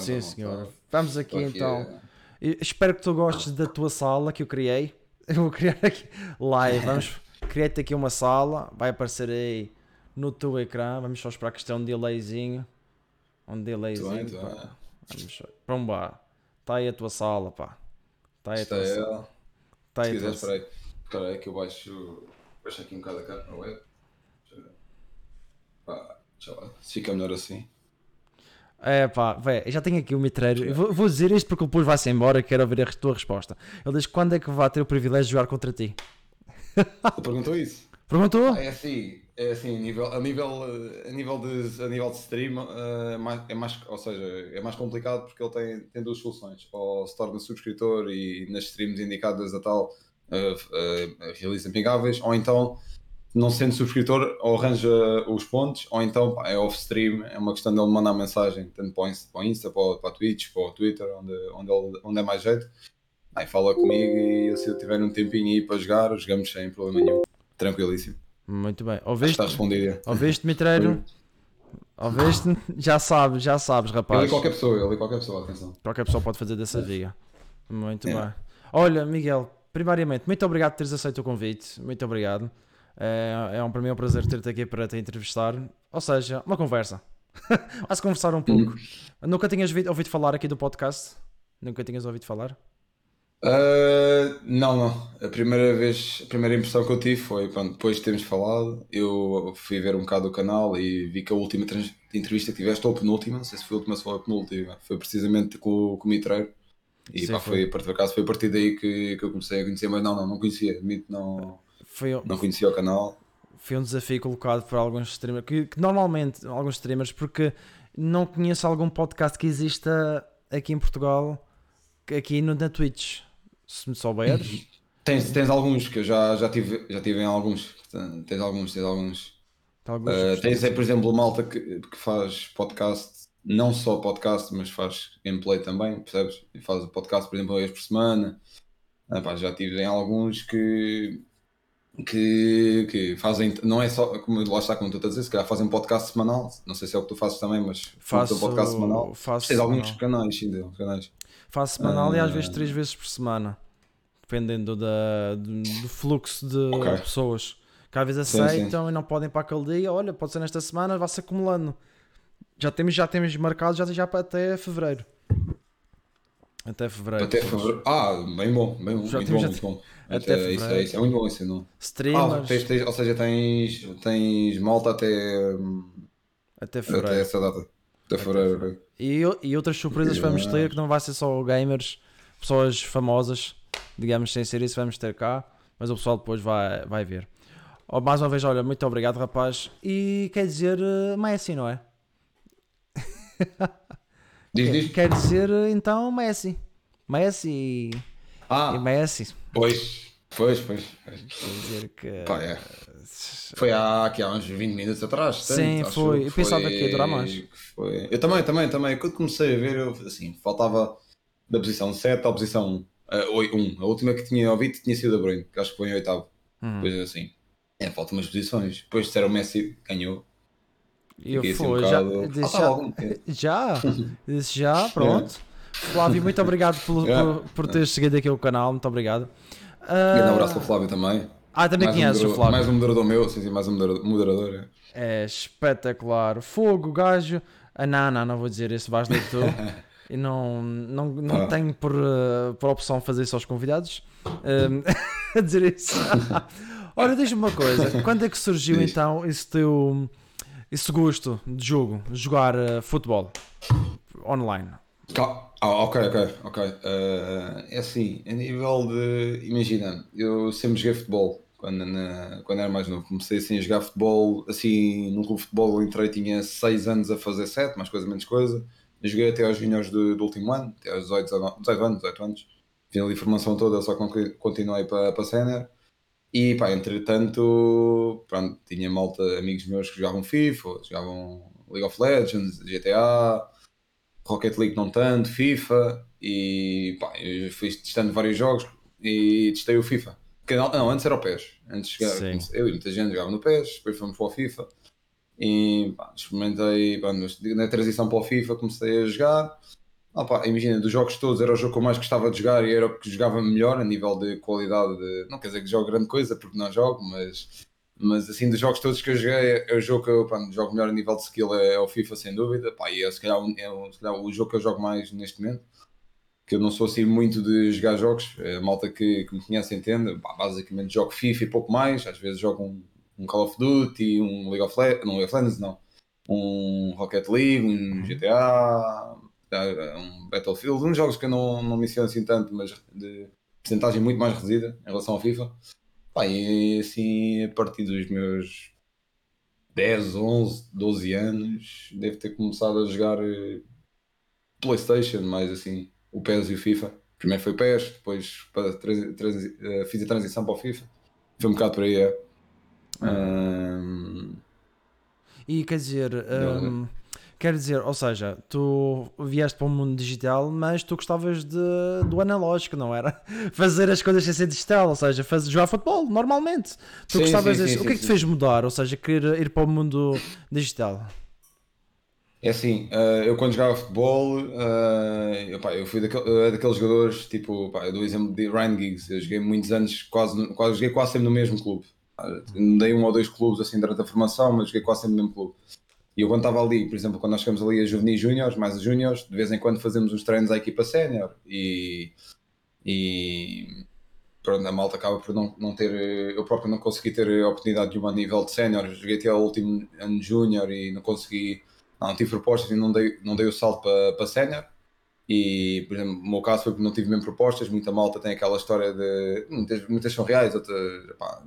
Sim, senhora. Vamos aqui aqui, então. Eu Espero que tu gostes da tua sala que eu criei. Eu vou criar aqui live. Vamos criar-te aqui uma sala. Vai aparecer aí no teu ecrã. Vamos só esperar que isto é um delayzinho. Um delayzinho. Muito bem, muito bem. Vamos só. Pumba. Está aí a tua sala, pá. Está aí a tua é sala. Tá Se aí a quiser, tua espera aí. Espera aí que eu baixo, baixo aqui um bocado a. Deixa eu ver. Pá, deixa lá. Fica melhor assim. É pá, já tenho aqui o mitreiro. Eu Vou, vou dizer isto porque depois vai-se embora. Quero ouvir a tua resposta. Ele diz: quando é que vai ter o privilégio de jogar contra ti? Ele perguntou isso. Perguntou? É assim, é assim, a nível, a nível, a nível, de, a nível de stream eh, mais- é mais, ou seja, é mais complicado porque ele tem, tem duas soluções. Ou se torna subscritor e nas streams indicadas a tal eh, eh, realiza amigáveis, ou então não sendo subscritor ou arranja os pontos, ou então pá, é off-stream, é uma questão dele mandar mensagem, tanto para o Insta, para, o Insta, para, o- para a Twitch, para o Twitter, onde, onde, ele- onde é mais jeito. Aí fala comigo e se eu tiver um tempinho aí para jogar, jogamos sem problema nenhum. Tranquilíssimo. Muito bem. Ouviste? Está respondido. Ouviste, mitreiro? Ouviste? Já sabes, já sabes, Ele rapaz. e qualquer pessoa, ele qualquer pessoa, atenção. Qualquer pessoa pode fazer dessa via. Muito É. bem. Olha, Miguel, primariamente, muito obrigado por teres aceito o convite. Muito obrigado. É, é um, para mim é um prazer ter-te aqui para te entrevistar. Ou seja, uma conversa. Vai-se conversar um pouco. Nunca tinhas ouvido, ouvido falar aqui do podcast? Nunca tinhas ouvido falar? Ah, não, não. A primeira vez, a primeira impressão que eu tive foi, pronto, depois de termos falado, eu fui ver um bocado o canal e vi que a última entrevista que tiveste, ou a penúltima, não sei se foi a última ou a penúltima, foi precisamente com, com o Mitreiro. E Sim, pá, foi. foi, por acaso, foi a partir daí que, que eu comecei a conhecer, mas não, não, não conhecia, admito, não, Foi, não conhecia o canal. foi um desafio colocado por alguns streamers, que, que normalmente, alguns streamers, porque não conheço algum podcast que exista aqui em Portugal, aqui no, na Twitch. Se me souberes. Tens, tens alguns que eu já, já, tive, já tive em alguns, tens alguns, tens alguns. alguns Uh, tens aí, por exemplo, malta que, que faz podcast, não só podcast, mas faz gameplay também, percebes? E faz o podcast, por exemplo, uma vez por semana. Ah, pá, já tive em alguns que, que, que fazem, não é só, como lá está, como tu estás a dizer, se calhar fazem podcast semanal. Não sei se é o que tu fazes também, mas faço, o teu podcast semanal. faço Tens alguns canais, sim, deles, canais. Faço semanal e às Ah. vezes três vezes por semana, dependendo da, do, do fluxo de Ok. pessoas que às vezes Sim, sim. aceitam e não podem para aquele dia. Olha, pode ser nesta semana, vai-se acumulando. Já temos, já temos marcado já, já para até fevereiro. Até fevereiro. Até fevereiro. Ah, bem bom, bem bom, Já muito bom, já muito bom. até Até, isso, é, fevereiro. isso é muito bom, isso não. Ah, Streamers tens, tens- ou seja, tens, tens malta até, até até fevereiro. essa data. Até fevereiro. ok. E, e outras surpresas vamos ter, que não vai ser só gamers, pessoas famosas, digamos, sem ser isso, vamos ter cá, mas o pessoal depois vai, vai ver. Oh, mais uma vez, olha, muito obrigado, rapaz. E quer dizer, eh, Messi, não é? Diz, Quer, diz. quer dizer, então, Messi. Messi e, e Ah, Messi. pois, pois, pois. pois. Quer dizer que. Pá, é. Foi há, aqui há uns 20 minutos atrás. Sim, tanto, foi. Eu pensava que ia durar mais. Foi. Eu também, também, também. Quando comecei a ver, eu, assim, faltava da posição 7 à posição 1. A última que tinha ouvido tinha sido a Bruno, que acho que foi em oitavo. Hum. Depois assim. É, faltam umas posições. Depois disseram o Messi ganhou. E eu um fui, já, já, já, disse já, pronto. Flávio, muito obrigado pelo- Yeah. por, por teres seguido aqui o canal, muito obrigado. Grande Ah, abraço para o Flávio também. Ah, também mais um conheces o moderador- Flávio. Mais um moderador meu, sim, sim, mais um moderador. é. É espetacular. Fogo, gajo. Ah, não, não, não vou dizer isso, vais ler tu. E não, não, não Ah. tenho por, eh, por opção fazer isso aos convidados. A dizer isso. Ora, diz-me uma coisa. Quando é que surgiu Diz. então esse teu esse gosto de jogo, jogar eh, futebol online? Ah, ok, ok, ok. Eh, é assim, a nível de. Imagina, eu sempre joguei futebol quando, na- quando era mais novo. Comecei assim a jogar futebol, assim, num clube de futebol entrei, tinha 6 anos a fazer 7, mais coisa, menos coisa. Eu joguei até aos juniors do, do último ano, até aos 18, 19, 18 anos, 18 anos. Fiz ali a formação toda, só continuei para, para sénior. E pá, entretanto, pronto, tinha malta, amigos meus que jogavam FIFA, jogavam League of Legends, GTA, Rocket League não tanto, FIFA, e pá, eu fui testando vários jogos e testei o FIFA. Que não, não, antes era o PES. Antes eu e muita gente jogava no PES, depois fomos para o FIFA. E pá, experimentei, pá, na transição para o FIFA comecei a jogar. Opa, imagina, dos jogos todos era o jogo que eu mais gostava de jogar e era o que jogava melhor a nível de qualidade. De... Não quer dizer que jogo grande coisa, porque não jogo, mas, mas assim, dos jogos todos que eu joguei, é o jogo que eu pronto, jogo melhor a nível de skill é, é o FIFA, sem dúvida. Pá, e é se calhar, é, se calhar o jogo que eu jogo mais neste momento. Que eu não sou assim muito de jogar jogos, a malta que, que me conhece entende. Pá, basicamente jogo FIFA e pouco mais, às vezes jogo um, um Call of Duty, um League of Legends, não League of Legends, não um Rocket League, um GTA, um Battlefield, uns jogos que eu não, não menciono assim tanto, mas de porcentagem muito mais reduzida em relação ao FIFA. Pá, e assim, a partir dos meus 10, 11, 12 anos, devo ter começado a jogar eh, PlayStation, mais assim, o PES e o FIFA. Primeiro foi o PES, depois eh, fiz a transição para o FIFA. Foi um bocado por aí. É. Um... E quer dizer, um, Quer dizer, ou seja, tu vieste para o mundo digital, mas tu gostavas de, do analógico, não era? Fazer as coisas sem ser digital, ou seja, fazer, jogar futebol normalmente. Tu sim, gostavas sim, sim, O que é que te fez mudar? Ou seja, querer ir para o mundo digital? É assim, uh, eu quando jogava futebol, uh, eu, fui daquele, daqueles jogadores, tipo, eu dou o exemplo de Ryan Giggs, eu joguei muitos anos, quase, quase, joguei quase sempre no mesmo clube. Uh, dei um ou dois clubes assim durante a formação, mas joguei quase sempre no mesmo clube. E eu quando estava ali, por exemplo, quando nós chegamos ali a juvenis júniores, mais a júniores, de vez em quando fazemos uns treinos à equipa sénior e, e pronto, a malta acaba por não, não ter, eu próprio não consegui ter oportunidade de um nível de sénior, joguei até ao último ano júnior e não consegui, não, tive propostas e não dei, não dei o salto para, para sénior. E, por exemplo, no meu caso foi porque não tive mesmo propostas. Muita malta tem aquela história de. Muitas, muitas são reais, outras, pá,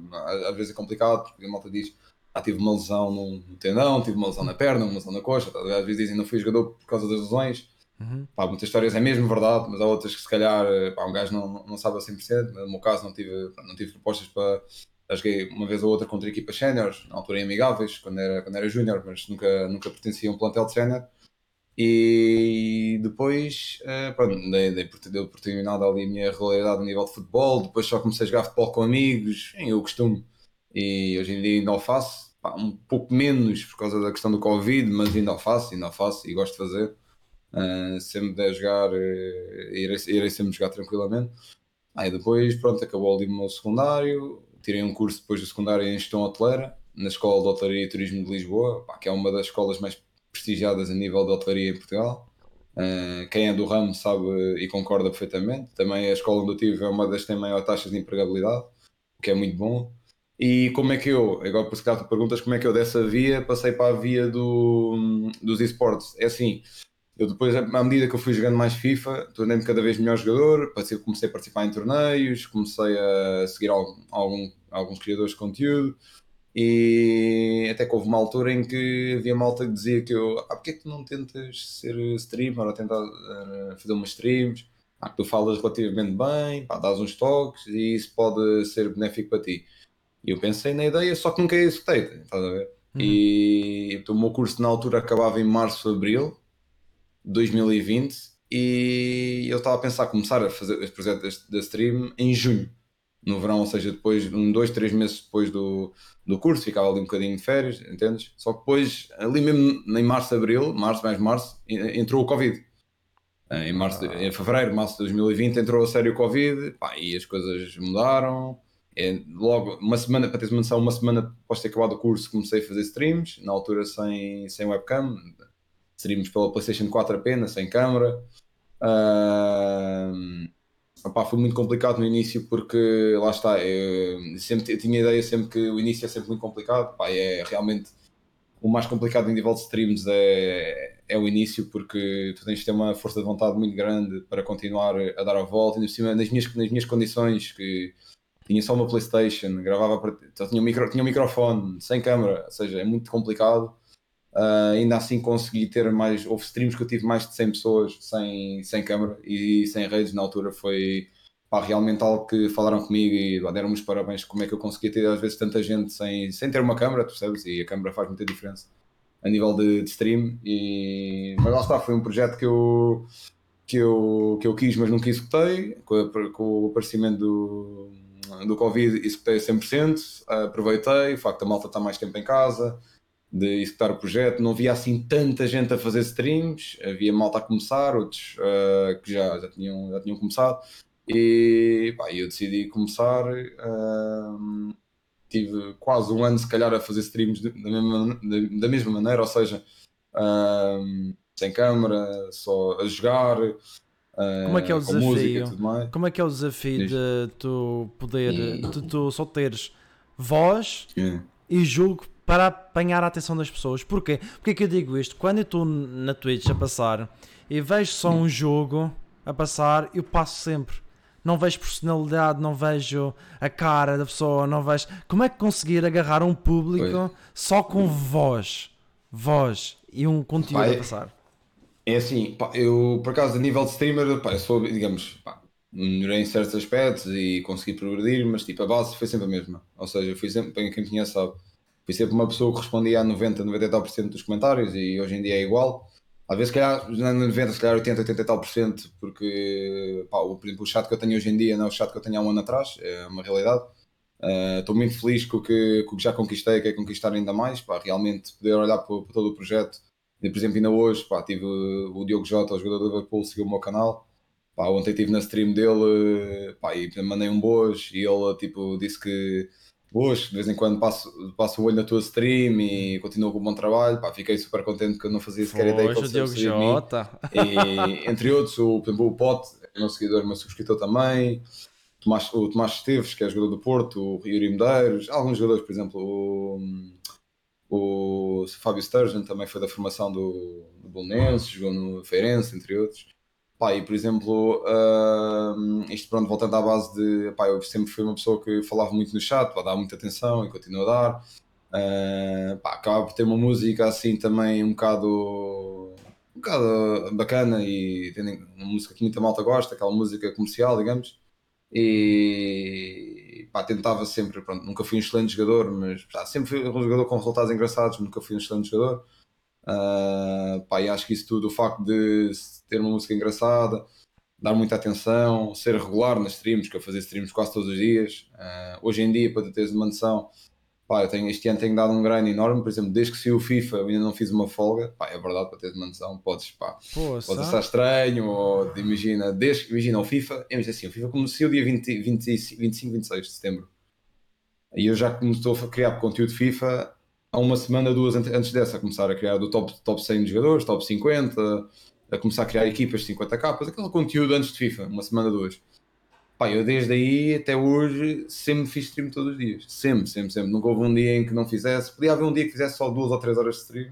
às vezes é complicado, porque a malta diz ah, tive uma lesão no tendão, tive uma lesão na perna, uma lesão na coxa, tá? às vezes dizem não fui jogador por causa das lesões. Uhum. Pá, muitas histórias é mesmo verdade, mas há outras que se calhar pá, um gajo não, não sabe a 100%. No meu caso, não tive, não tive propostas para. Joguei uma vez ou outra contra equipas séniores, na altura em amigáveis, quando era, quando era júnior, mas nunca, nunca pertencia a um plantel de sénior. E depois, uh, pronto, dei, dei, dei oportunidade ali a minha realidade a nível de futebol. Depois só comecei a jogar futebol com amigos, em eu costumo, e hoje em dia ainda o faço pá, um pouco menos por causa da questão do Covid, mas ainda o faço, ainda o faço e gosto de fazer. Uh, sempre de jogar, uh, irei, irei sempre jogar tranquilamente. Aí depois, pronto, acabou ali o meu secundário, tirei um curso depois do secundário em gestão hoteleira, na Escola de Hotelaria e Turismo de Lisboa, pá, que é uma das escolas mais prestigiadas a nível de hotelaria em Portugal. Uh, quem é do ramo sabe e concorda perfeitamente. Também a escola onde eu tive é uma das que tem maior taxa de empregabilidade, o que é muito bom. E como é que eu, agora por se calhar tu perguntas como é que eu dessa via passei para a via do, dos esportes. É assim, eu depois, à medida que eu fui jogando mais FIFA, tornei-me cada vez melhor jogador, comecei a participar em torneios, comecei a seguir algum, algum, alguns criadores de conteúdo e até que houve uma altura em que havia malta que dizia que eu, ah, porque é que tu não tentas ser streamer ou tentar uh, fazer umas streams? Ah, tu falas relativamente bem, pá, dás uns toques e isso pode ser benéfico para ti. E eu pensei na ideia, só que nunca executei, estás a ver? Uhum. E então, o meu curso na altura acabava em março, abril de 2020 e eu estava a pensar começar a fazer este projeto da stream em junho, no verão, ou seja, depois, um, dois, três meses depois do, do curso, ficava ali um bocadinho de férias, entendes? Só que depois, ali mesmo em março, abril, março mais março, entrou o Covid. Em, março, ah. em fevereiro, março de 2020 entrou a sério o Covid pá, e as coisas mudaram é, logo, uma semana, para teres uma noção, uma semana após ter acabado o curso, comecei a fazer streams, na altura sem, sem webcam, streams pela PlayStation 4 apenas, sem câmera. Uh, opá, foi muito complicado no início porque lá está, eu, sempre, eu tinha a ideia sempre que o início é sempre muito complicado, opá, é realmente o mais complicado em nível de streams é, é o início porque tu tens de ter uma força de vontade muito grande para continuar a dar a volta, e, cima, nas, minhas, nas minhas condições que tinha só uma Playstation, gravava para, só tinha um, micro, tinha um microfone, sem câmera, ou seja, é muito complicado. Uh, ainda assim consegui ter mais, houve streams que eu tive mais de 100 pessoas sem, sem câmera e sem redes na altura foi pá, realmente algo que falaram comigo e deram-me os parabéns como é que eu conseguia ter às vezes tanta gente sem, sem ter uma câmera, percebes? E a câmera faz muita diferença a nível de, de stream e mas lá está, foi um projeto que eu que eu, que eu quis mas nunca executei com, com o aparecimento do do Covid executei 100%, aproveitei, o facto da malta estar mais tempo em casa, de executar o projeto. Não havia assim tanta gente a fazer streams, havia malta a começar, outros uh, que já, já, tinham, já tinham começado. E pá, eu decidi começar. Uh, tive quase um ano, se calhar, a fazer streams da mesma, da mesma maneira, ou seja, uh, sem câmera, só a jogar. Como é que é o desafio? Como é que é o desafio de tu poder, de tu só teres voz e jogo para apanhar a atenção das pessoas? Porquê? Porque é que eu digo isto? Quando eu estou na Twitch a passar e vejo só um jogo a passar, eu passo sempre não vejo personalidade, não vejo a cara da pessoa, não vejo. Como é que conseguir agarrar um público só com voz? Voz e um conteúdo a passar? É assim, pá, eu por acaso a nível de streamer, pá, eu sou, digamos, pá, melhorei em certos aspectos e consegui progredir, mas tipo, a base foi sempre a mesma. Ou seja, fui sempre, para quem conhece sabe, fui sempre uma pessoa que respondia a 90, 90% dos comentários e hoje em dia é igual. Às vezes, se calhar, na 90, se calhar 80, 80 e tal por cento, porque, pá, o, por exemplo, o chat que eu tenho hoje em dia não é o chat que eu tenho há um ano atrás, é uma realidade. Uh, estou muito feliz com o, que, com o que já conquistei, quero conquistar ainda mais, pá, realmente poder olhar para todo o projeto. Por exemplo, ainda hoje, pá, tive o Diogo Jota, o jogador do Liverpool, seguiu o meu canal. Pá, ontem estive na stream dele, pá, e mandei um boas, e ele, tipo, disse que boas, de vez em quando passo, passo o olho na tua stream e continuo com o bom trabalho. Pá, fiquei super contente que eu não fazia sequer ideia que ele Diogo Jota. E, entre outros, o, o Pote, meu seguidor, meu subscritor também. Tomás, o Tomás Esteves, que é jogador do Porto, o Yuri Medeiros, alguns jogadores, por exemplo, o, o Fábio Sturgeon também foi da formação do, do Bolonense, jogou no Feirense, entre outros. Pá, e por exemplo, uh, isto pronto, voltando à base de. Pá, eu sempre fui uma pessoa que falava muito no chat, para dar muita atenção e continuo a dar. Uh, pá, acaba por ter uma música assim também um bocado. um bocado bacana e tem uma música que muita malta gosta, aquela música comercial, digamos. E pá, tentava sempre, pronto, nunca fui um excelente jogador, mas pá, sempre fui um jogador com resultados engraçados, nunca fui um excelente jogador. Uh, pá, e acho que isso tudo, o facto de ter uma música engraçada, dar muita atenção, ser regular nas streams, que eu fazia streams quase todos os dias. Uh, hoje em dia, para teres uma noção, pá, eu tenho, este ano tenho dado um grande enorme, por exemplo, desde que saiu o FIFA eu ainda não fiz uma folga, pá, é verdade, para teres uma noção, podes, pá, podes estar estranho, ou imagina, desde, imagina o FIFA, é assim, o FIFA começou dia 20, 20, 25, 26 de setembro, e eu já começou a criar conteúdo FIFA há uma semana, duas antes dessa, a começar a criar do top, top 100 de jogadores, top 50, a começar a criar equipas de 50 capas, aquele conteúdo antes de FIFA, uma semana, duas. Pá, eu desde aí até hoje sempre fiz stream todos os dias. Sempre, sempre, sempre. Nunca houve um dia em que não fizesse. Podia haver um dia que fizesse só duas ou três horas de stream.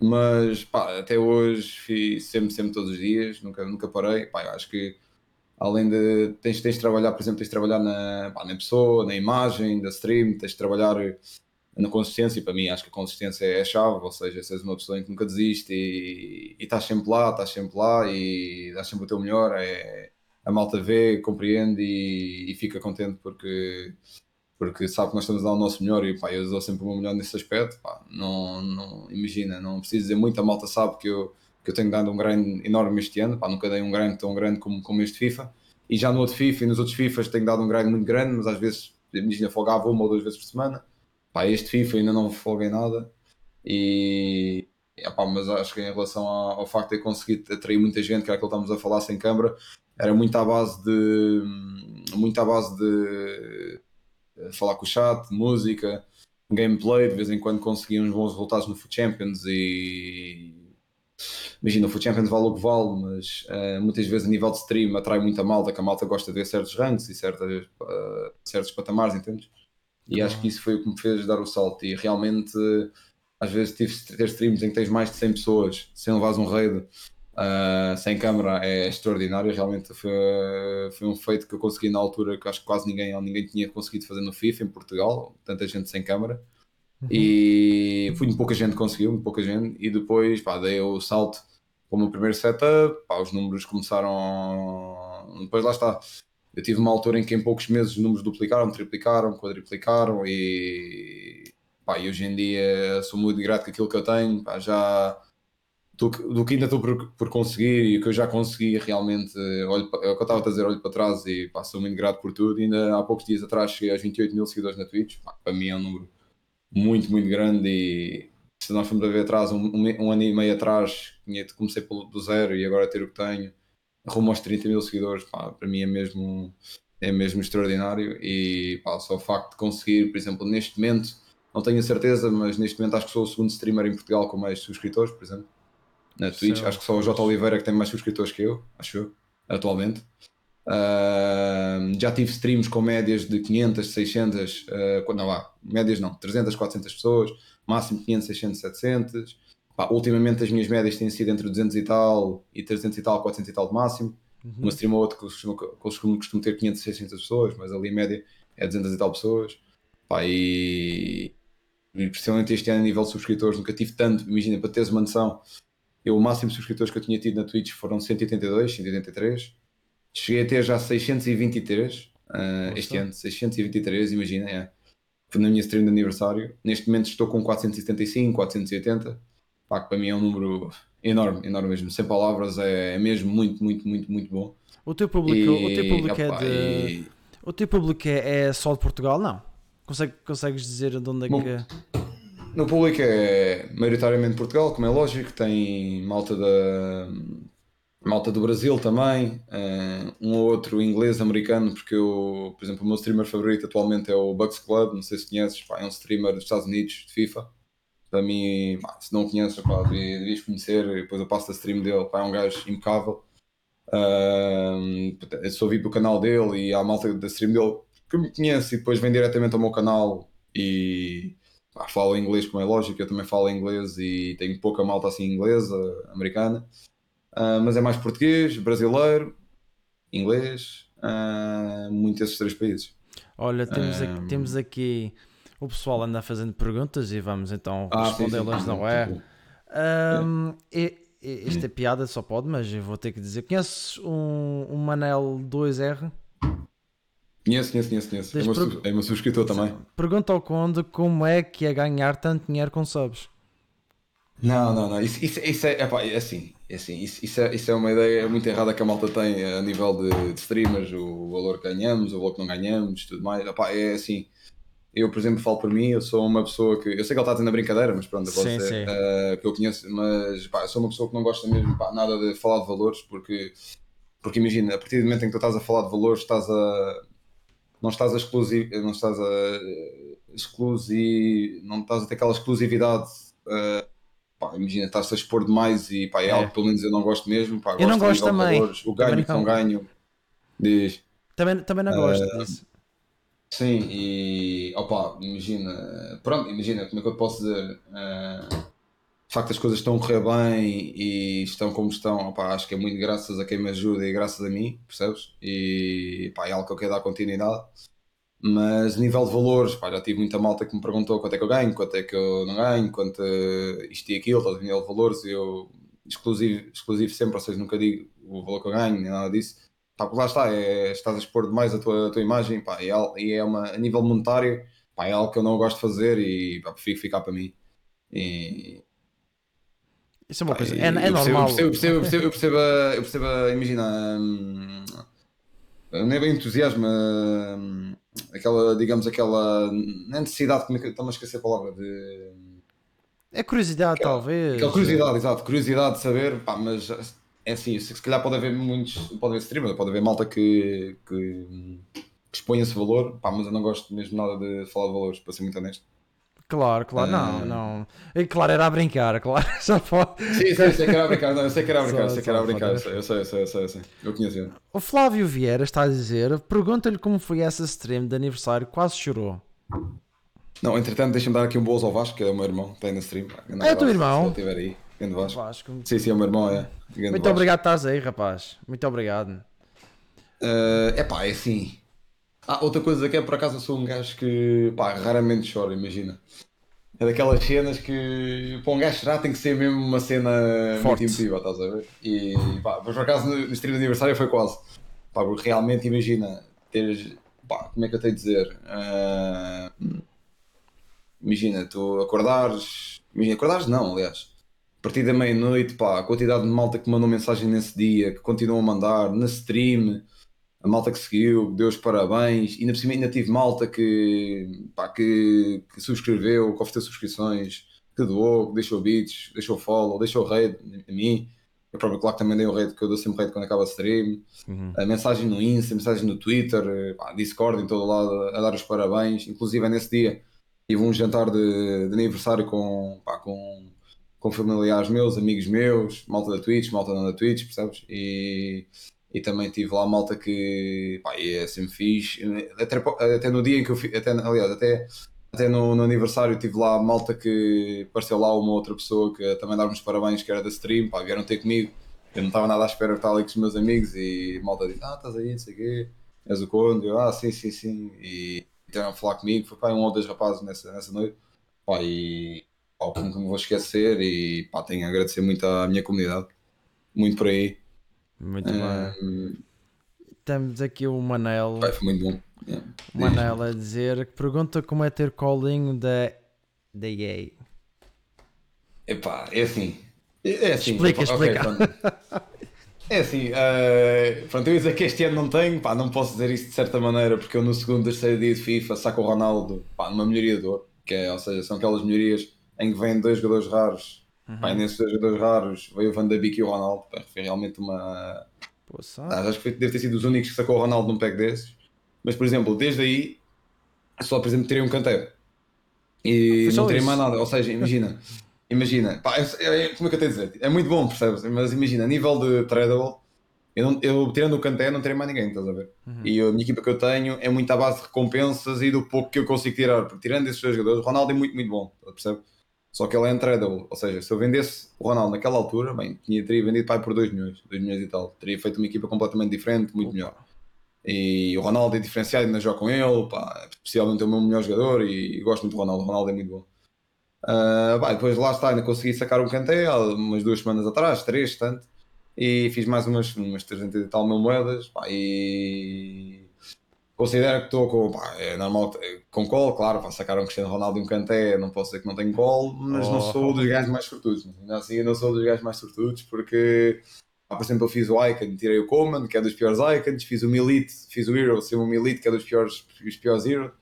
Mas pá, até hoje fiz sempre, sempre todos os dias. Nunca, nunca parei. Pá, acho que além de tens, tens de trabalhar, por exemplo, tens de trabalhar na, pá, na pessoa, na imagem da stream, tens de trabalhar na consistência, para mim acho que a consistência é a chave, ou seja, se és uma pessoa em que nunca desiste e, e estás sempre lá, estás sempre lá e dás sempre o teu melhor, é, a malta vê, compreende e, e, fica contente porque, porque sabe que nós estamos a dar o nosso melhor e pá, eu dou sempre o meu melhor nesse aspecto, pá, não, não, imagina, não preciso dizer muito, a malta sabe que eu, que eu tenho dado um grande enorme este ano, pá, nunca dei um grande tão grande como, como este FIFA, e já no outro FIFA e nos outros FIFAs tenho dado um grande muito grande, mas às vezes, imagina, folgava uma ou duas vezes por semana, Pá, este FIFA ainda não folguei nada. E, mas acho que em relação ao, ao, facto de ter conseguido atrair muita gente, que era aquilo que estamos a falar sem câmara, era muito à base de. muito à base de eh, falar com o chat, música, gameplay, de vez em quando conseguia uns bons resultados no Foot Champions e. Imagina, o Foot Champions vale o que vale, mas uh, muitas vezes a nível de stream atrai muita malta, que a malta gosta de ver certos ranks e certas, uh, certos patamares, entendes? E acho que isso foi o que me fez dar o salto. E realmente, às vezes, tive ter streams em que tens mais de 100 pessoas, sem levares um raid, uh, sem câmera, é extraordinário. Realmente foi, foi um feito que eu consegui na altura que acho que quase ninguém, ninguém tinha conseguido fazer no FIFA, em Portugal, tanta gente sem câmera. Uhum. E fui pouca gente conseguiu, pouca gente. E depois, pá, dei o salto para o meu primeiro setup, pá, os números começaram. Depois lá está eu tive uma altura em que em poucos meses os números duplicaram, triplicaram, quadriplicaram e, pá, e hoje em dia sou muito grato com aquilo que eu tenho. Pá, já do, do, que ainda estou por, por, conseguir e o que eu já consegui realmente, olho, é o que eu estava a dizer, olho para trás e pá, sou muito grato por tudo. E ainda há poucos dias atrás cheguei aos 28 mil seguidores na Twitch. Pá, para mim é um número muito, muito grande e se nós formos a ver atrás, um, um, um ano e meio atrás, comecei do zero e agora ter o que tenho, rumo aos 30 mil seguidores, pá, para mim é mesmo, é mesmo extraordinário. E pá, só o facto de conseguir, por exemplo, neste momento, não tenho a certeza, mas neste momento acho que sou o segundo streamer em Portugal com mais subscritores, por exemplo. Na Twitch, acho que só o J. Oliveira que tem mais subscritores que eu, acho eu, atualmente. Uh, já tive streams com médias de 500, 600, uh, não vá, médias não, 300, 400 pessoas, máximo 500, 600, 700. Pá, ultimamente as minhas médias têm sido entre 200 e tal e 300 e tal, 400 e tal de máximo. Uhum. Uma stream ou outra que costumo, costumo, costumo ter 500, 600 pessoas, mas ali a média é 200 e tal pessoas. Pá, e, e principalmente este ano, a nível de subscritores, nunca tive tanto. Imagina, para teres uma noção, eu, o máximo de subscritores que eu tinha tido na Twitch foram 182, 183. Cheguei a ter já 623 uh, ah, este ano, 623, imagina, é. Foi na minha stream de aniversário. Neste momento estou com 475, 480. Pá, que para mim é um número enorme, enorme mesmo. Sem palavras, é, é mesmo muito, muito, muito, muito bom. O teu público, e, o teu público é opa, é de. E... O teu público é, é, só de Portugal? Não. Consegue, consegues dizer de onde é bom, que. No público é maioritariamente Portugal, como é lógico, tem malta da malta do Brasil também, uh, um ou outro inglês, americano, porque eu, por exemplo, o meu streamer favorito atualmente é o Bugs Club, não sei se conheces, pá, é um streamer dos Estados Unidos, de FIFA. Para mim, pá, se não conheces, pá, devias conhecer, depois eu passo a stream dele, pá, é um gajo impecável. Uh, eu só vi do canal dele e há malta da stream dele que me conhece e depois vem diretamente ao meu canal e pá, falo inglês, como é lógico, eu também falo inglês e tenho pouca malta assim inglesa, americana. Uh, mas é mais português, brasileiro, inglês, uh, muito esses três países. Olha, temos, aqui, ah, temos aqui o pessoal anda fazendo perguntas e vamos então ah, respondê-las, não é? Um, e, esta é piada só pode, mas eu vou ter que dizer: conheces um, um Manel 2R? Conheço, conheço, conheço. conheço. É, meu, é meu subscritor também. Pergunta ao Conde como é que é ganhar tanto dinheiro com subs. Não, não, não. Isso, isso, isso é, epá, é assim. É assim isso, isso, é, isso é uma ideia muito errada que a malta tem a nível de, de streamers, o valor que ganhamos, o valor que não ganhamos, tudo mais. Epá, é assim. Eu, por exemplo, falo por mim, eu sou uma pessoa que. Eu sei que ele está tendo a brincadeira, mas pronto, pode sim, ser. Sim. Uh, que eu conheço, mas pá, eu sou uma pessoa que não gosta mesmo pá, nada de falar de valores, porque, porque imagina, a partir do momento em que tu estás a falar de valores, estás a. Não estás a exclusivo. Não estás a. Exclusivo. Não estás a ter aquela exclusividade. Uh, pá, imagina, estás a expor demais e pá, é, é, algo que pelo menos eu não gosto mesmo. Pá, eu não gosto também. Valores, o ganho que não ganho. Diz. Também, também não gosto uh, disso. Sim, e opa, imagina, pronto, imagina como é que eu posso dizer. Uh, de facto, as coisas estão a correr bem e estão como estão. Acho que é muito graças a quem me ajuda e graças a mim, percebes? E é algo que eu quero dar continuidade. Mas nível de valores, já tive muita malta que me perguntou quanto é que eu ganho, quanto é que eu não ganho, quanto isto e aquilo, todo nível de valores, eu exclusivo, exclusivo sempre, ou seja, nunca digo o valor que eu ganho, nem nada disso. Pá, lá está, é, estás a expor demais a tua, a tua imagem, é, e é uma, a nível monetário, é algo que eu não gosto de fazer e pá, prefiro ficar para mim. E, isso é uma coisa, é, é normal. Eu percebo, eu percebo, eu percebo, eu percebo, imagina, hum, não é bem entusiasmo, hum, aquela, digamos, aquela necessidade, como é que estou a esquecer a palavra de. É curiosidade, aquela, talvez. Aquela curiosidade, exato, curiosidade de saber, pá, mas é assim, se, se calhar pode haver muitos, pode haver streamer, pode haver malta que, que, que expõe esse valor, pá, mas eu não gosto mesmo nada de falar de valores, para ser muito honesto. Claro, claro, não, ah. não. E claro, era a brincar, claro, já pode. Sim, sei, sei que era a brincar, não, eu sei que era a brincar, só, sei que era a brincar, eu sei, eu sei, eu sei, eu sei, eu sei. eu conheço. O Flávio Vieira está a dizer, pergunta-lhe como foi essa stream de aniversário, quase chorou. Não, entretanto, deixa-me dar aqui um boas ao Vasco, que é o meu irmão, tem na stream. É o teu irmão? Se ele estiver aí, grande Vasco. Vasco. Sim, sim, é o meu irmão, é. Muito Vasco. obrigado por estás aí, rapaz. Muito obrigado. É uh, pá, é assim. Ah, outra coisa que é, por acaso, eu sou um gajo que, pá, raramente choro, imagina. É daquelas cenas que para um gajo chorar tem que ser mesmo uma cena Forte. muito emotiva, estás a ver? E pá, por acaso no, no stream de aniversário foi quase. Pá, porque realmente imagina teres. Pá, como é que eu tenho de dizer? Uh, imagina, tu acordares. Imagina, acordares não, aliás. A partir da meia-noite, pá, a quantidade de malta que mandou mensagem nesse dia, que continuam a mandar, na stream, a malta que seguiu, deu os parabéns, ainda por cima ainda tive malta que, pá, que, que subscreveu, que ofereceu subscrições, que doou, que deixou beats, deixou follow, deixou raid a mim. Eu próprio, claro, também dei um raid, que eu dou sempre raid quando acaba a stream. Uhum. A mensagem no Insta, mensagem no Twitter, eh, pá, Discord, em todo lado, a dar os parabéns. Inclusive, é nesse dia tive um jantar de, de aniversário com, pá, com, com familiares meus, amigos meus, malta da Twitch, malta não da Twitch, percebes? E, e também tive lá malta que pá, é sempre fiz. Até, até no dia em que eu fiz, até, aliás, até, até no, no, aniversário tive lá malta que apareceu lá uma outra pessoa que também dar-me os parabéns, que era da stream, pá, vieram ter comigo. Eu não estava nada à espera de estar ali com os meus amigos e malta disse, ah, estás aí, não sei o quê, és o conde, eu, ah, sim, sim, sim. E tiveram a falar comigo, foi pá, um ou dois rapazes nessa, nessa noite. Pá, e pá, nunca me vou esquecer e pá, tenho a agradecer muito à minha comunidade. Muito por aí. Muito bem. Temos aqui o Manel. Pá, foi muito bom. Yeah. O Manel a dizer que pergunta como é ter colinho da, da EA. Epá, é assim. É assim. Explica, okay, explica. pronto. É assim, uh, pronto, eu ia dizer que este ano não tenho, pá, não posso dizer isso de certa maneira, porque eu no segundo, terceiro dia de FIFA saco o Ronaldo, pá, numa melhoria de ouro, que é, ou seja, são aquelas melhorias em que vêm dois jogadores raros, Uhum. pá, nesses dois jogadores raros veio o Van de Beek e o Ronaldo, pá, foi realmente uma... Poxa. Ah, acho que deve ter sido os únicos que sacou o Ronaldo num pack desses, mas por exemplo, desde aí, só por exemplo, terei um canteiro, e só não isso? mais nada, ou seja, imagina... Imagina, pá, é- como é que eu tenho a dizer? É muito bom, percebes? Mas imagina, a nível de tradable, eu, não, eu tirando o Kanté não terei mais ninguém, estás a ver? Uhum. E a minha equipa que eu tenho é muito à base de recompensas e do pouco que eu consigo tirar. Porque tirando esses dois jogadores, o Ronaldo é muito, muito bom, percebe? Só que ele é untradable, ou seja, se eu vendesse o Ronaldo naquela altura, bem, tinha, teria vendido pai por 2 milhões, 2 milhões e tal. Teria feito uma equipa completamente diferente, muito melhor. E o Ronaldo é diferenciado, ainda jogo com ele, pá, especialmente é o meu melhor jogador e, gosto muito do Ronaldo, o Ronaldo é muito bom. Pá, depois lá está, ainda consegui sacar um Kanté há umas duas semanas atrás, três, tanto, e fiz mais umas, umas 300 e tal mil moedas, pá, e considero que estou com, pá, é normal, com call, claro, para sacar um Cristiano Ronaldo e um Kanté, não posso dizer que não tenho call, mas não Oh. sou dos gajos mais sortudos, ainda assim não sou dos gajos mais sortudos, porque pá, por exemplo, eu fiz o Icon, tirei o Coman, que é dos piores Icons, fiz o Milite, fiz o Hero, sem o Milite, que é dos piores, os piores Hero.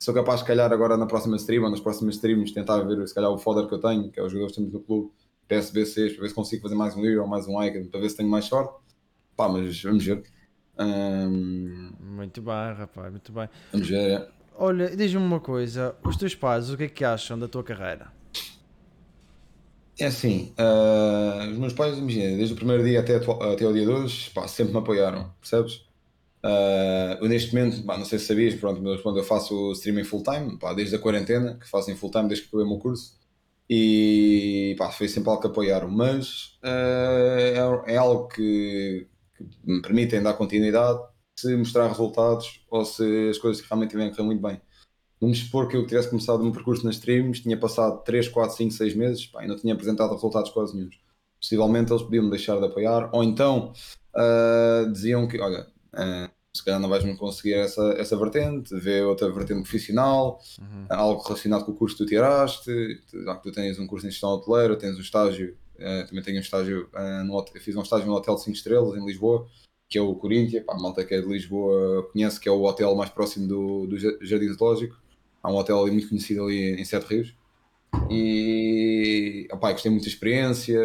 Sou capaz, se calhar, agora na próxima stream ou nas próximas streams, tentar ver se calhar o fodder que eu tenho, que é os jogadores que temos no clube, PSBCs, para ver se consigo fazer mais um Hero ou mais um Icon, para ver se tenho mais sorte. Pá, mas vamos ver. Ahm, Muito bem, rapaz, muito bem. vamos ver, é. Olha, diz-me uma coisa: os teus pais, o que é que acham da tua carreira? É assim, ah, os meus pais, imagina, desde o primeiro dia até, até o dia 2, pá, sempre me apoiaram, percebes? Eu neste momento, pá, não sei se sabias, pronto, mas quando eu faço streaming full time, pá, desde a quarentena, que faço em full time desde que acabei o meu curso, e pá, foi sempre algo que apoiaram, mas ah, é, é algo que, que me permitem dar continuidade se mostrar resultados ou se as coisas realmente tiverem correr muito bem. Vamos supor que eu tivesse começado o meu percurso nas streams, tinha passado 3, 4, 5, 6 meses pá, e não tinha apresentado resultados quase nenhum. Possivelmente eles podiam me deixar de apoiar, ou então ah, diziam que, olha, ah, se calhar não vais me conseguir essa, essa vertente, vê outra vertente profissional, Uhum. algo relacionado com o curso que tu tiraste, tu- já que tu tens um curso em gestão hoteleira, tens um estágio, eh, também tenho um estágio, eh, no, fiz um estágio no hotel de 5 estrelas em Lisboa, que é o Corinthians, a malta que é de Lisboa conhece que é o hotel mais próximo do, do Ja- Jardim Zoológico, há um hotel ali muito conhecido ali em Sete Rios, e opá, gostei muito da experiência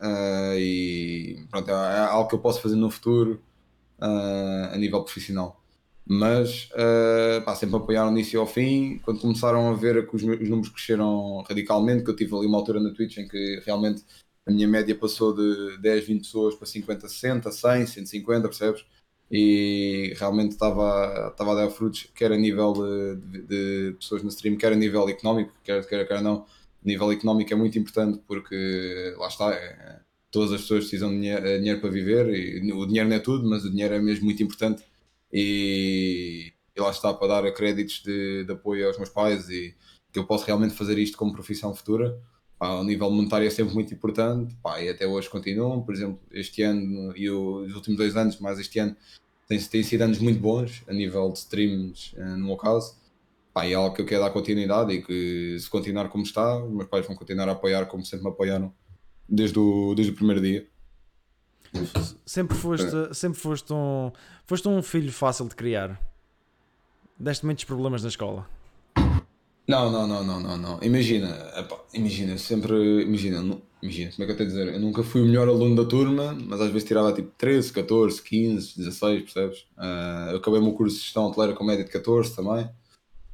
eh, e pronto, é, é algo que eu posso fazer no futuro a nível profissional mas eh, pá, sempre apoiaram do início ao fim. Quando começaram a ver que os, os números cresceram radicalmente, que eu tive ali uma altura na Twitch em que realmente a minha média passou de 10, 20 pessoas para 50, 60, 100, 150, percebes? E realmente estava estava a dar frutos, quer a nível de, de- de pessoas na stream, quer a nível económico, quer quer, quer não. A nível económico é muito importante porque lá está, é- todas as pessoas precisam de dinheiro, dinheiro para viver e o dinheiro não é tudo, mas o dinheiro é mesmo muito importante e, e lá está para dar créditos de, de apoio aos meus pais e que eu posso realmente fazer isto como profissão futura. Pá, ao nível monetário é sempre muito importante pá, e até hoje continuam. Por exemplo, este ano e o- os últimos dois anos, mais este ano, têm, sido anos muito bons a nível de streams, eh, no meu caso. Pá, é algo que eu quero dar continuidade e que se continuar como está, meus pais vão continuar a apoiar como sempre me apoiaram desde o, desde o primeiro dia. Sempre foste, sempre foste um, foste um filho fácil de criar. Deste muitos problemas na escola. Não, não, não, não, não, não. Imagina, epá, imagina, sempre, imagina, não- imagina, como é que eu tenho a dizer? Eu nunca fui o melhor aluno da turma, mas às vezes tirava tipo 13, 14, 15, 16, percebes? Ah, eu acabei o meu curso de gestão hoteleira com média de 14 também.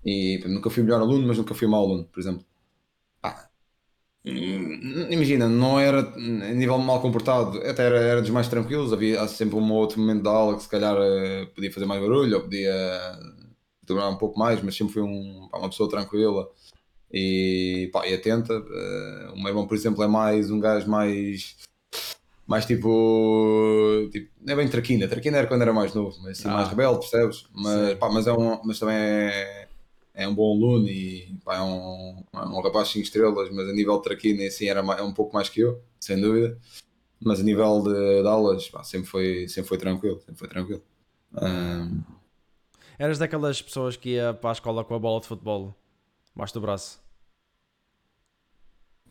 E nunca fui o melhor aluno, mas nunca fui mau aluno, por exemplo. Hum, imagina, não era a nível mal comportado, até era, era dos mais tranquilos. Havia sempre um ou outro momento da aula que se calhar eh, podia fazer mais barulho ou podia demorar um pouco mais, mas sempre fui um, pá, uma pessoa tranquila e, pá, e atenta. Eh, o meu irmão, por exemplo, é mais um gajo mais. Mais tipo, tipo. Não é bem traquina. Traquina era quando era mais novo, mas assim, mais Ah, rebelde, percebes? Mas, pá, mas, é um, mas também é, é um bom aluno e pá, é, um, é um rapaz 5 estrelas, mas a nível de traquina assim, era ma- é um pouco mais que eu, sem dúvida. Mas a nível de, de aulas, pá, sempre, foi, sempre foi tranquilo. Sempre foi tranquilo. Ahm, Eras daquelas pessoas que ia para a escola com a bola de futebol, baixo do braço.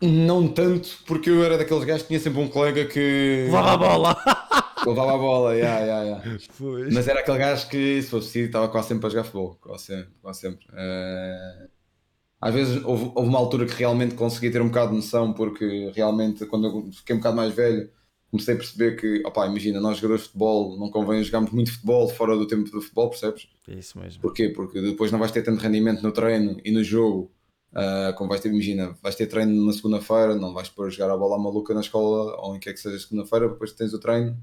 não tanto, porque eu era daqueles gajos que tinha sempre um colega que Levava a bola! levava a bola, yeah, yeah, yeah. Pois. Mas era aquele gajo que, se fosse preciso, estava quase sempre a jogar futebol. Quase sempre, quase sempre. Eh, às vezes houve, houve uma altura que realmente consegui ter um bocado de noção, porque realmente, quando eu fiquei um bocado mais velho, comecei a perceber que, opá, imagina, nós jogadores de futebol, não convém jogarmos muito futebol fora do tempo do futebol, percebes? É Isso mesmo. Porquê? Porque depois não vais ter tanto rendimento no treino e no jogo. ah, como vais ter, imagina, vais ter treino na segunda-feira, não vais pôr jogar a bola à maluca na escola ou em que é que seja segunda-feira, depois tens o treino,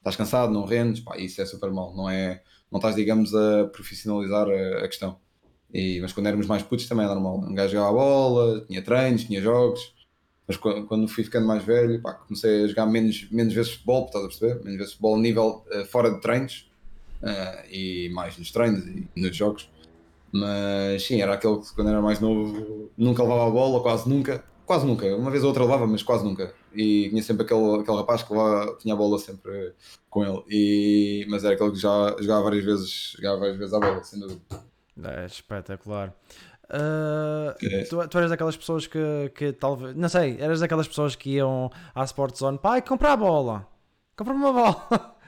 estás cansado, não rendes, pá, isso é super mal, não é, não estás, digamos, a profissionalizar a, a questão. E, mas quando éramos mais putos também é normal, um gajo jogava a bola, tinha treinos, tinha jogos, mas quando, quando fui ficando mais velho, pá, comecei a jogar menos, menos vezes futebol, estás a perceber? Menos vezes futebol nível ah, fora de treinos, ah, e mais nos treinos e nos jogos. Mas sim, era aquele que quando era mais novo nunca levava a bola, quase nunca. Quase nunca, uma vez ou outra levava, mas quase nunca. E tinha sempre aquele, aquele rapaz que levava, tinha a bola sempre com ele. E, mas era aquele que já jogava várias vezes, jogava várias vezes a bola, sem dúvida. É espetacular. Ah, É. tu, tu eras daquelas pessoas que, que talvez. Não sei, eras daquelas pessoas que iam à Sport Zone. Pai, comprar a bola. Compra uma bola.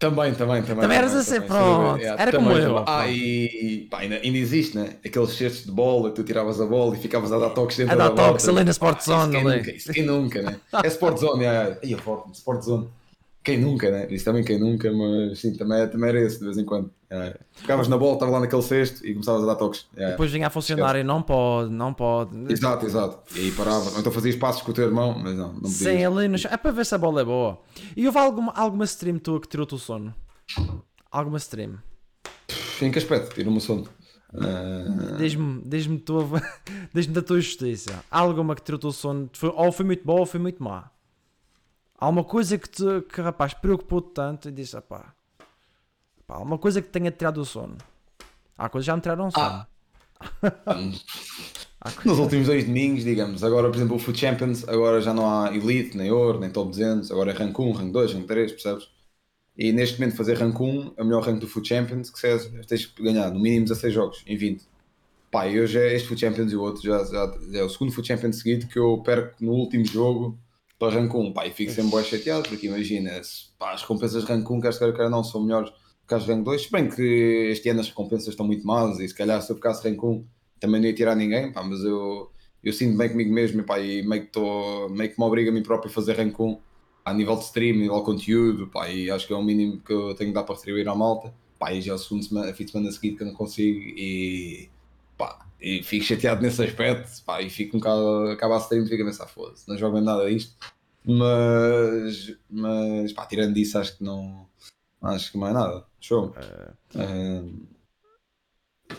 Também, também, também. Também eras assim, pronto. Yeah, Era como eu. Ah, e pá, ainda, ainda existe, né? Aqueles cestos de bola, tu tiravas a bola e ficavas a dar toques dentro A dar da bola. toques ali na Sport Zone, Isso quem nunca, isso quem nunca, né? É Sport Zone, yeah. Ia forte, Sport Zone. Quem nunca, né? Isso também quem nunca, mas sim, também, também era esse de vez em quando. Yeah. Ficavas na bola, estava lá naquele cesto e começavas a dar toques. Yeah. Depois vinha a funcionar e não pode, não pode. Exato, exato. E aí parava. Então fazias passos com o teu irmão, mas não, não podias. Sim, ali no chão. É para ver se a bola é boa. E houve alguma, alguma stream tua que tirou-te o sono? Alguma stream? Em que aspecto? Tira-me o sono. Diz-me diz-me tua- diz-me da tua justiça. Há alguma que tirou-te o sono? Foi- ou foi muito boa ou foi muito má? Há uma coisa que, te, que rapaz, preocupou-te tanto e disse: pá, pá, uma coisa que tenha tirado o sono. Há coisas que já me tiraram o sono. Há coisas- Nos últimos dois domingos, digamos, agora por exemplo o Food Champions, agora já não há Elite, nem Ouro, nem Top 200, agora é Rank 1, Rank 2, Rank 3, percebes? E neste momento fazer Rank 1 é o melhor rank do Food Champions, que se tens que ganhar no mínimo 16 jogos em 20. Pá, e hoje é este Food Champions e o outro, já, já, já é o segundo Food Champions seguido que eu perco no último jogo para Rank 1. Pá, e fico sempre bem chateado, porque imagina, pá, as recompensas de Rank 1, quer se quer, quer não, são melhores que as Rank 2, se bem que este ano as recompensas estão muito más e se calhar se eu ficasse Rank 1 também não ia tirar ninguém, pá, mas eu, eu sinto bem comigo mesmo pá, e meio que, tô, meio que me obriga a mim próprio a fazer rank 1 a nível de stream, a nível de conteúdo, pá, e acho que é o mínimo que eu tenho que dar para retribuir à malta. Pá, e já é o segundo semana, fim de semana seguinte que eu não consigo e, pá, e fico chateado nesse aspecto, pá, e fico um bocado, acaba a stream e fico a pensar, foda-se, não jogo nada disto, mas, mas pá, tirando disso acho que não, acho que mais nada, show.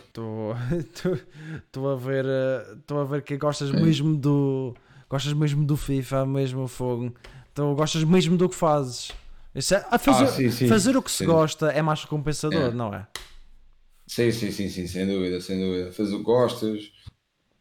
Estou a ver estou a ver que gostas mesmo do gostas mesmo do FIFA mesmo fogo tu gostas mesmo do que fazes é- ah, fazer, Ah, sim, sim. fazer o que se Sim. gosta é mais recompensador É. não é Sim, sim, sim, sim, sem dúvida, sem dúvida. Fazer o que gostas,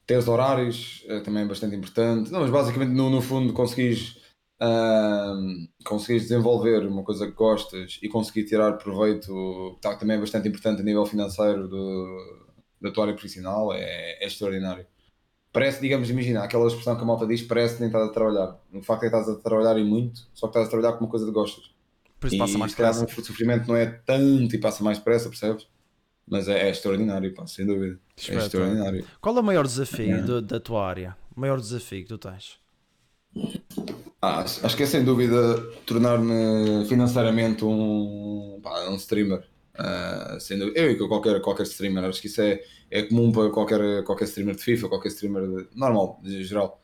ter os horários é também bastante importante. Não, mas basicamente no, no fundo conseguires, ahm, conseguires desenvolver uma coisa que gostas e conseguir tirar proveito, tá, também é bastante importante a nível financeiro do, da tua área profissional, é, é extraordinário. Parece, digamos, imagina, aquela expressão que a malta diz, parece que nem estás a trabalhar. No facto é que estás a trabalhar e muito, só que estás a trabalhar com uma coisa que gostas. por isso passa mais se calhar pressa o sofrimento não é tanto e passa mais depressa, percebes? Mas é, é extraordinário, pá, sem dúvida. É extraordinário. Qual é o maior desafio É. do- da tua área? O maior desafio que tu tens? Ah, acho que é sem dúvida tornar-me financeiramente um, pá, um streamer. Sem dúvida. Eu e qualquer, qualquer streamer, acho que isso é, é comum para qualquer, qualquer streamer de FIFA, qualquer streamer de- normal, de geral.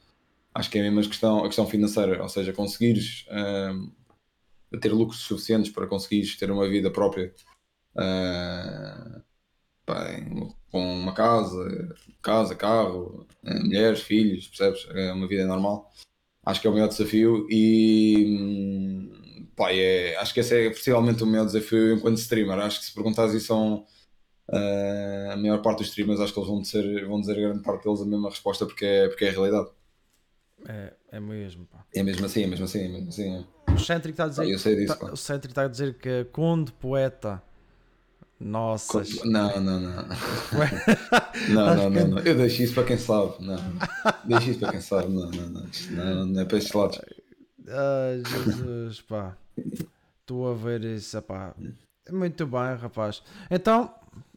Acho que é mesmo a questão, a questão financeira, ou seja, conseguires ah, ter lucros suficientes para conseguires ter uma vida própria ah, pá, com uma casa, casa, carro, ah, mulheres, filhos, percebes? É uma vida normal acho que é o maior desafio e hum, pá, é, acho que esse é possivelmente o maior desafio enquanto streamer. Acho que se perguntares isso a, um, ah, a maior parte dos streamers, acho que eles vão dizer, vão dizer a grande parte deles a mesma resposta porque é, porque é a realidade. É, é mesmo, pá. É mesmo assim, é mesmo assim, é mesmo assim. é. O Centric está a dizer, disso, tá- o Centric está a dizer que Conde Poeta. Nossas. Não, não, não. Não, não, não, não. Eu deixo isso para quem sabe. Não. Deixo isso para quem sabe. Não, não, não. Não, não é para estes lados. Ai, Jesus, pá. Estou a ver isso, pá. Muito bem, rapaz. Então,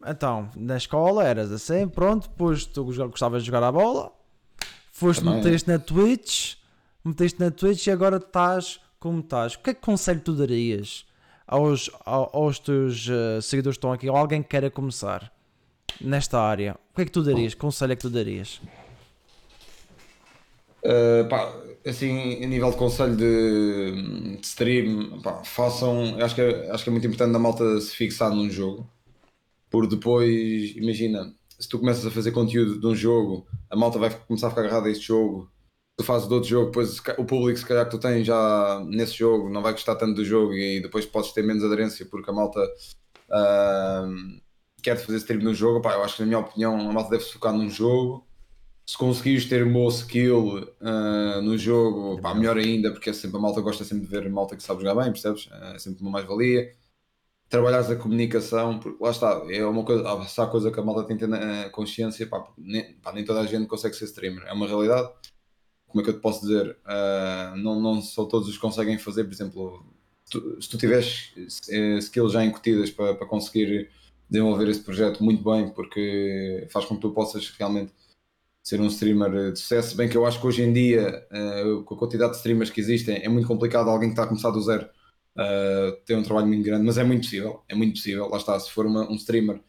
então, na escola eras assim, pronto, depois tu gostavas de jogar a bola, foste, Também. meteste na Twitch, meteste na Twitch e agora estás como estás. O que é que conselho tu darias aos, ao- aos teus eh, seguidores que estão aqui, ou alguém que queira começar nesta área? O que é que tu darias? Que conselho é que tu darias? Uh, pá, assim, a nível de conselho de, de stream, pá, façam. Acho que, é, acho que é muito importante a malta se fixar num jogo, porque depois, imagina, se tu começas a fazer conteúdo de um jogo, a malta vai começar a ficar agarrada a este jogo. Tu fazes de outro jogo, depois o público, se calhar, que tu tens já nesse jogo, não vai gostar tanto do jogo e depois podes ter menos aderência porque a malta ah, quer fazer stream num jogo. Pá, eu acho que, na minha opinião, a malta deve se focar num jogo se conseguires ter um bom skill ah, no jogo, pá, melhor ainda, porque é sempre a malta gosta sempre de ver malta que sabe jogar bem, percebes? Ah, É sempre uma mais-valia. Trabalhares a comunicação, porque lá está, é uma coisa, há coisa que a malta tem que ter na consciência, pá, nem, pá, nem toda a gente consegue ser streamer, é uma realidade. Como é que eu te posso dizer? Ah, não, não só todos os conseguem fazer, por exemplo, tu- se tu tiveres eh, skills já incutidas para, para conseguir desenvolver esse projeto muito bem, porque faz com que tu possas realmente ser um streamer de sucesso, bem que eu acho que hoje em dia, eh, com a quantidade de streamers que existem, é muito complicado alguém que está a começar do zero eh, ter um trabalho muito grande, mas é muito possível, é muito possível, lá está, se for uma- um streamer,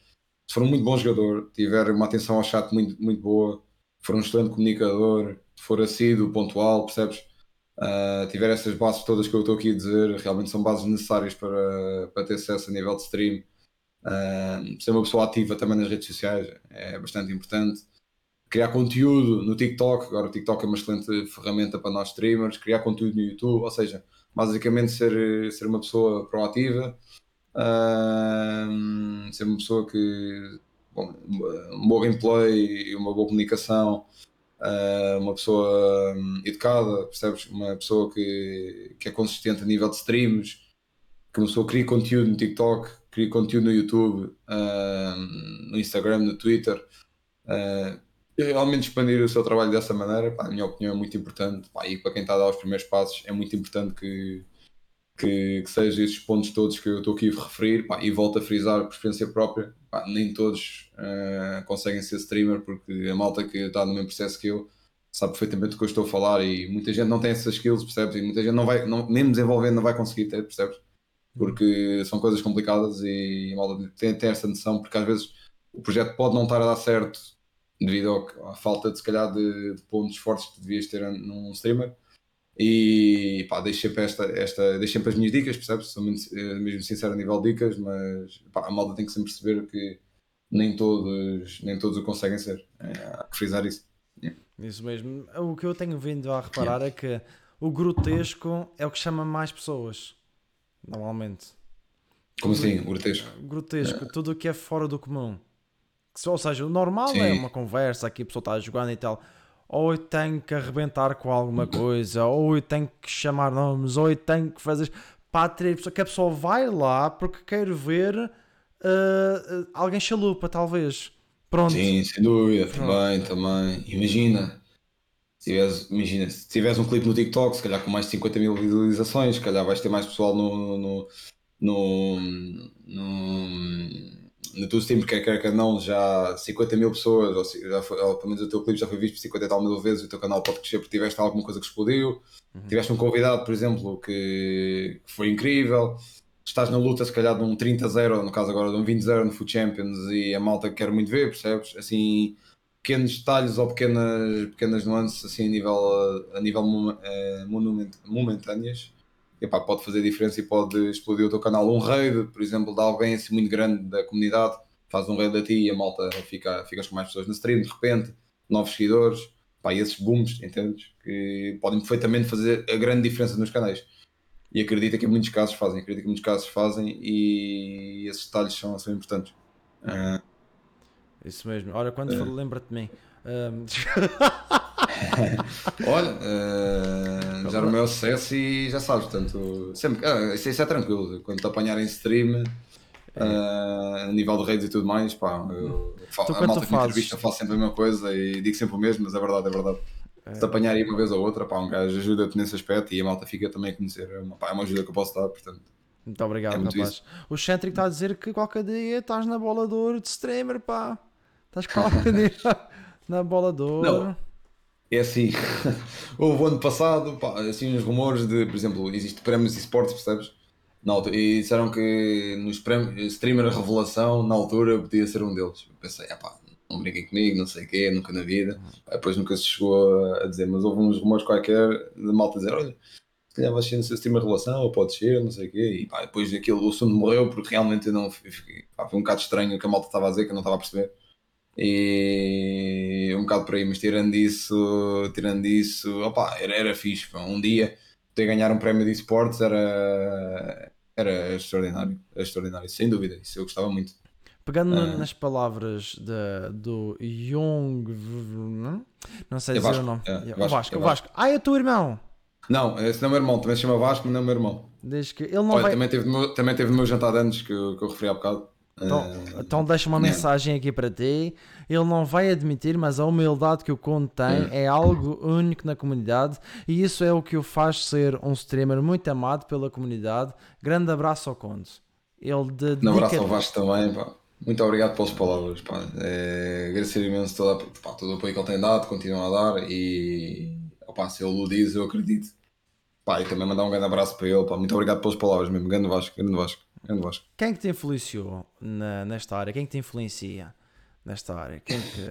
se for um muito bom jogador, tiver uma atenção ao chat muito, muito boa, for um excelente comunicador, for assíduo, pontual, percebes? Uh, tiver essas bases todas que eu estou aqui a dizer, realmente são bases necessárias para, para ter sucesso a nível de stream. Uh, ser uma pessoa ativa também nas redes sociais é bastante importante. Criar conteúdo no TikTok, agora o TikTok é uma excelente ferramenta para nós streamers. Criar conteúdo no YouTube, ou seja, basicamente ser, ser uma pessoa proativa, uh, ser uma pessoa que. Bom, um bom gameplay e uma boa comunicação, uma pessoa um, educada, percebes? Uma pessoa que, que é consistente a nível de streams, que uma pessoa cria conteúdo no TikTok, cria conteúdo no YouTube, uh, no Instagram, no Twitter. E realmente expandir o seu trabalho dessa maneira, pá, na minha opinião, é muito importante. Pá, e para quem está a dar os primeiros passos, é muito importante que, que, que sejam esses pontos todos que eu estou aqui a referir. Pá, e volto a frisar por experiência própria: pá, nem todos uh, conseguem ser streamer, porque a malta que está no mesmo processo que eu sabe perfeitamente do que eu estou a falar. E muita gente não tem essas skills, percebes? E muita gente não vai, não, mesmo desenvolvendo, não vai conseguir ter, percebes? Porque são coisas complicadas e a malta tem, tem essa noção, porque às vezes o projeto pode não estar a dar certo devido à falta de se calhar de, de pontos fortes que devias ter num streamer e pá, deixo sempre, esta, esta, deixo sempre as minhas dicas, percebes? Sou muito, eh, mesmo sincero a nível de dicas, mas pá, a malta tem que sempre perceber que nem todos, nem todos o conseguem ser. É, há que frisar isso. Isso mesmo. O que eu tenho vindo a reparar é que o grotesco é o que chama mais pessoas. Normalmente. Como assim, grotesco? Grotesco, tudo o que é fora do comum. Ou seja, o normal é Sim. uma conversa, aqui a pessoa está jogando e tal. Ou eu tenho que arrebentar com alguma coisa, ou eu tenho que chamar nomes, ou eu tenho que fazer. Para atrair a pessoa, que a pessoa vai lá porque quer ver ah, alguém chalupa, talvez. Pronto. Sim, sem dúvida, também, também. Imagina, se tiveres, imagina, se tiveres um clipe no TikTok, se calhar com mais de 50 mil visualizações, se calhar vais ter mais pessoal no, no, no, no, no teu stream, quer quer que não, já 50 mil pessoas, ou, já foi, ou pelo menos o teu clipe já foi visto por 50 e tal mil vezes, o teu canal pode crescer porque tiveste alguma coisa que explodiu, tiveste um convidado, por exemplo, que, que foi incrível, estás na luta se calhar de um 30-0, no caso agora de um 20-0 no Food Champions e a malta quer muito ver, percebes? Assim, pequenos detalhes ou pequenas, pequenas nuances assim, a nível, a nível eh, monument- momentâneas epá, pode fazer diferença e pode explodir o teu canal. Um raid, por exemplo, de alguém assim muito grande da comunidade, faz um raid a ti e a malta fica, ficas com mais pessoas na stream, de repente, novos seguidores, pá, esses booms, entendes? Que podem perfeitamente fazer a grande diferença nos canais. E acredito que em muitos casos fazem, acredito que muitos casos fazem e esses detalhes são, são importantes. Ah, Isso mesmo. Ora, quando for, lembra-te de mim. Ahm, olha, ah, já no meu sucesso e já sabes, portanto, sempre, ah, isso, isso é tranquilo, quando te apanharem stream, ah, a nível de redes e tudo mais, pá, eu, a malta que me entrevista faz sempre a mesma coisa e digo sempre o mesmo, mas é verdade, é verdade. Se te apanharem uma vez ou outra, pá, um gajo ajuda-te nesse aspecto e a malta fica também a conhecer, é uma, pá, é uma ajuda que eu posso dar, portanto. Muito obrigado, É muito rapaz. O Centric está a dizer que qualquer dia estás na bola de ouro de streamer, pá. Estás qualquer dia na bola de ouro. Não. É assim, houve ano passado, pá, assim, uns rumores de, por exemplo, existe prémios e esportes, percebes? Na altura, e disseram que nos prémios, streamer revelação, na altura, podia ser um deles. Eu pensei, ah pá, não brinquem comigo, não sei o quê, nunca na vida. Pá, Depois nunca se chegou a dizer, mas houve uns rumores qualquer de malta dizer, olha, se calhar vais ser no streamer revelação, ou pode ser, não sei o quê. E pá, depois daquilo o assunto morreu, porque realmente eu não, fiquei, pá, foi um bocado estranho o que a malta estava a dizer, que eu não estava a perceber. E um bocado por aí, mas tirando isso, tirando isso, opá, era, era fixe. pá. Um dia ter ganhar um prémio de esportes era, era extraordinário, era extraordinário, sem dúvida, isso eu gostava muito. Pegando Ah. nas palavras de, do Young. Não, sei É dizer Vasco, o nome. é, É, o Vasco, Vasco. é o Vasco. Ah, é o teu irmão. Não, esse não é o meu irmão, também se chama Vasco, mas não é o meu irmão. Diz que ele não Olha, vai. também, teve meu, também teve no meu jantar de anos que eu, que eu referi há bocado. Então, Ah, então deixa uma yeah. mensagem aqui para ti. Ele não vai admitir, mas a humildade que o Conde tem é algo único na comunidade e isso é o que o faz ser um streamer muito amado pela comunidade. Grande abraço ao Conde. Ele Um abraço ao Vasco também, pá. Muito obrigado pelas palavras, pá. É, agradecer imenso toda, a- pá, todo o apoio que ele tem dado, continua a dar e opá, se ele o diz, eu acredito. Pá, e também mandar um grande abraço para ele, pá. Muito obrigado pelas palavras mesmo. Grande Vasco, grande Vasco, grande Vasco. Quem que te influenciou na- nesta área? Quem que te influencia nesta área? Quem que.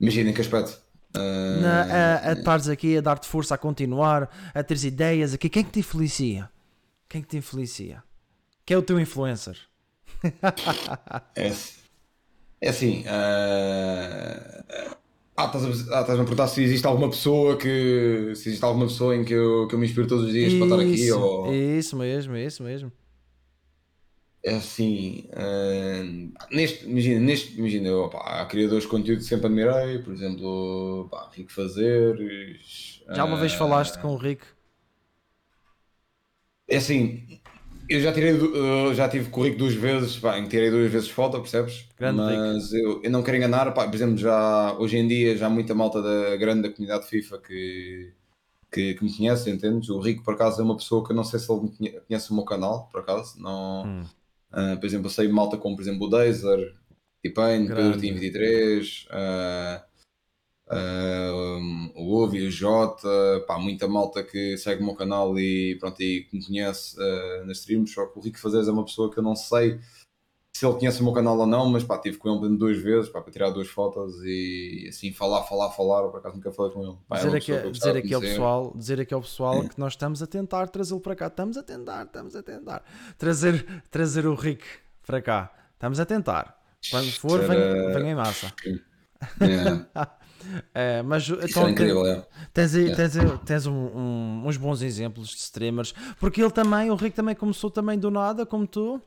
Imagina em que aspecto. Ah, Na, a, a estares aqui a dar-te força a continuar, a teres ideias aqui. Quem que te influencia? Quem que te influencia? Quem é o teu influencer? É, é assim. ah, ah, estás a, ah, estás a perguntar se existe alguma pessoa que. Se existe alguma pessoa em que eu, que eu me inspiro todos os dias para estar aqui Isso, ou. isso mesmo, isso mesmo. É assim, ah, neste, imagina, neste, imagina, eu, pá, há criadores de conteúdo que sempre admirei, por exemplo, pá, Rico Fazeres. Já uma vez ah, falaste com o Rico? É assim, eu já tirei, eu já tive com o Rico duas vezes, pá, tirei duas vezes foto, percebes? Grande Mas eu, eu não quero enganar, pá, por exemplo, já, hoje em dia já há muita malta da grande da comunidade FIFA que, que, que me conhece, entendes? O Rico, por acaso, é uma pessoa que eu não sei se ele conhece o meu canal, por acaso, não... Hum. Ah, por exemplo, eu sei malta como, por exemplo, o Dazer, T-Pain, Pedro. Tim 23, ah, um, o Uvi, o Jota, pá, muita malta que segue o meu canal e, pronto, e que me conhece ah, nas streams, só que o Rico Fazeres é uma pessoa que eu não sei se ele conhece o meu canal ou não, mas pá, tive com ele duas vezes pá, para tirar duas fotos e assim falar, falar, falar, por acaso nunca falei com ele. Pá, é dizer uma aqui, que dizer aqui ao pessoal, dizer aqui ao pessoal que nós estamos a tentar trazê-lo para cá. Estamos a tentar, estamos a tentar. Trazer, trazer o Rico para cá. Estamos a tentar. Quando for, Será- venha, venha em massa. É, É, mas isso então, era incrível, é. Tens, aí- É. tens, aí- tens um- um- uns bons exemplos de streamers, porque ele também, o Rico também começou também do nada, como tu,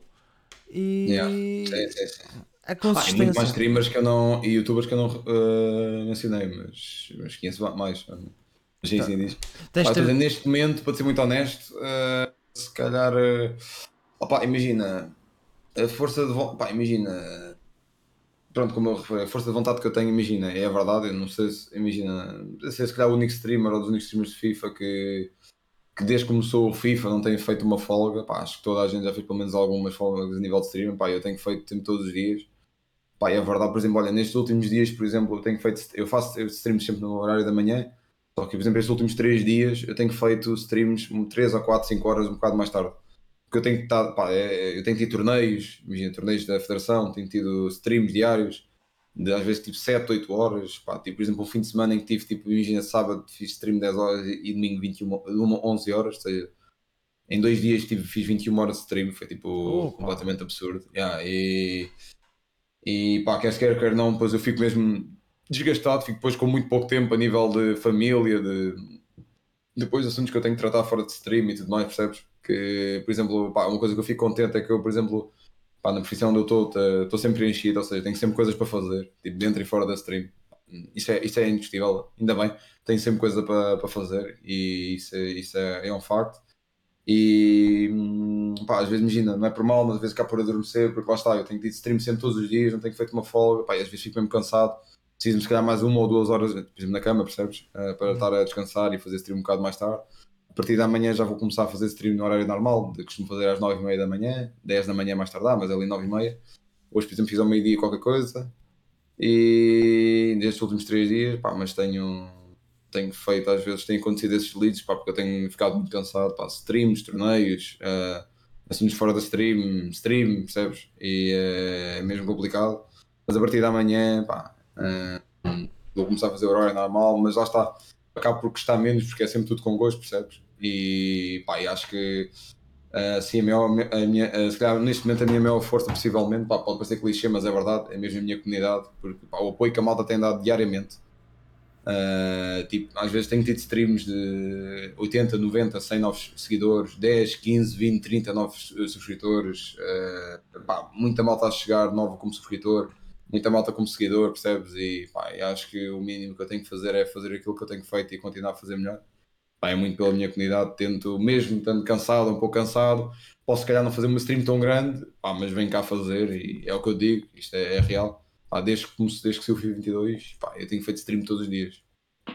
e Yeah. Sim, sim, sim. a Ah, e muito mais consistência. streamers que eu não, e youtubers que eu não eh, mencionei, mas, mas conheço mais. Mas sim, diz. Tens Pá, ter- neste momento, para ser muito honesto, eh, se calhar. eh, opá, imagina, a força de vontade. Imagina. Pronto, como eu a força de vontade que eu tenho, imagina, é a verdade. Eu não sei se. Imagina, não sei se calhar o único streamer ou dos únicos streamers de FIFA que, que desde que começou o FIFA não tenho feito uma folga, pá, acho que toda a gente já fez pelo menos algumas folgas a nível de streaming, pá, eu tenho feito sempre todos os dias. Pá, é verdade, por exemplo, olha, nestes últimos dias, por exemplo, eu tenho feito, eu faço streams sempre no horário da manhã, só que, por exemplo, estes últimos 3 dias eu tenho feito streams 3 ou 4, 5 horas, um bocado mais tarde. Porque eu tenho que estar, pá, é, eu tenho tido torneios, imagina, torneios da Federação, tenho tido streams diários, de às vezes tipo 7, 8 horas, pá, tipo, por exemplo, um fim de semana em que tive, tipo, imagina, sábado fiz stream 10 horas e domingo 21, 11 horas, ou seja, em dois dias tive, fiz 21 horas de stream, foi tipo oh, completamente absurdo. Yeah, e, e pá, quer quer, quer não, depois eu fico mesmo desgastado, fico depois com muito pouco tempo a nível de família, de depois assuntos que eu tenho que tratar fora de stream e tudo mais, percebes? Que, por exemplo, pá, uma coisa que eu fico contente é que eu, por exemplo, pá, na profissão onde eu estou, estou sempre preenchido, ou seja, tenho sempre coisas para fazer, tipo, dentro e fora da stream. Isso é, isso é indiscutível, ainda bem, tenho sempre coisa para, para fazer e isso, é, isso é, é um facto. E pá, às vezes imagina, não é por mal, mas às vezes cá por adormecer, porque lá está, eu tenho tido stream sempre todos os dias, não tenho feito uma folga, pá, às vezes fico mesmo cansado, preciso-me se calhar mais uma ou duas horas, por exemplo, na cama, percebes? Uh, para uhum. estar a descansar e fazer stream um bocado mais tarde. A partir da manhã já vou começar a fazer stream no horário normal, costumo fazer às 9h30 da manhã, 10 da manhã mais tardar, mas ali 9h30. Hoje, por exemplo, fiz ao meio-dia qualquer coisa. E destes últimos 3 dias, pá, mas tenho, tenho feito, às vezes tem acontecido esses leads, pá, porque eu tenho ficado muito cansado, pá, streams, torneios, uh, assuntos fora da stream, stream, percebes? E uh, é mesmo complicado. Mas a partir da manhã, pá, uh, vou começar a fazer o horário normal, mas lá está, acabo por gostar menos, porque é sempre tudo com gosto, percebes? E pá, acho que uh, assim, a, maior, a minha, uh, se calhar neste momento a minha maior força possivelmente, pá, pode parecer clichê, mas é verdade, é mesmo a minha comunidade, porque pá, o apoio que a malta tem dado diariamente. Uh, tipo, às vezes tenho tido streams de 80, 90, 100 novos seguidores, 10, 15, 20, 30 novos subscritores, uh, pá, muita malta a chegar nova como subscritor, muita malta como seguidor, percebes? E pá, acho que o mínimo que eu tenho que fazer é fazer aquilo que eu tenho feito e continuar a fazer melhor pá, é muito pela minha comunidade, tento, mesmo estando cansado, um pouco cansado, posso se calhar não fazer uma stream tão grande, pá, mas vem cá fazer e é o que eu digo, isto é, é real. Pá, desde, que, desde que o FIFA 22, pá, eu tenho feito stream todos os dias.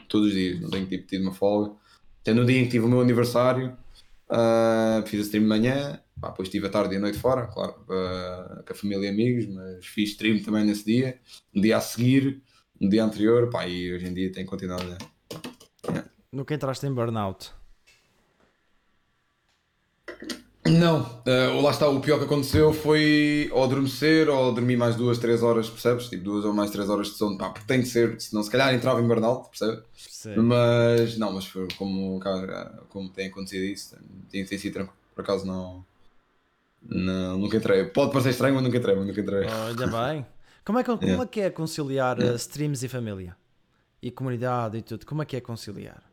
Todos os dias, não tenho tipo, tido uma folga. Até no dia em que tive o meu aniversário, uh, fiz a stream de manhã, pá, depois estive a tarde e a noite fora, claro, uh, com a família e amigos, mas fiz stream também nesse dia. No dia a seguir, no dia anterior, pá, e hoje em dia tenho continuado. Né? Nunca entraste em burnout? Não, uh, lá está, o pior que aconteceu foi ou adormecer ou dormir mais duas, três horas, percebes? Tipo, duas ou mais três horas de sono, pá, porque tem que ser, senão se calhar entrava em burnout, percebes? Sim. Mas não, mas foi como, como tem acontecido isso, tem, tem sido tranquilo, por acaso não, não, nunca entrei. Pode parecer estranho, mas nunca entrei, mas nunca entrei. Olha bem. Como é que, como yeah. é, que é conciliar yeah. streams e família? E comunidade e tudo, como é que é conciliar?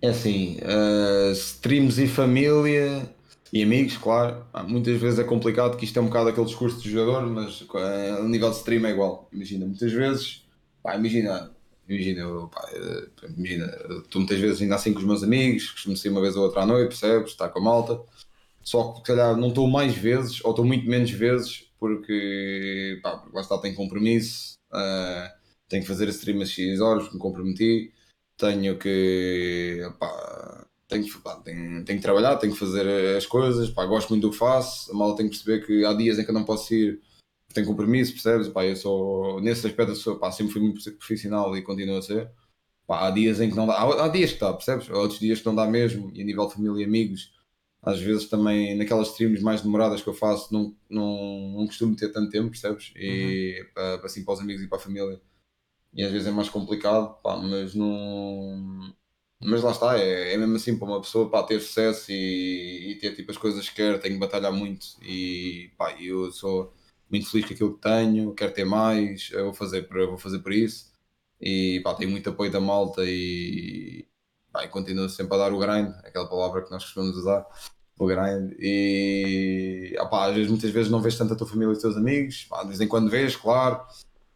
É assim, uh, streams e família e amigos, claro. Muitas vezes é complicado, que isto é um bocado aquele discurso do jogador, mas uh, nível de stream é igual. Imagina, muitas vezes, pá, imagina, imagina, eu, pá, uh, imagina, estou muitas vezes ainda assim com os meus amigos, costumo sair uma vez ou outra à noite, percebes? Está com a malta. Só que, se calhar, não estou mais vezes, ou estou muito menos vezes, porque, pá, lá está, tenho compromisso, uh, tenho que fazer stream às 6 horas, me comprometi tenho que. Tenho, pá, tenho, tenho que trabalhar, tenho que fazer as coisas, pá, gosto muito do que faço, a mala tem que perceber que há dias em que eu não posso ir, tenho compromisso, percebes? Pá, eu sou, nesse aspecto, eu sou, pá, sempre fui muito profissional e continuo a ser. Pá, há dias em que não dá, há, há dias que dá, percebes? Há outros dias que não dá mesmo, e a nível de família e amigos, às vezes também naquelas streams mais demoradas que eu faço, não, não, não costumo ter tanto tempo, percebes? E uhum. para, assim, para os amigos e para a família e às vezes é mais complicado, pá, mas não. Mas lá está, é, é mesmo assim para uma pessoa para ter sucesso e, e, ter tipo as coisas que quer, tenho que batalhar muito e pá, eu sou muito feliz com aquilo que tenho, quero ter mais, vou fazer por, vou fazer por isso e pá, tenho muito apoio da malta e, pá, e continuo sempre a dar o grind, aquela palavra que nós costumamos usar, o grind e pá, às vezes muitas vezes não vês tanto a tua família e os teus amigos, pá, de vez em quando vês, claro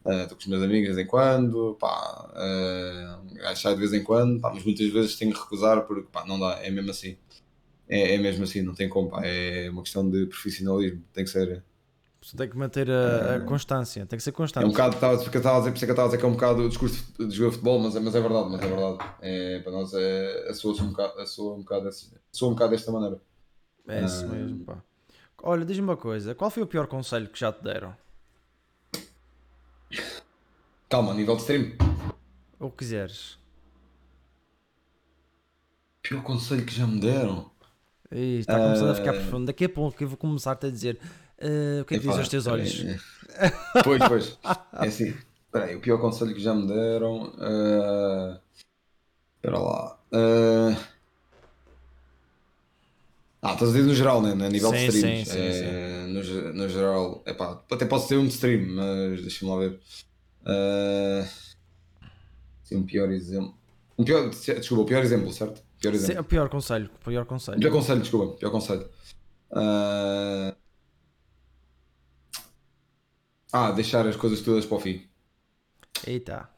Estou uh, com os meus amigos de vez em quando, pá, uh, achar de vez em quando, pá, mas muitas vezes tenho que recusar porque pá, não dá, é mesmo assim. É, é mesmo assim, não tem como, pá, é uma questão de profissionalismo, tem que ser. Tu tem que manter a, a constância, tem que ser É constante. um bocado, estava, porque eu estava a dizer, por isso é que eu estava a dizer que é um bocado o discurso de jogar futebol, mas, é- mas é verdade, mas é verdade. É, para nós é, a soa um bocado, a soa um bocado, desse- soa um bocado desta maneira. É isso mesmo, pá. Olha, diz-me uma coisa, qual foi o pior conselho que já te deram? Calma, a nível de stream. Ou que quiseres? Pior conselho que já me deram. Ih, está começando a ficar profundo. Daqui a pouco eu vou começar-te a dizer eh, o que é que dizem os teus olhos. é- Pois, pois. É assim. Espera aí, o pior conselho que já me deram. eh, Espera lá. eh, Ah, estás a dizer no geral, né? A nível Sim, de streams. sim, sim, Eh, No, ge- no geral, epá, até posso ter um de stream, mas deixa-me lá ver. Sim, um pior exemplo. Um pior, desculpa, o pior exemplo, certo? Pior Sim, exemplo. o pior conselho, o pior conselho. Pior conselho, desculpa, pior conselho. Ah, Ah, deixar as coisas todas para o fim. Eita.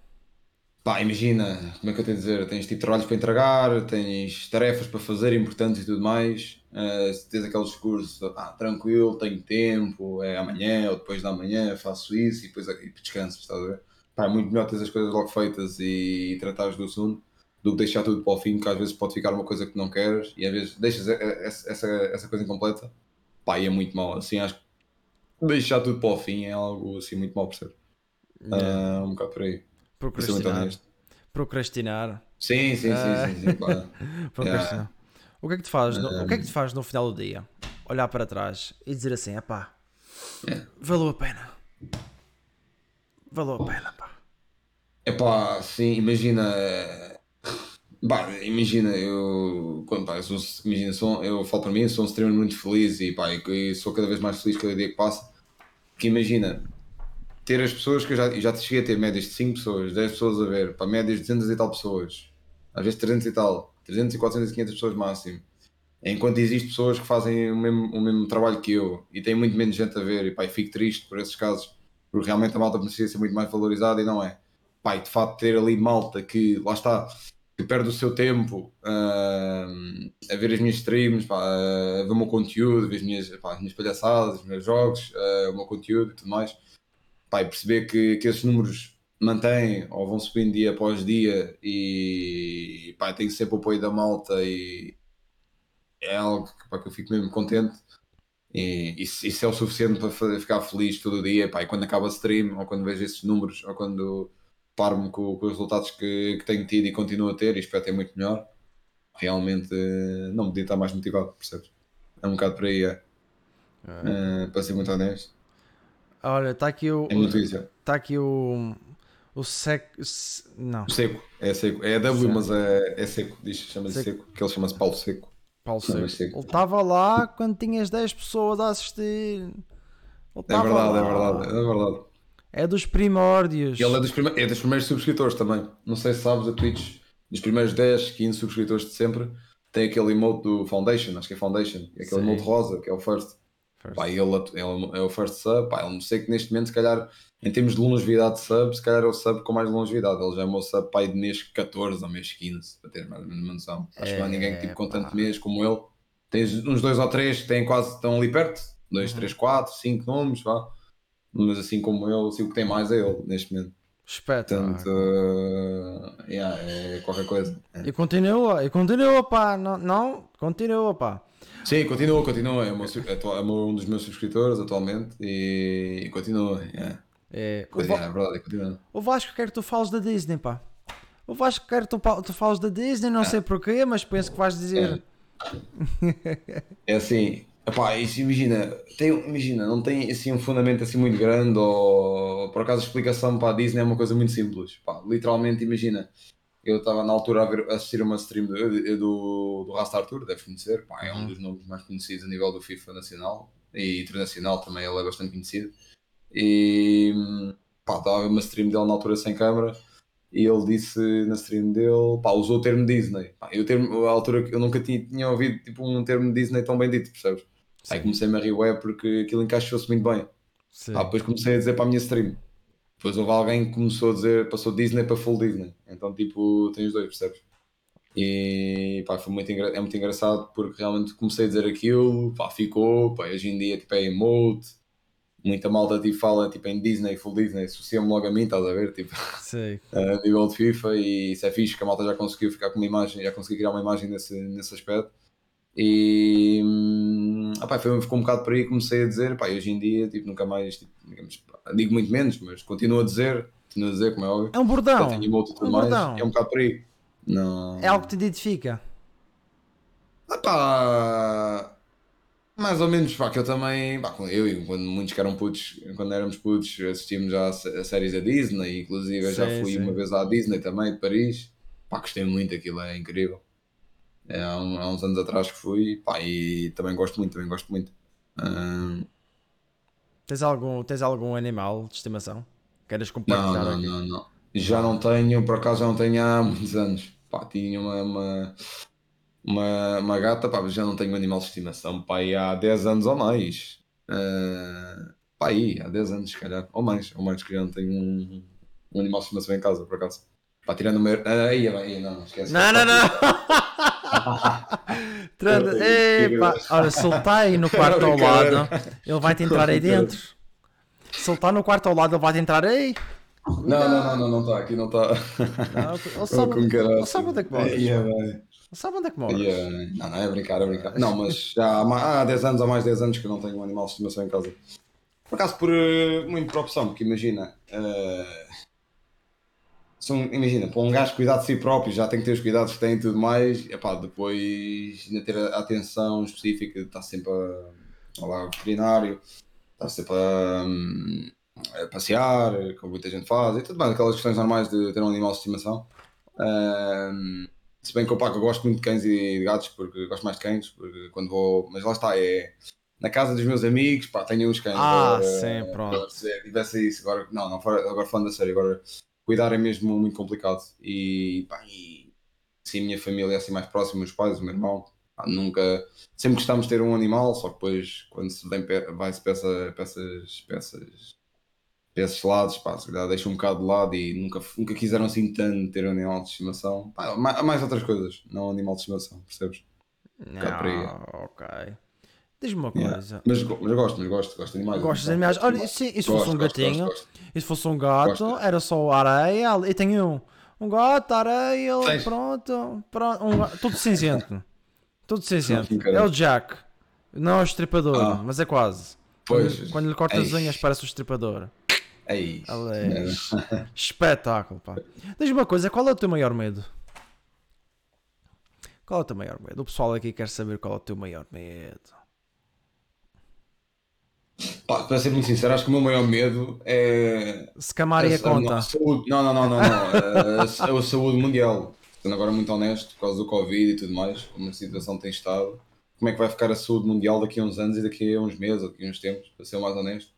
Pá, imagina, como é que eu tenho a dizer? Tens tipo trabalhos para entregar, tens tarefas para fazer importantes e tudo mais. Ah, se tens aquele discurso, ah, tranquilo, tenho tempo, é amanhã ou depois da manhã, faço isso e depois e descanso, estás a ver? Pá, é muito melhor ter as coisas logo feitas e tratares do assunto do que deixar tudo para o fim, que às vezes pode ficar uma coisa que não queres e às vezes deixas e- e- essa, essa, essa coisa incompleta. Pá, e é muito mau. Assim, acho que deixar tudo para o fim é algo assim muito mau, percebes? Yeah. Ah, um bocado por aí. Procrastinar. Procrastinar. Sim, sim, Ah. sim, sim, sim, claro. Procrastinar. O que é que te faz? no- o que é que te faz no final do dia? Olhar para trás e dizer assim, epá, É. valeu a pena. Valeu a pena, pá. Epá, sim, imagina. Pá, imagina, eu. Quando, pá, eu sou, imagina, sou, eu falo para mim, eu sou um streamer muito feliz e, pá, e, e sou cada vez mais feliz cada dia que passa. Porque imagina, ter as pessoas que eu já, eu já cheguei a ter médias de 5 pessoas, 10 pessoas a ver, para médias de 200 e tal pessoas, às vezes 300 e tal, 300 e 400 e 500 pessoas máximo. Enquanto existem pessoas que fazem o mesmo, o mesmo trabalho que eu e tem muito menos gente a ver, e pá, fico triste por esses casos, porque realmente a malta precisa ser muito mais valorizada e não é. Pá, e de facto ter ali malta que, lá está, que perde o seu tempo ah, a ver as minhas streams, pá, a ver o meu conteúdo, ver as minhas, pá, as minhas palhaçadas, os meus jogos, ah, o meu conteúdo e tudo mais. Pá, e perceber que, que esses números mantêm ou vão subindo dia após dia e pá, tenho sempre o apoio da malta e é algo que, pá, que eu fico mesmo contente. E isso, isso é o suficiente para fa- ficar feliz todo o dia. Pá, e quando acaba a stream, ou quando vejo esses números, ou quando paro-me com, com os resultados que, que tenho tido e continuo a ter, e espero ter muito melhor, realmente eh, não me podia estar mais motivado, percebes? É um bocado por aí, é. Eh, para ser muito honesto. Olha, está aqui o. É é. Está aqui o. O sec. se- Não, Seco, é seco. É W, mas é, é seco. Diz, chama-se Seco. seco. que ele chama-se Paulo Seco. Paulo Não, Seco. Seco. Ele estava lá quando tinhas 10 pessoas a assistir. É verdade, é lá. verdade, é verdade. É dos primórdios. Ele é dos, prime- é dos primeiros subscritores também. Não sei se sabes, a Twitch, dos primeiros 10, 15 subscritores de sempre, tem aquele emote do Foundation, acho que é Foundation, é aquele Sim. emote rosa, que é o first. First. Pá, ele, ele é o first sub, pá, ele não sei que neste momento, se calhar, em termos de longevidade de sub, se calhar é o sub com mais longevidade. Ele já é o meu sub pai de mês 14 ou mês 15, para ter mais ou menos uma noção. Acho que não há ninguém que tipo, com tanto mês como ele. Tens uns dois ou três que têm quase, estão ali perto, dois, Uhum. três, quatro, cinco nomes, vá. Mas assim como ele, assim, o que tem mais é ele, neste momento. Espetáculo. Portanto, uh, yeah, é qualquer coisa. É. E continua, e continua, pá. Não, não, continua, pá. Sim, continua, continua. É, atu- é um dos meus subscritores atualmente e, continua. Yeah. É, o, Va- é verdade, continua. o Vasco quer que tu fales da Disney, pá. O Vasco quer que tu, tu fales da Disney, não sei porquê, mas penso que vais dizer. É assim, epá, isso imagina, tem, imagina, não tem assim um fundamento assim muito grande ou por acaso a explicação para a Disney é uma coisa muito simples. Pá, literalmente, imagina, eu estava na altura a, ver, a assistir uma stream do, do, do Rasta Arthur, deves conhecer, pá, é um Uhum. dos nomes mais conhecidos a nível do FIFA nacional e internacional também, ele é bastante conhecido. E pá, estava a ver uma stream dele na altura sem câmera e ele disse na stream dele, pá, usou o termo Disney. Pá, eu, termo, a altura que eu nunca tinha, tinha ouvido tipo, um termo Disney tão bem dito, percebes? Aí comecei-me a rir web porque aquilo encaixou-se muito bem. Sim. Ah, depois comecei a dizer para a minha stream. Depois houve alguém que começou a dizer, passou Disney para full Disney. Então, tipo, tem os dois, percebes? E pá, foi muito é muito engraçado porque realmente comecei a dizer aquilo, pá, ficou, pá, hoje em dia tipo, é emote muita malta tipo, fala tipo, em Disney, full Disney, associa-me logo a mim, estás a ver? Tipo, Sei. a nível de FIFA e isso é fixe, que a malta já conseguiu ficar com uma imagem, já conseguiu criar uma imagem nesse, nesse aspecto. E hum, opá, foi, ficou um bocado por aí comecei a dizer, pá, hoje em dia tipo, nunca mais, tipo, digamos, pá, digo muito menos, mas continuo a dizer, continuo a dizer, como é óbvio. É um bordão. Tenho tudo um mais, bordão. é um bocado por aí. Não. É algo que te identifica. Ah, pá, mais ou menos, pá, que eu também, pá, eu e quando muitos que eram putos, quando éramos putos, assistimos já a, sé- a séries da Disney, inclusive eu já Sim, fui sim. uma vez à Disney também, de Paris, pá, gostei muito, aquilo é incrível. É, há, um- há uns anos atrás que fui, pá, e também gosto muito, também gosto muito. Ahn, Tens algum, tens algum animal de estimação? Queres não, compartilhar não, aqui? não, não. Já não tenho, por acaso já não tenho há muitos anos. Pá, tinha uma, uma, uma, uma gata, pá, já não tenho um animal de estimação, pá, há 10 anos ou mais. Ah, pá, aí, há 10 anos, se calhar, ou mais, ou mais, que já não tenho um, um animal de estimação em casa, por acaso. Pá, tirando o meu. Ah, aí, aí, não, não, esquece. Não, não, não! Epá, que- olha, se ele está aí no quarto ao lado, ele vai-te entrar aí dentro. Se ele está no quarto ao lado, ele vai-te entrar aí. Não, não, não, não, não está, aqui não está. Não, ele sabe, ele onde é que moras. É bem. sabe onde é que moras. É, Não, não, é brincar, é brincar. Não, mas já há, há 10 anos ou mais 10 anos que eu não tenho um animal de estimação em casa. Por acaso, por, eh, muito por opção, porque imagina, eh, são, imagina, para um gajo cuidar de si próprio, já tem que ter os cuidados que tem e tudo mais, epá, depois ainda ter a atenção específica, está sempre a, lá ao veterinário, está sempre a, hum, a passear, como muita gente faz, e tudo mais, aquelas questões normais de ter um animal de estimação. Hum, se bem que eu, pá, que eu gosto muito de cães e de gatos, porque gosto mais de cães, porque quando vou. Mas lá está, é na casa dos meus amigos, pá, tenho os cães. Ah, agora, sim, pronto. agora, Se tivesse isso, agora, não, não, agora falando a sério, agora cuidar é mesmo muito complicado. E, pá, e sim, a minha família é assim mais próxima, os pais, o meu irmão, pá, nunca. Sempre gostamos de ter um animal, só que depois, quando se vem, vai-se peça, peças, peças esses lados, pá, se calhar deixam um bocado de lado e nunca, nunca quiseram assim tanto ter um animal de estimação. Pá, ma- mais, outras coisas, não um animal de estimação, percebes? aí. Não, ok. Diz-me uma Yeah. coisa. Mas, gosto, mas gosto, gosto de animais. Gostas de Então, animais? Olha, e se gosto, fosse um gosto, gatinho? gosto, gosto. E se fosse um gato, era só areia. Eu tenho um. Um gato, areia, Tens? pronto. pronto um tudo cinzento. Tudo cinzento. É o Jack. Não é o estripador, Ah. mas é quase. Pois. Quando, quando lhe corta as unhas, parece o estripador. Ei, Ele é espetáculo, pá. Diz-me uma coisa, qual é o teu maior medo? Qual é o teu maior medo? O pessoal aqui quer saber qual é o teu maior medo. Pá, para ser muito sincero, acho que o meu maior medo é. Se camar a a- conta. a saúde. Não, não, não, não, não. A, a saúde mundial. Sendo agora muito honesto, por causa do Covid e tudo mais, como a situação tem estado, como é que vai ficar a saúde mundial daqui a uns anos e daqui a uns meses ou daqui a uns tempos, para ser mais honesto?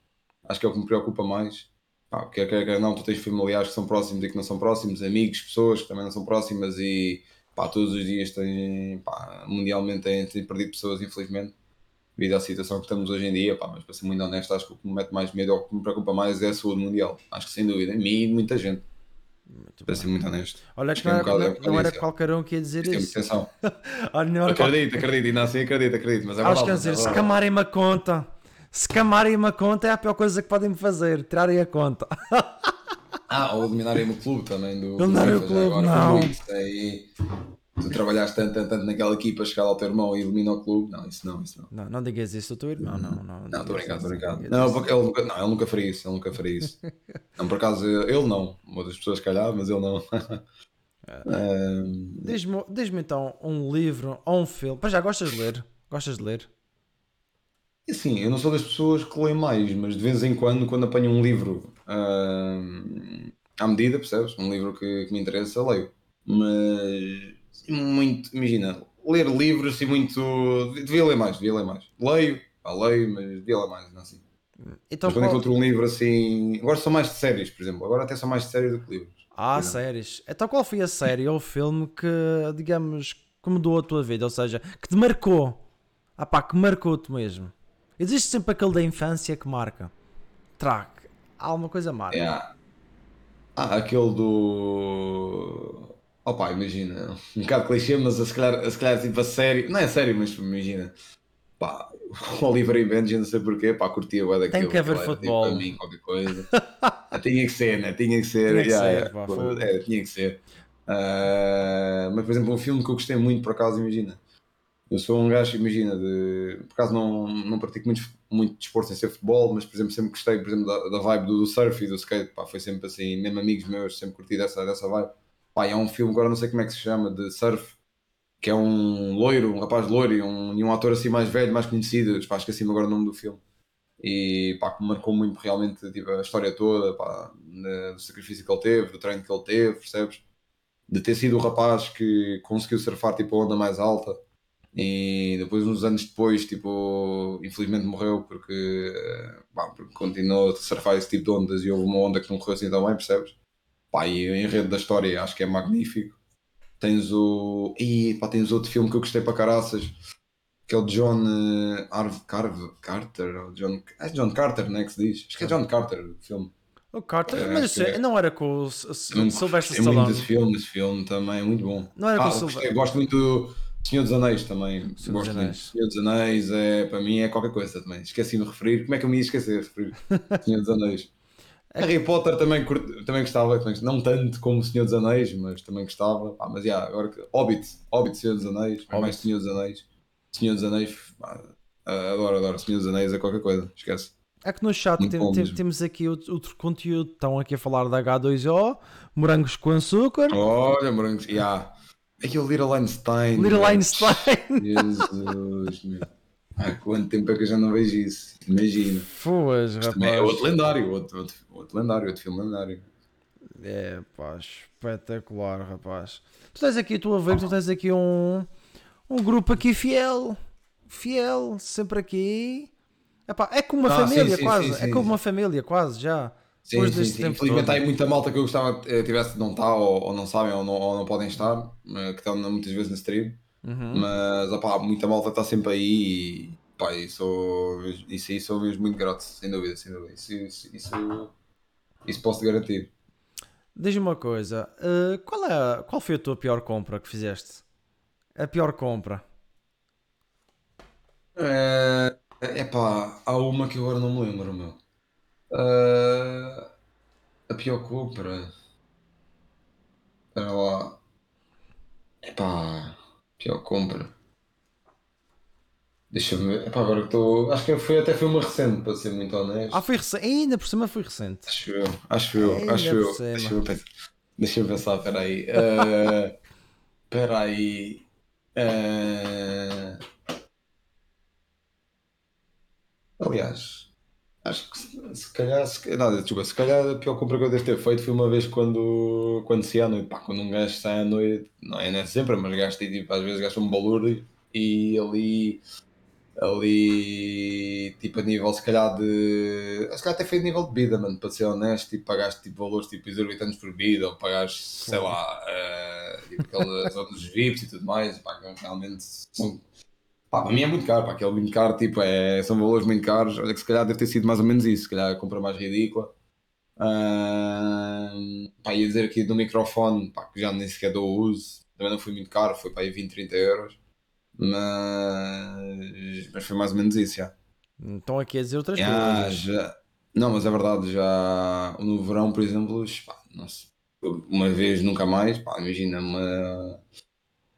Acho que é o que me preocupa mais. Pá, quer quer quer não, tu tens familiares que são próximos e que não são próximos, amigos, pessoas que também não são próximas e pá, todos os dias têm, pá, mundialmente têm perdido pessoas, infelizmente, devido à situação que estamos hoje em dia. Pá, mas para ser muito honesto, acho que o que me mete mais medo ou o que me preocupa mais é a saúde mundial. Acho que sem dúvida, a mim e muita gente, Muito para bem. ser muito honesto. Olha Acho que é não um era, é não, não era isso. qualquer um que ia dizer Tem isso. atenção. Olha, não era qual... Acredito, acredito, não, sim, acredito, acredito, mas é Acho que dizer, é se verdade. camarem uma conta, se camarem uma conta é a pior coisa que podem fazer, tirarem a conta. Ah, ou eliminarem o clube também do. Eliminarem o clube, agora, não. foi Isso aí, tu trabalhaste tanto, tanto, tanto naquela equipa, chegar ao teu irmão e elimina o clube. Não, isso não, isso não. Não, não digas isso ao teu irmão, não. Não, Não, estou brincando, estou brincando. Não, porque ele, nunca- não, ele nunca faria isso, ele nunca faria isso. Não, por acaso, ele não. Outras pessoas, se calhar, mas ele não. Ahm, Diz-me diz-me então um livro ou um filme. Pois já gostas de ler? Gostas de ler? E assim, eu não sou das pessoas que leem mais, mas de vez em quando, quando apanho um livro ahm, à medida, percebes? Um livro que, que me interessa, leio. Mas muito, imagina, ler livros assim muito. Devia ler mais, devia ler mais. Leio, pá, leio, mas devia ler mais, não assim. Então mas quando qual- encontro um livro assim. Agora são mais de séries, por exemplo. Agora até são mais de séries do que livros. Ah, Não. séries. Então qual foi a série ou o filme que, digamos, que mudou a tua vida? Ou seja, que te marcou? Ah pá, que marcou-te mesmo. Existe sempre aquele da infância que marca. Track. Alguma coisa marca. Yeah. Ah, aquele do. Opa, imagina, um bocado clichê, mas se calhar, se calhar tipo a série, não é série, mas imagina, pá, o Oliver e Benji, não sei porquê, pá, curtia o daquilo. Tem que haver tipo, futebol. para mim, qualquer coisa. Ah, tinha que ser, né? Tinha que ser. Tinha que yeah, ser, yeah. Pô, é, tinha que ser. Ah, mas, por exemplo, um filme que eu gostei muito, por acaso, imagina. Eu sou um gajo, imagina, de. Por acaso não, não pratico muito, muito desporto sem ser futebol, mas, por exemplo, sempre gostei, por exemplo, da, da vibe do, do surf e do skate, pá, foi sempre assim, mesmo amigos meus, sempre curti dessa, dessa vibe. Pá, há um filme, agora não sei como é que se chama, de surf, que é um loiro, um rapaz loiro e um, e um ator assim mais velho, mais conhecido, pá, esqueci-me agora o nome do filme. E pá, que me marcou muito realmente tipo, a história toda, pá, do sacrifício que ele teve, do treino que ele teve, percebes? De ter sido o rapaz que conseguiu surfar tipo, a onda mais alta e depois, uns anos depois, tipo, infelizmente morreu porque, eh, porque continuou a surfar esse tipo de ondas e houve uma onda que não correu assim tão bem, percebes? Pá, e o enredo da história acho que é magnífico. Tens o. E pá, tens outro filme que eu gostei para caraças, que é o John eh, Arv, Carve, Carter, John, é John Carter, não é que se diz? Acho que é John Carter o filme. O Carter, É, mas é. não era com o Sylvester gostei muito Stallone. desse filme, esse filme também, muito bom. Não era com Ah, o gostei- Sylvester. gosto muito do Senhor dos Anéis também. Senhor dos gosto muito. Anéis. Senhor dos Anéis é, para mim é qualquer coisa também. Esqueci-me de referir. Como é que eu me ia esquecer de referir? Senhor dos Anéis. Harry Potter também, também gostava, também- não tanto como o Senhor dos Anéis, mas também gostava. Ah, mas já, agora que. Hobbit, Hobbit, Senhor dos Anéis, é mais Hobbit. Senhor dos Anéis. Senhor dos Anéis, ah, adoro, adoro. Senhor dos Anéis é qualquer coisa, esquece. É que no chat tem- tem- temos aqui outro, conteúdo. Estão aqui a falar da H2O, morangos com açúcar, Olha, morangos, já. Aquele Little Einstein. Little. Einstein. Jesus, meu. Há quanto tempo é que eu já não vejo isso? Imagina. Fuas, Também é rapaz. outro lendário, outro, outro, outro lendário, outro filme lendário. É pá, espetacular, rapaz. Tu tens aqui, tu a ver, tu tens aqui um, um grupo aqui fiel, fiel, sempre aqui. Epá, é como uma Ah, sim, família, sim, quase. sim, é sim. como uma família, quase já. Sim, Depois sim, deste sim. tempo Infelizmente todo. há aí muita malta que eu gostava eh, tivesse não está ou, ou não sabem ou não, ou não podem estar, eh, que estão muitas vezes na stream. Uhum. Mas opá, muita malta está sempre aí e pá, isso, isso aí sou mesmo muito grato, sem dúvida, sem dúvida. Isso, isso, isso, isso posso te garantir. Diz-me uma coisa, eh, qual, é, qual foi a tua pior compra que fizeste? A pior compra? É epá, há uma que eu agora não me lembro, meu. Ah, a pior compra. Espera lá. Epá, pior compra. Deixa-me ver. Epá, agora que estou. Acho que foi, até foi uma recente, para ser muito honesto. Ah, foi recente, ainda por cima foi recente. Acho eu, acho eu, Ainda acho eu. cima. Deixa eu pensar. Deixa eu pensar, espera aí. Ah, Espera aí. Ah, Aliás, acho que se, calhar, se, nada, desculpa, se calhar a pior compra que eu devo ter feito foi uma vez quando, quando se à noite, pá, quando um gajo sai à noite, não é, não é sempre, mas gasto tipo, às vezes gasta um balúrdio e ali, ali, tipo a nível se calhar de, se calhar até foi a nível de bebida, mano, para ser honesto, tipo, pagaste tipo valores tipo exorbitantes por bebida, ou pagaste, sei lá, eh, tipo aquelas outros VIPs e tudo mais, pá, realmente são Pá, para mim é muito caro, pá, aquele muito caro, tipo, é, são valores muito caros. Olha que se calhar deve ter sido mais ou menos isso, se calhar a compra mais ridícula. Ahm, pá, ia dizer aqui do microfone, pá, que já nem sequer dou uso, também não foi muito caro, foi para aí 20, 30 euros. Mas, mas foi mais ou menos isso, já. Estão aqui a dizer outras coisas. já. Não, mas é verdade, já no verão, por exemplo, pá, nossa, uma vez nunca mais, pá, imagina uma,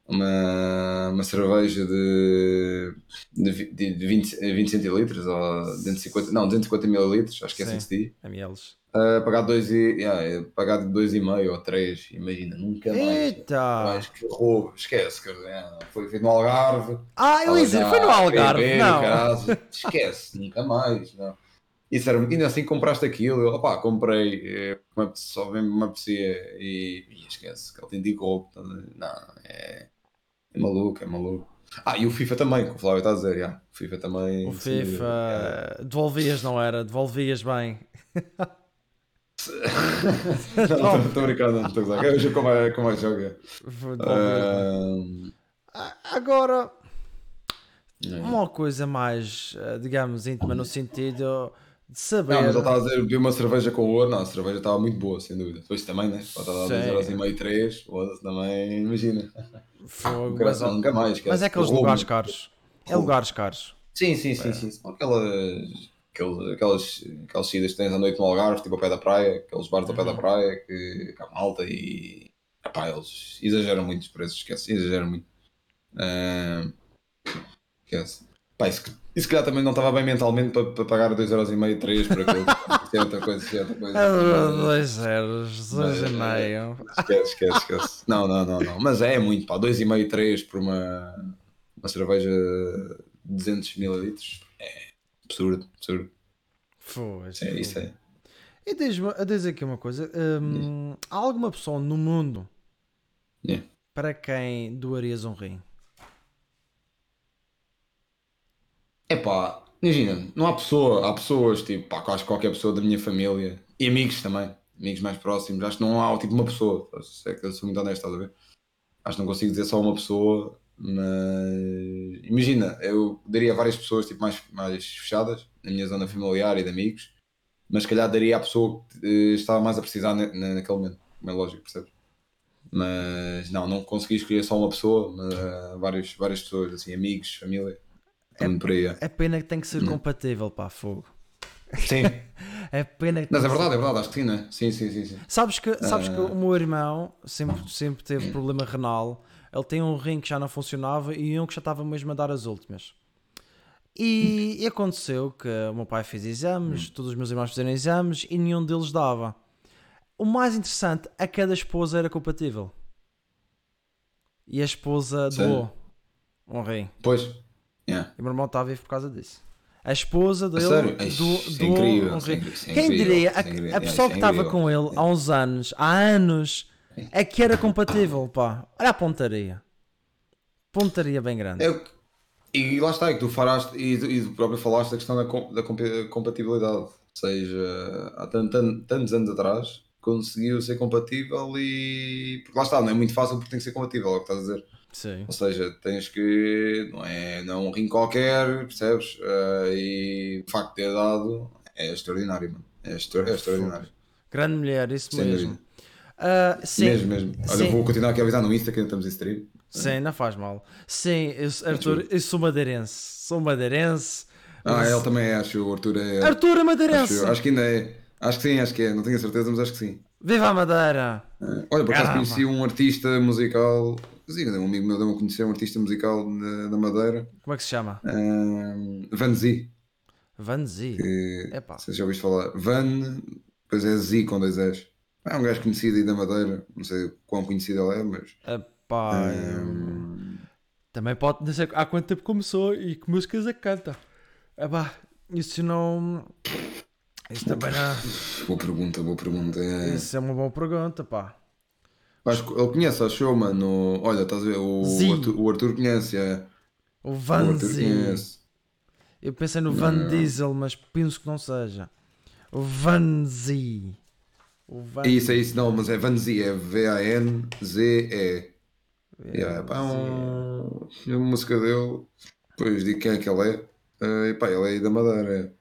uma, uma cerveja de, de, de 20, 20 centilitros ou 250, não, 250 mililitros, acho que é assim que se diz. MLs. Uh, pagar dois e, yeah, é, pagar dois e meio ou três, imagina, nunca mais. Eita! Mais que roubo, esquece, dizer, é, foi feito no Algarve. Ah, eu ia dizer, foi no Algarve. Não. caralho, esquece, nunca mais. Não. Isso era, ainda assim compraste aquilo, eu, opá, comprei, eh, apete- só bem me apetecia e, e esquece, que ele a ver? Não, é, é maluco, é maluco. Ah, e o FIFA também, que o Flávio está a dizer, já. o FIFA também. O FIFA. Devolvias, não era? Devolvias bem. é. Não, estou brincando, não estou a gozar. Eu jogo como é, como é é. Bem. Ah, Agora, é. uma coisa mais, eh, digamos, íntima no sentido de saber. Não, mas ele estava a dizer, bebi uma cerveja com o ouro, não, a cerveja estava muito boa, sem dúvida. Depois também, né? Pode estar a dar Sim. 2 euros e meio, 3, foda-se também, imagina. Fogo, Nunca, mas, nunca mais. esquece. mas é aqueles Roubo. lugares caros. É lugares caros. Sim, sim, sim, sim. São aquelas, aquelas, aquelas, aquelas saídas que tens à noite no Algarve, tipo ao pé da praia, aqueles bares ao pé da praia, que, que há malta e. Epá, eles exageram muito os preços, esquece, exageram muito. Ah, esquece. Pá, isso, isso se calhar também não estava bem mentalmente para, para pagar 2,5€, 3 por aquilo. Isso é outra coisa, isso é outra coisa. Ah, Dois zeros, dois e meio. Esquece, esquece, esquece. Não, não, não, não. Mas é muito, pá. 2,5, 3 por uma, uma cerveja de 200 ml. É absurdo, absurdo. Foda-se. É, isso é. E diz-me, diz aqui uma coisa: hum, há alguma pessoa no mundo É. para quem doarias um rim? É pá, imagina, não há pessoa, há pessoas, tipo, pá, quase qualquer pessoa da minha família e amigos também, amigos mais próximos, acho que não há tipo uma pessoa, é que eu sou muito honesto, estás a ver? Acho que não consigo dizer só uma pessoa, mas imagina, eu daria várias pessoas tipo, mais, mais fechadas, na minha zona familiar e de amigos, mas se calhar daria à pessoa que eh, estava mais a precisar na, na- naquele momento, como é lógico, percebes? Mas não, não consegui escolher só uma pessoa, mas eh, várias, várias pessoas, assim, amigos, família, também por aí. é. É pena que tem que ser Hum. compatível, pá, fogo. Sim, É pena que mas é verdade, é verdade, acho que sim, né? Sim, sim, sim, sim. Sabes que, sabes Ah. que o meu irmão sempre, sempre teve problema renal. Ele tem um rim que já não funcionava e um que já estava mesmo a dar as últimas. E, e aconteceu que o meu pai fez exames, todos os meus irmãos fizeram exames e nenhum deles dava. O mais interessante é que cada esposa era compatível. E a esposa Sério? doou um rim. Pois, yeah. E o meu irmão está vivo por causa disso. A esposa dele sério? do, é doou incrível, um é incrível, é Quem diria, a, incrível. a pessoa que estava com ele há uns anos, há anos, é que era compatível, pá. Olha a pontaria. Pontaria bem grande. Que- e lá está, é que tu falaste e, e tu próprio falaste da questão da, da compa- compatibilidade. Ou seja, há tan- tan- tantos anos atrás conseguiu ser compatível e. Porque lá está, não é muito fácil porque tem que ser compatível, é o que estás a dizer. Sim. Ou seja, tens que. Não é, não é um rim qualquer, percebes? Ah, e o facto de ter dado é extraordinário, mano. É, extra- é extraordinário. Grande mulher, isso Sem mesmo. dúvida. Ah, sim. Mesmo, mesmo. Olha, Sim. vou continuar aqui a avisar no Insta que ainda estamos em stream. Sim, não faz mal. Sim, eu, Arthur, eu sou madeirense. Sou madeirense. Ah, ele também é, acho. O Arthur é. Arthur é Acho, madeirense. acho que ainda é. Acho que sim, acho que é. Não tenho certeza, mas acho que sim. Viva a Madeira! Olha, por acaso conheci um artista musical. Sim, um amigo meu deu-me a conhecer um artista musical na, na Madeira, Como é que se chama? um, Van Z. Vanzi. Que, Epá. não sei se já ouviste falar. Van, depois é Z com dois S. É um gajo conhecido aí da Madeira. Não sei quão conhecido ele é, mas. Epá, um, Também pode não sei há quanto tempo começou e que músicas é que canta. Epá, isso não. Isso também não. boa pergunta, boa pergunta. É. Isso é uma boa pergunta, pá. Acho que ele conhece a show, mano. Olha, estás a ver? O, Z. Arthur, o Arthur conhece, é. O O conhece. Eu pensei no Van Diesel, mas penso que não seja. O Vanzi. O Van... É isso, é isso, não, mas é Vanzi, é V-A-N-Z-E. Yeah, pá, é um, é uma música dele, depois digo quem é que ele é. Eh, e pá, ele é da Madeira,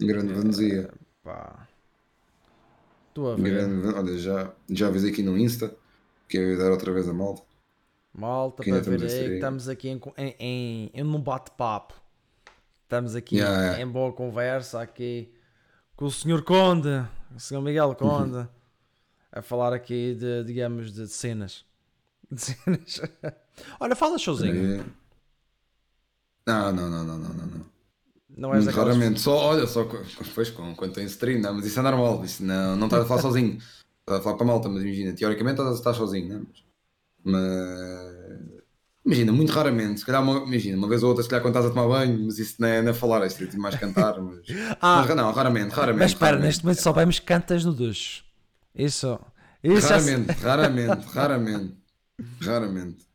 é. grande Vanzia. Pá. Estou a ver. Grande, olha, já, já avisei aqui no Insta, que é avisar outra vez a malta. Malta, Que para ver aí que estamos aqui em, em, em, em um bate-papo. Estamos aqui Yeah, yeah. em boa conversa aqui com o Sr. Conde, o Sr. Miguel Conde, Uhum. a falar aqui de, digamos, de cenas. De cenas. Olha, fala sozinho. Eh, Não, não, não, não, não, não. não. Não és Muito aquelas... raramente, só, olha, só depois com, quando estou em stream, não, mas isso é normal, isso não, não estás a falar sozinho, estás a falar para a malta, mas imagina, teoricamente estás, estás sozinho, né? mas, mas imagina, muito raramente, se calhar, uma, imagina, uma vez ou outra, se calhar quando estás a tomar banho, mas isso não é, não é falar, é tipo mais cantar, mas, Ah, mas não, raramente, raramente. mas espera, raramente, neste momento só vemos cantas no duche. Isso. Isso se- Raramente, raramente, raramente, raramente.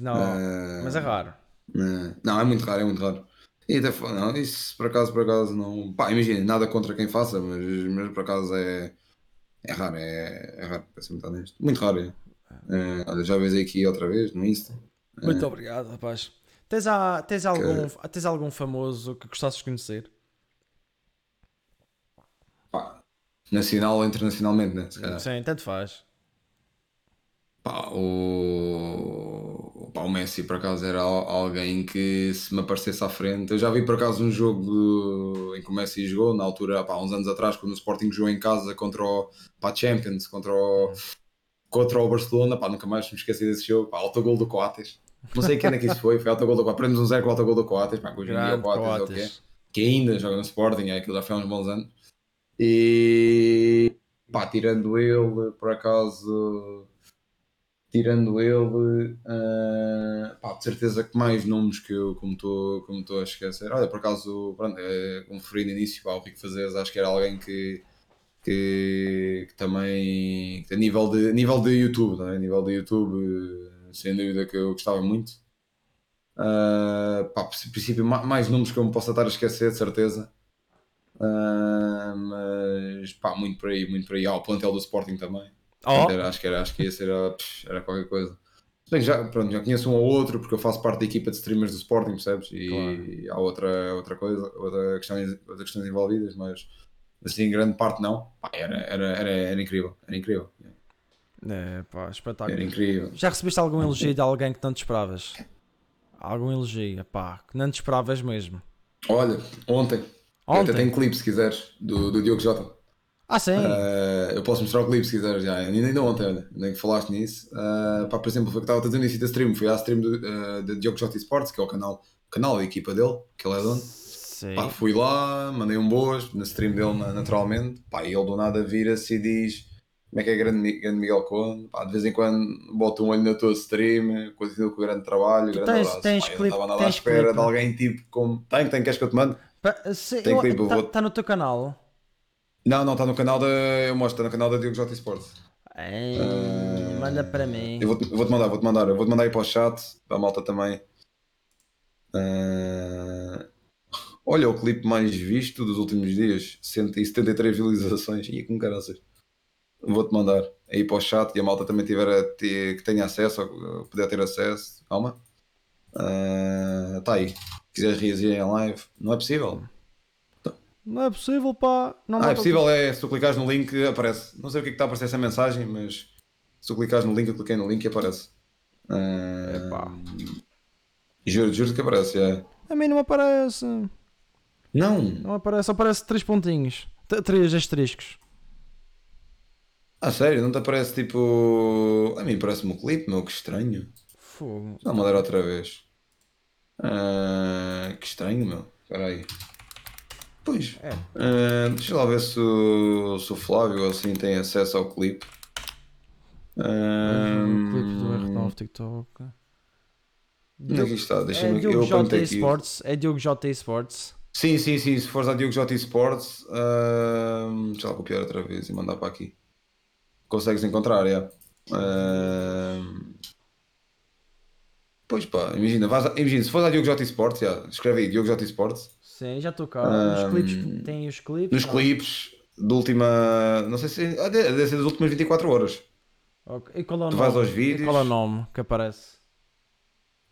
Não, Eh, mas é raro. É, Não, é muito raro, é muito raro. E até, não, isso por acaso, por acaso não. Pá, imagina, nada contra quem faça, mas, mas por acaso é. É raro, é, é raro, para ser muito honesto. Muito raro, é. É, olha, já avisei aqui outra vez no Insta. Muito obrigado, rapaz. Tens, a, tens, algum, tens algum famoso que gostasses de conhecer? Pá, nacional ou internacionalmente, né? Se calhar. Sim, tanto faz. Pá, o. Pá, o Messi, por acaso, era al- alguém que se me aparecesse à frente. Eu já vi, por acaso, um jogo em que o Messi jogou, na altura, pá, uns anos atrás, quando o Sporting jogou em casa contra o pá, Champions, contra o, contra o Barcelona. Pá, nunca mais me esqueci desse jogo. Pá, autogol do Coates. Não sei quem é que isso foi, foi autogol do Coates. Prendemos um zero com o autogol do Coates. Pá, que hoje em dia o Coates é o é Coates. que ainda joga no Sporting, é aquilo já foi há uns bons anos. E pá, tirando ele, por acaso, tirando ele, ah, pá, de certeza que mais nomes que eu, como estou como a esquecer. Olha, por acaso, pronto, é, como referi no início, pá, o Rico Fazeres, acho que era alguém que, que, que também, que a nível de, nível de YouTube, não é? A nível de YouTube, sem dúvida que eu gostava muito. Uh, pá, princípio, ma- mais números que eu me possa estar a esquecer, de certeza. Uh, mas pá, muito por aí, muito por aí. Ah, o plantel do Sporting também. Oh, Era- acho que era, acho que esse era, era qualquer coisa. Bem já, pronto, já conheço um ou outro, porque eu faço parte da equipa de streamers do Sporting, percebes? E há outra, outra coisa, outra questões, outras questões envolvidas, mas assim, grande parte não. Pá, era, era, era, era incrível, era incrível. é, pá, espetáculo. Era incrível. Já recebeste algum elogio de alguém que não te esperavas? Algum elogio, pá, que não te esperavas mesmo. Olha, ontem, eu até Ontem? tenho clipe se quiseres, do, do Diogo Jota. Ah, sim. Uh, eu posso mostrar o clipe se quiseres já, ainda, ontem, olha, nem que falaste nisso. Uh, pá, por exemplo, foi o que estava a dizer no início da stream, fui à stream do, uh, de Diogo Jota Sports, que é o canal, canal da equipa dele, que ele é dono. sim. Pá, fui lá, mandei um boas na stream dele na- naturalmente, pá, e ele do nada vira-se e diz como é que é grande, grande Miguel Conde, pá, de vez em quando bota um olho na tua stream, continua com o grande trabalho, grande tens- abraço. tens Pá, eu clipe- não estava nada à espera de alguém tipo como. Tem, tem, queres que eu te mande? Está eu tá no teu canal? Não, não, está no canal da. Eu mostro, está no canal da Diogo Jota Sports. Ei, Ah, manda para mim. Eu vou-te vou-te mandar, vou-te mandar, eu vou-te mandar aí para o chat, para a malta também. Ah, olha o clipe mais visto dos últimos dias, 173 visualizações. E com caraças. Vou-te mandar aí para o chat e a malta também tiver a ter, que tenha acesso, ou puder ter acesso. Calma. Está aí. Se quiseres reagir em live, não é possível. Não é possível, pá. Não Ah, é possível, é se tu clicares no link aparece. Não sei o que é que está a aparecer essa mensagem, mas se tu clicares no link, eu cliquei no link e aparece. Ah, Epá. Juro, juro que aparece, é. A mim não aparece. Não! Não aparece, aparece três pontinhos. T- Três asteriscos. Ah, sério, não te aparece tipo. A mim parece-me o clipe, meu, que estranho. Fogo. Não, mandar outra vez. Ah, que estranho, meu. Espera aí. Pois. É. Ah, deixa lá ver se o, se o Flávio assim tem acesso ao clipe. Ah, O clipe do R9 TikTok. Onde é está? É Deixa-me Diogo eu J aqui. Sports. É Diogo J Sports. Sim, sim, sim. Se fores a Diogo J Sports, ahm, deixa lá copiar outra vez e mandar para aqui. Consegues encontrar, é. Ahm, Pois pá, imagina, a- imagina, se fores a Diogo J Sports, já, escreve aí Diogo J Sports. Sim, já estou cá. Ahm, Os clipes. Tem os clipes. Nos não? clipes de última. Não sei se. ah, Deve ser das últimas 24 horas. Ok. E qual é o Tu nome? vais aos E vídeos. qual é o nome que aparece?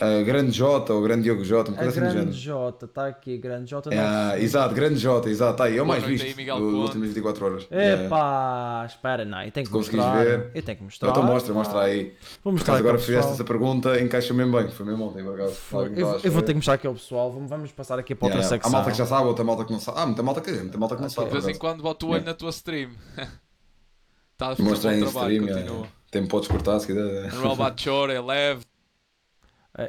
Ah, grande J ou Grande Diogo J, uma A coisa assim do Grande. J, está aqui. Grande J. Ah, exato, Grande J, exato, tá aí, é o mais visto aí, Miguel últimas 24 horas. É. Epá, espera, não. Eu tenho que conseguires mostrar. ver. Eu tenho que mostrar. Então mostra, mostra aí. Vou mostrar agora fizeste pessoal. essa pergunta, encaixa mesmo bem. Foi mesmo ontem, por acaso. Foi. Alguém Eu, a eu vou ter que mostrar aqui ao pessoal. Vamos, vamos passar aqui para outra Yeah, secção. Há malta que já sabe, outra malta que não sabe. Ah, muita malta que muita malta que não sabe. De vez em quando bota o olho na tua stream. Está a fazer um Mostra aí bom em trabalho, stream. continua. Tempo podes cortar se quiser. Manuel Bachor é leve.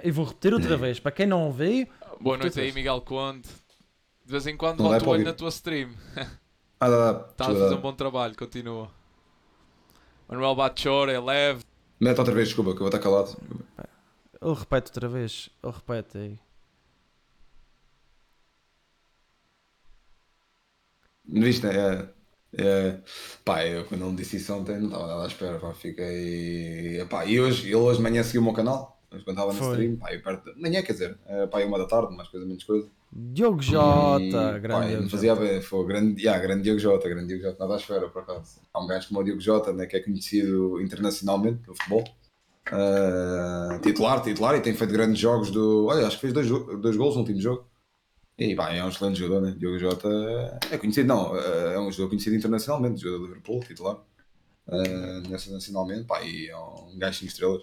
Eu vou repetir outra vez. Para quem não ouviu, Boa noite aí? Miguel Conde. De vez em quando para o olho na tua stream. Ah, dá, dá. Está a fazer dá. um bom trabalho, continua. Manuel Bachor é leve. Mete outra vez, desculpa, que eu vou estar calado. ele repete outra vez. Ele repete aí. Viste, né? É, é, pá, eu quando ele me disse isso ontem não estava nada à espera, pá, fiquei. Pá, e hoje, ele hoje de manhã seguiu o meu canal, hoje quando estava no stream, pá, eu perto. de- Manhã, quer dizer, é, pá, uma da tarde, mais coisa, menos coisa. Diogo E, J, pá, grande não Diogo fazia J. bem, foi grande, yeah, grande Diogo Jota, grande Diogo Jota, nada à espera, por acaso. Há um gajo como o Diogo Jota, né, que é conhecido internacionalmente no futebol. Ah, titular, titular, e tem feito grandes jogos do. Olha, acho que fez dois, dois gols no último jogo. E pá, é um excelente jogador, né? Diogo Jota é conhecido, não, é um jogador conhecido internacionalmente, jogador do Liverpool, titular. Nessa nacionalmente, pá, e é um gajo 5 estrelas.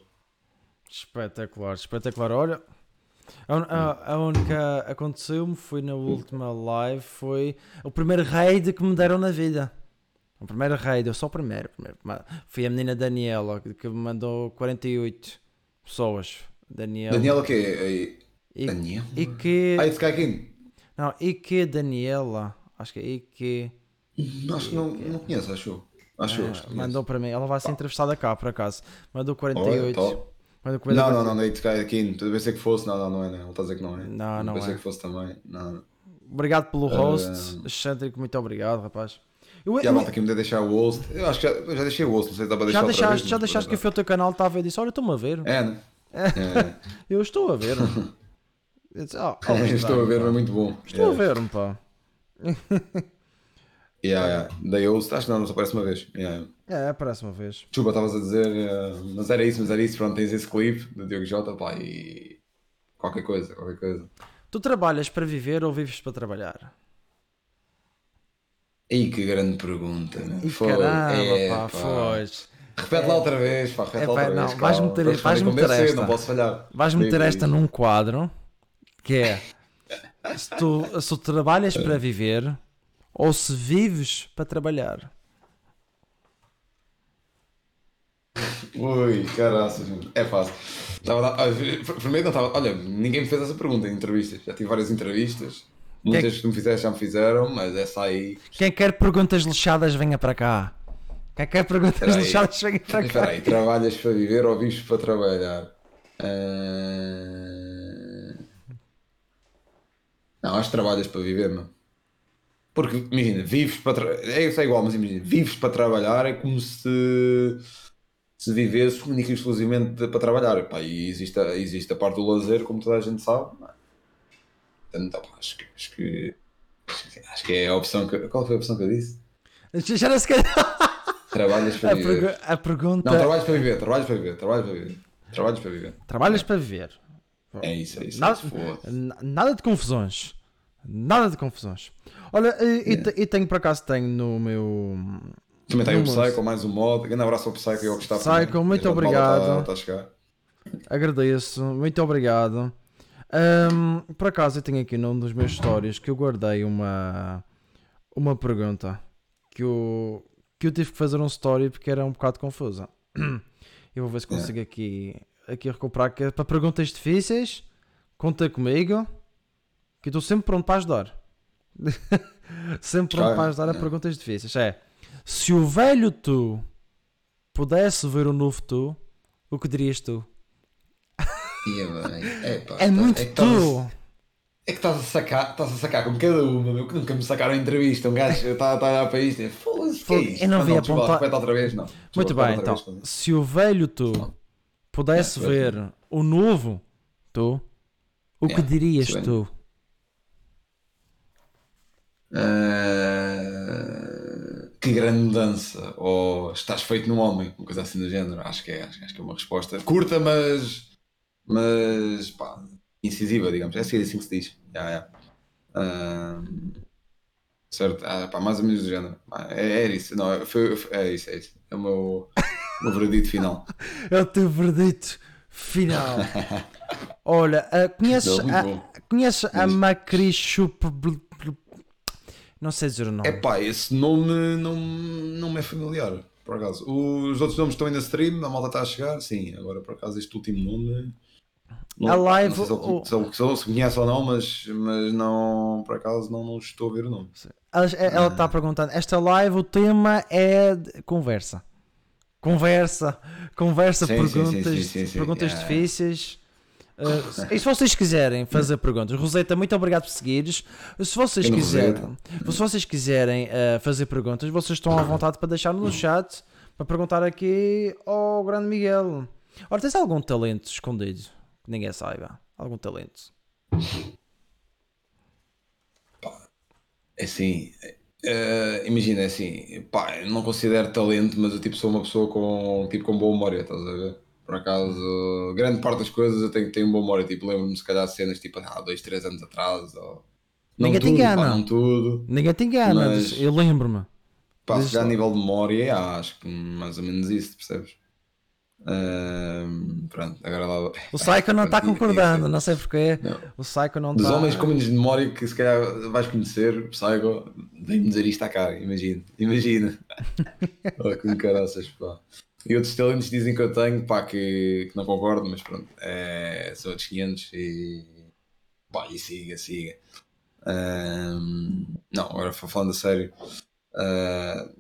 Espetacular, espetacular. Olha, a, a- a única aconteceu-me foi na última live, foi o primeiro raid que me deram na vida. O primeiro raid, eu sou o primeiro. primeiro. Foi a menina Daniela que me mandou 48 pessoas. Daniela. Daniela que é? Daniela? e que. Ah, Sky King. Não, e que Daniela. Acho que é e que. Acho que não, não conheço, acho. Acho. Ah, acho que mandou para mim. Ela vai ser entrevistada cá, por acaso. Mandou conheço. 48. Olha, Mandou 48. Não, não, não, não é King. Tu pensei que fosse. Não, não, não é. Não. Ele está a dizer que não é. Não, não pensei é. que fosse também. Não, não. Obrigado pelo host. Ah. Excêntrico, muito obrigado, rapaz. Eu, E a eu- malta aqui me deve deixar o host. Eu acho que já, eu já deixei o host, não sei se dá para deixar já deixaste, vez, já deixaste que eu fui ao teu canal, estava e disse: Olha, estou-me a ver. É, né? É. Eu estou a ver. Eu disse, "Oh, oh, Estou a ver, é muito bom. Estou a Yeah. ver-me, pá. Yeah, yeah. Dei host, acho que não, só aparece uma vez. Yeah. É, parece uma vez. Desculpa, estavas a dizer, eh, mas era isso, mas era isso. Pronto, tens esse clipe do Diogo Jota, pá, e qualquer coisa, qualquer coisa. Tu trabalhas para viver ou vives para trabalhar? Ih, que grande pergunta, né? E Foi, caramba, é, pá, foi. Repete lá outra vez, pá, repete É, lá pá, outra não, vez. vais meter- vais meter esta. Não posso falhar. Vais meter esta num quadro que é se tu, se tu trabalhas para viver ou se vives para trabalhar. Ui, caraças, é fácil. Estava a dar- ah, Primeiro não estava. Olha, ninguém me fez essa pergunta em entrevistas. Já tive várias entrevistas. Muitas que me fizeste já me fizeram, mas essa aí. Quem quer perguntas lixadas, venha para cá. Quem quer perguntas Espera aí. lixadas, venha para cá. Espera aí, trabalhas para viver ou vives para trabalhar? Ah, Não, acho que trabalhas para viver, mano. Porque, imagina, vives para trabalhar. É isso é igual, mas imagina, vives para trabalhar é como se. Se vivesses única e exclusivamente para trabalhar. Pá, e existe a, existe a parte do lazer, como toda a gente sabe. é? Portanto, pá, acho, que, acho, que, acho que. é a opção que. Qual foi a opção que eu disse? Já não se. Trabalhas para A, viver. pergu- a pergunta. Não, trabalhas para viver, trabalhas para viver, trabalhas para viver. Trabalhas para viver. Trabalhas para viver. É isso, é isso. Nada, é nada de confusões. Nada de confusões. Olha, e, te- e tenho por acaso tenho no meu. Também tem o Números. Psycho, mais um mod. Grande abraço ao Psycho e ao Gustavo. Psycho, também. muito obrigado. A chegar. Agradeço, muito obrigado. Ahm, por acaso eu tenho aqui num dos meus stories que eu guardei uma uma pergunta que eu, que eu tive que fazer um story porque era um bocado confusa. Eu vou ver se consigo aqui, aqui recuperar que é para perguntas difíceis. Conta comigo que eu estou sempre pronto para ajudar. sempre pronto para ajudar a é. perguntas difíceis. É se o velho tu pudesse ver o novo tu, o que dirias tu? É, É tá- muito é a- tu. É que estás a sacar, estás a sacar com cada uma, meu, que nunca me sacaram em entrevista. Um gajo está está a olhar para isto e foda-se, que é isto? eu não vi apontar- outra vez, não. Muito bem, então, se o velho tu pudesse É, ver o novo tu, o que É, dirias tu? Ah, que grande mudança. Ou estás feito num homem, uma coisa assim do género. Acho que é, acho, acho que é uma resposta curta, mas. Mas. pá, incisiva, digamos. É assim, que se diz. Já, já. Ah, certo? Ah, pá, mais ou menos do género. Ah, É, é isso. Não, é- foi, foi- é isso, é isso. É o meu, o meu veredito final. É o teu verdito final. Olha, ah, conheces, Não, a, conheces a. Macri Chup... Não sei dizer o nome. É pá, esse nome não, não me é familiar, por acaso. Os outros nomes estão ainda stream, a malta está a chegar, sim. Agora, por acaso, este último nome. A live, Não sei se ele, o- se conhece ou não, mas, mas não, por acaso, não, não estou a ver o nome. Ela ela está perguntando. Esta live, o tema é conversa. Conversa, conversa, Sim, perguntas, sim, sim, perguntas Yeah. difíceis. Uh, e se vocês quiserem fazer perguntas, Roseta, muito obrigado por seguires. Se vocês Eu quiserem, se vocês quiserem uh, fazer perguntas, vocês estão à vontade para deixar no chat para perguntar aqui ao grande Miguel. Ora, tens algum talento escondido que ninguém saiba? Algum talento? É assim, eh, imagina, é assim, pá, não considero talento, mas eu tipo, sou uma pessoa com, tipo, com boa memória, estás a ver? Por acaso, grande parte das coisas eu tenho, tenho boa memória, tipo, lembro-me se calhar de cenas tipo há dois, três anos atrás, ou... Não Ninguém te tudo, pá, engana. não tudo. Ninguém te engana, Mas- eu lembro-me. Pá, já a nível de memória, acho que mais ou menos isso, percebes? Ahm, pronto, agora lá. O Psycho não está concordando, não sei porquê. Não. O Psycho não Dos está. homens com menos memória que se calhar vais conhecer, Psycho, vem-me dizer isto à cara, imagina, imagina. oh, que caraças, pá. E outros talentos dizem que eu tenho, pá, que, que não concordo, mas pronto, é, são outros 500 e pá, e siga, siga. Ahm, não, agora falando a sério,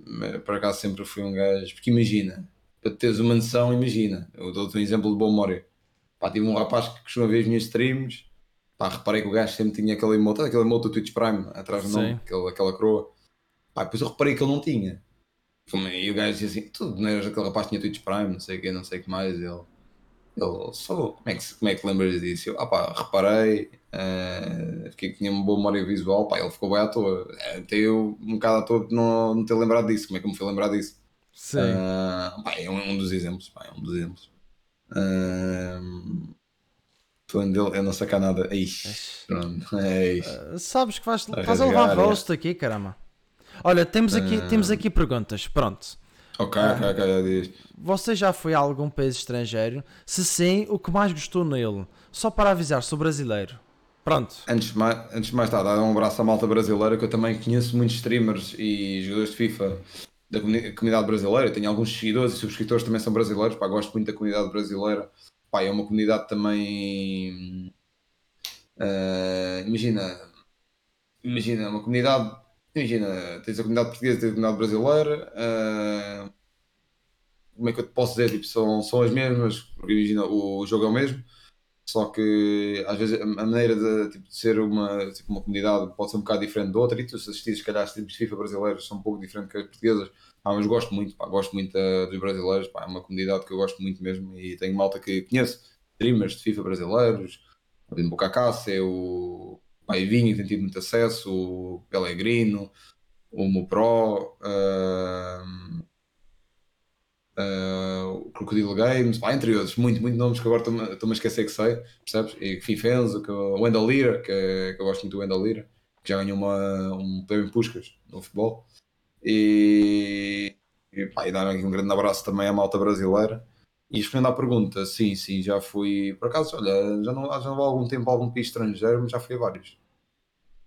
mas por acaso sempre fui um gajo, porque imagina, para teres uma noção, imagina, eu dou-te um exemplo de boa memória. Pá, tive um rapaz que costuma ver as minhas streams, pá, reparei que o gajo sempre tinha aquele emote, aquele emote do Twitch Prime atrás do nome, Sim. aquele, aquela coroa. Pá, depois eu reparei que ele não tinha. Como- E o gajo dizia assim: Tu não eras aquele rapaz que tinha Twitch Prime, não sei o que, não sei o que mais. Ele, ele sou, como é que, como é que lembras disso? Eu, ah pá, reparei, eh, fiquei que tinha uma boa memória visual, pá, ele ficou bem à toa. Até eu, um bocado à toa, não, não ter lembrado disso. Como é que eu me fui lembrar disso? Sim. Ah, pá, é um, um dos exemplos, pá, é um dos exemplos. Um, falando dele, eu não sacar nada. Ixi, pronto, é isso. Sabes que vais, estás a levar é. roast aqui, caramba. Olha, temos aqui, Ah. temos aqui perguntas. Pronto. Ok, ok, ok, já diz. Você já foi a algum país estrangeiro? Se sim, o que mais gostou nele? Só para avisar, sou brasileiro. Pronto. Antes de mais, antes de mais tá, dar um abraço à malta brasileira, que eu também conheço muitos streamers e jogadores de FIFA da comuni- comunidade brasileira. Tenho alguns seguidores e subscritores também são brasileiros. Pá, gosto muito da comunidade brasileira. Pá, é uma comunidade também. ah, imagina, imagina, uma comunidade. Imagina, tens a comunidade portuguesa, tens a comunidade brasileira. ah, como é que eu te posso dizer? Tipo, são, são as mesmas, porque imagina, o jogo é o mesmo. Só que às vezes a maneira de, tipo, de ser uma, tipo, uma comunidade pode ser um bocado diferente da outra. E tu, se assistires, se calhar, tipos de FIFA brasileiros são um pouco diferentes que as portuguesas. Ah, mas gosto muito, pá, gosto muito eh, dos brasileiros. Pá, é uma comunidade que eu gosto muito mesmo. E tenho malta que conheço, streamers de FIFA brasileiros. O Cacá, o pá, Ivinho, tem tido muito acesso. O Pellegrino, o Mupro. Uh, o Crocodile Games, pá, entre outros, muito, muito nomes que agora estou-me a esquecer que sei, percebes? E Fifenzo, que, o Wendell Lira, que, que eu gosto muito do Wendell Lira, que já ganhou uma, um prémio Puscas no futebol. E, e, pá, e dar aqui um grande abraço também à malta brasileira. E respondendo à pergunta, sim, sim, já fui, por acaso, olha, já não, já não há algum tempo a algum país estrangeiro, mas já fui a vários.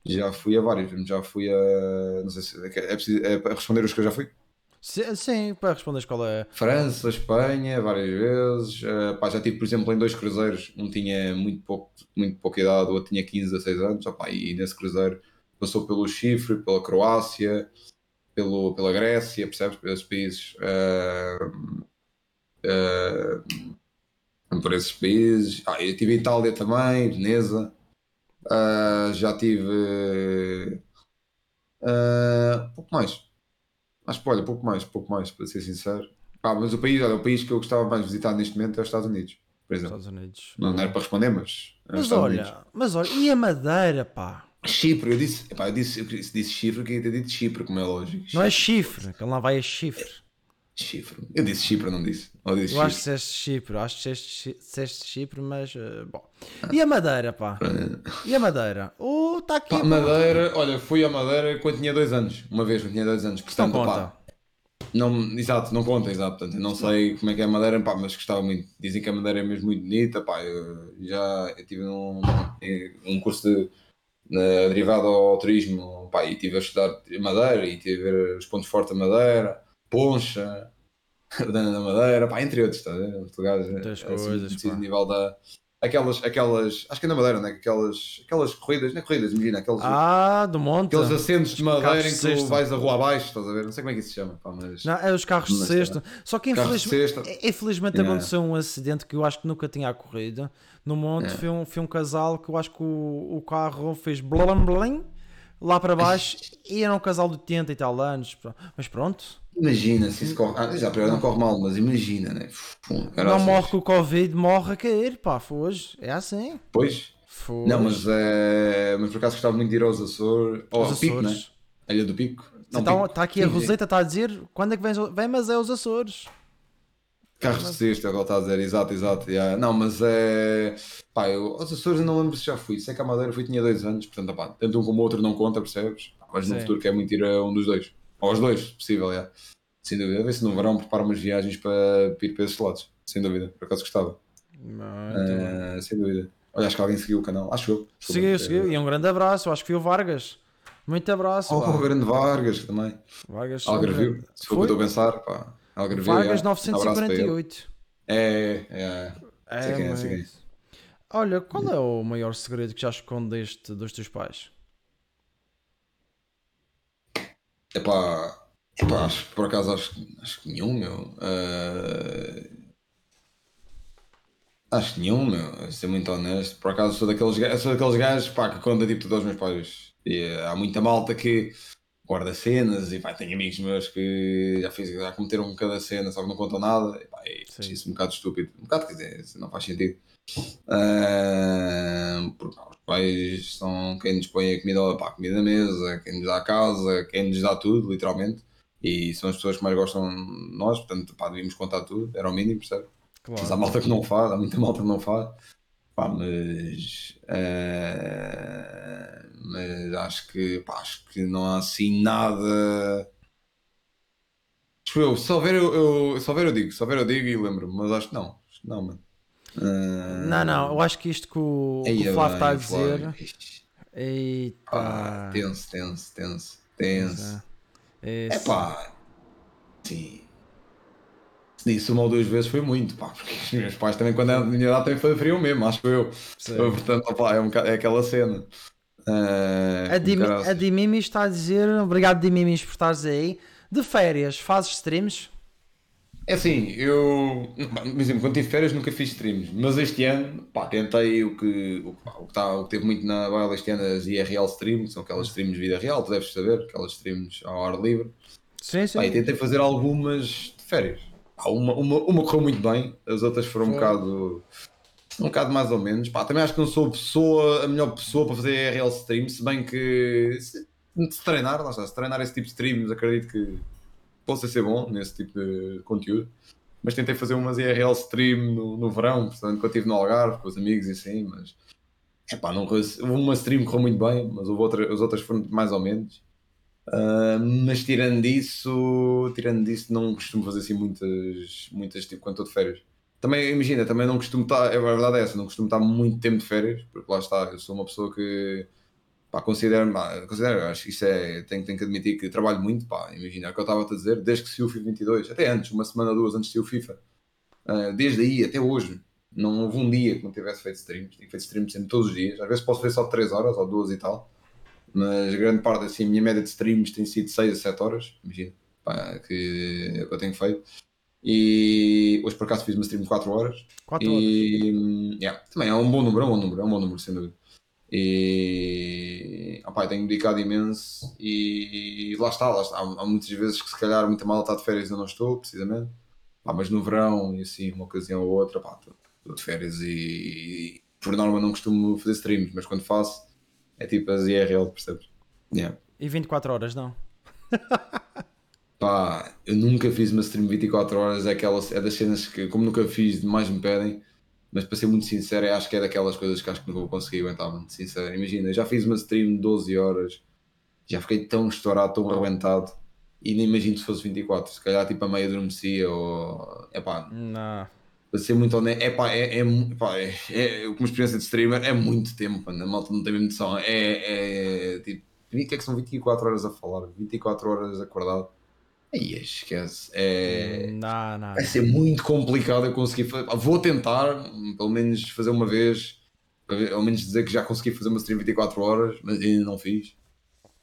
Já fui a vários, já fui a. Não sei se é, preciso, é para responder os que eu já fui. Sim, sim, para responder qual é. França, Espanha, várias vezes. Uh, pá, já tive, por exemplo, em dois cruzeiros. Um tinha muito, pouco, muito pouca idade, o outro tinha 15, 16 anos. Opá, e nesse cruzeiro passou pelo Chifre, pela Croácia, pelo, pela Grécia, percebes? Pelos países. Uh, uh, por esses países. Ah, eu tive em Itália também, Veneza. Uh, já tive. Uh, pouco mais. Acho que olha, pouco mais, pouco mais, para ser sincero. Pá, mas o país, olha, o país que eu gostava mais de visitar neste momento é os Estados Unidos, por exemplo. Estados Unidos. Não, não era para responder, mas. é Mas olha, Unidos. mas olha, e a Madeira, pá? Chipre, eu disse, epá, eu disse, eu disse, Chifre, que ia ter dito Chipre, como é lógico. Não é chifre, que lá vai a chifre. Chifre. Eu disse Chipre, não disse. Ou disse Eu acho que disseste Chipre, acho que disseste, chi- disseste Chipre, mas eh, bom. E a Madeira, pá? E a Madeira? Oh, está aqui. Pá, pá. Madeira, olha, fui a Madeira quando tinha dois anos. Uma vez, quando tinha dois anos. Não Portanto, conta. pá, não, exato, não conta, exato. Portanto, não sei como é que é a Madeira, pá, mas gostava muito. Dizem que a Madeira é mesmo muito bonita, pá. Eu já eu tive um, um curso de, derivado ao turismo, pá, e estive a estudar Madeira e tive a ver os pontos fortes da Madeira, Poncha, da Madeira, pá, entre outros, tá? Os lugares, Muitas assim, coisas, conhecidos pá. nível da. Aquelas, aquelas, acho que é na Madeira, né? Aquelas, aquelas corridas, não é corridas, imagina, aqueles, Ah, do monte. aqueles assentos de madeira de em que tu vais a rua abaixo, estás a ver? Não sei como é que isso se chama, pá, mas. Não, é os carros de Mas, cesto. Só que infelizmente, cesta. infelizmente Yeah. aconteceu um acidente que eu acho que nunca tinha ocorrido. No monte Yeah. foi, um, foi um casal que eu acho que o, o carro fez blam blam lá para baixo e era um casal de 80 e tal anos. Mas pronto, Imagina se isso corre. Ah, já, primeiro não corre mal, mas imagina, né? Não caraças. morre com o Covid, morre a cair. Pá, foge. É assim. Pois. Foge. Não, mas, é... mas por acaso gostava muito de ir aos Açores. Ou ao Pico, né? A Ilha do Pico. Não, Então, está aqui a sim. Roseta está a dizer quando é que vem, vem mas é os Açores. Carros de cesto, é o que ele está a dizer, exato, exato. yeah. Não, mas é. Pá, eu, aos Açores eu não lembro se já fui. Sei que a Madeira fui, tinha dois anos, portanto, pá, tanto um como o outro não conta, percebes? Mas no futuro quer muito ir a um dos dois. Ou aos dois, possível, yeah. Sem dúvida. A ver se no verão preparo umas viagens para, para ir para esses lados. sem dúvida, por acaso gostava. Muito bem. Uh, sem dúvida. Olha, acho que alguém seguiu o canal, acho eu. Seguiu, seguiu. E um grande abraço. Acho que foi o Vargas. Muito abraço. Oh, o grande Vargas também. Vargas. Algarvio, se for o que estou a pensar, pá. Algarvio, Vargas é. Um abraço para ele. 948. É, é. É, é, é. mas- Olha, qual é o maior segredo que já escondeste dos teus pais? Epá, epá acho, que por acaso acho, que- acho que nenhum, meu. Eh, acho que nenhum, meu. A ser muito honesto. Por acaso sou daqueles, sou daqueles gajos pá, que conta tipo tudo aos meus pais. E, eh, há muita malta que guarda cenas e pá, tenho amigos meus que já, fiz, já cometeram um cada cena, só que não contam nada. E, pá, é Sim. isso um bocado estúpido. Um bocado, quer dizer, não faz sentido. Porque os pais são quem nos põe a comida, pá, a comida mesa, quem nos dá a casa, quem nos dá tudo, literalmente. E são as pessoas que mais gostam de nós, portanto, pá, devíamos contar tudo, era o mínimo, percebe? Mas há Claro. malta que não faz, há muita malta que não faz. Pá, mas, eh, mas acho que, pá, acho que não há assim nada. Acho eu, se houver eu, eu, se houver eu digo, se houver eu digo e lembro-me, mas acho que não, acho que não, mano. Eh, Não, não, eu acho que isto que o, que o Flávio está a dizer. Eita. pá, tenso, tenso, tenso, tenso. É, É pá, sim. Se disse uma ou duas vezes foi muito, pá, porque os meus pais também, quando eram de minha idade, também fariam mesmo, acho eu. sim. Portanto, opá, é, um é aquela cena. Ah, A, Dimi, a Dimimi está a dizer, obrigado Dimimis por estares aí. De férias, fazes streams? É assim, eu, por exemplo, quando tive férias nunca fiz streams, mas este ano, pá, tentei o que, o, pá, o que, tá, o que teve muito na baila este ano, as IRL streams, são aquelas streams de vida real, tu deves saber, aquelas streams ao ar livre. Sim, sim. Pá, e tentei fazer algumas de férias. Pá, uma, uma, uma correu muito bem, as outras foram um Foi. bocado. Um bocado mais ou menos. Pá, também acho que não sou a pessoa, a melhor pessoa para fazer IRL stream, se bem que se, se treinar, lá está, se treinar esse tipo de streams, acredito que possa ser bom nesse tipo de conteúdo. Mas tentei fazer umas IRL stream no, no verão, portanto, quando estive no Algarve com os amigos e assim, mas epá, não, uma stream correu muito bem, mas houve outra, as outras foram mais ou menos. Uh, mas tirando disso, tirando disso, não costumo fazer assim muitas, muitas tipo quando estou de férias. Também, imagina, também não costumo estar, é a verdade é essa, não costumo estar muito tempo de férias, porque lá está, eu sou uma pessoa que pá, considero, considero, acho que isso é, tenho, tenho que admitir que trabalho muito, pá, imagina, é o que eu estava a dizer, desde que saiu o FIFA 22, até antes, uma semana ou duas antes de o FIFA, Uh, desde aí até hoje, não houve um dia que não tivesse feito streams, tenho feito streams sempre todos os dias, às vezes posso fazer só 3 horas ou 2 e tal, mas grande parte, assim, a minha média de streams tem sido 6 a 7 horas, imagina, pá, que é o que eu tenho feito. E hoje por acaso fiz uma stream de 4 horas. 4 horas. E hum, yeah, também é um bom número, é um bom número, é um bom número, sem dúvida. E opá, tenho dedicado imenso e, lá está, lá está. Há, há muitas vezes que se calhar muita mal está de férias e eu não estou, precisamente. Pá, mas no verão e assim, uma ocasião ou outra, estou estou de férias e, por norma não costumo fazer streams, mas quando faço é tipo as IRL, percebes? Yeah. E 24 horas, não? Pá, eu nunca fiz uma stream 24 horas, é, aquela, é das cenas que, como nunca fiz, mais me pedem, mas para ser muito sincero, acho que é daquelas coisas que acho que nunca vou conseguir aguentar, muito sincero. Imagina, já fiz uma stream de 12 horas, já fiquei tão estourado, tão arrebentado, e nem imagino se fosse 24, se calhar tipo a meia adormecia, ou. É pá, Não. para ser muito honesto, é pá, é, é, mu- pá, é, é, como experiência de streamer, é muito tempo, mano, a malta não tem mesmo noção, é, é tipo, o que é que são 24 horas a falar, 24 horas acordado, aí esquece, é, Não, não. vai ser muito complicado eu conseguir fazer, vou tentar, pelo menos fazer uma vez, ao menos dizer que já consegui fazer uma stream 24 horas, mas ainda não fiz,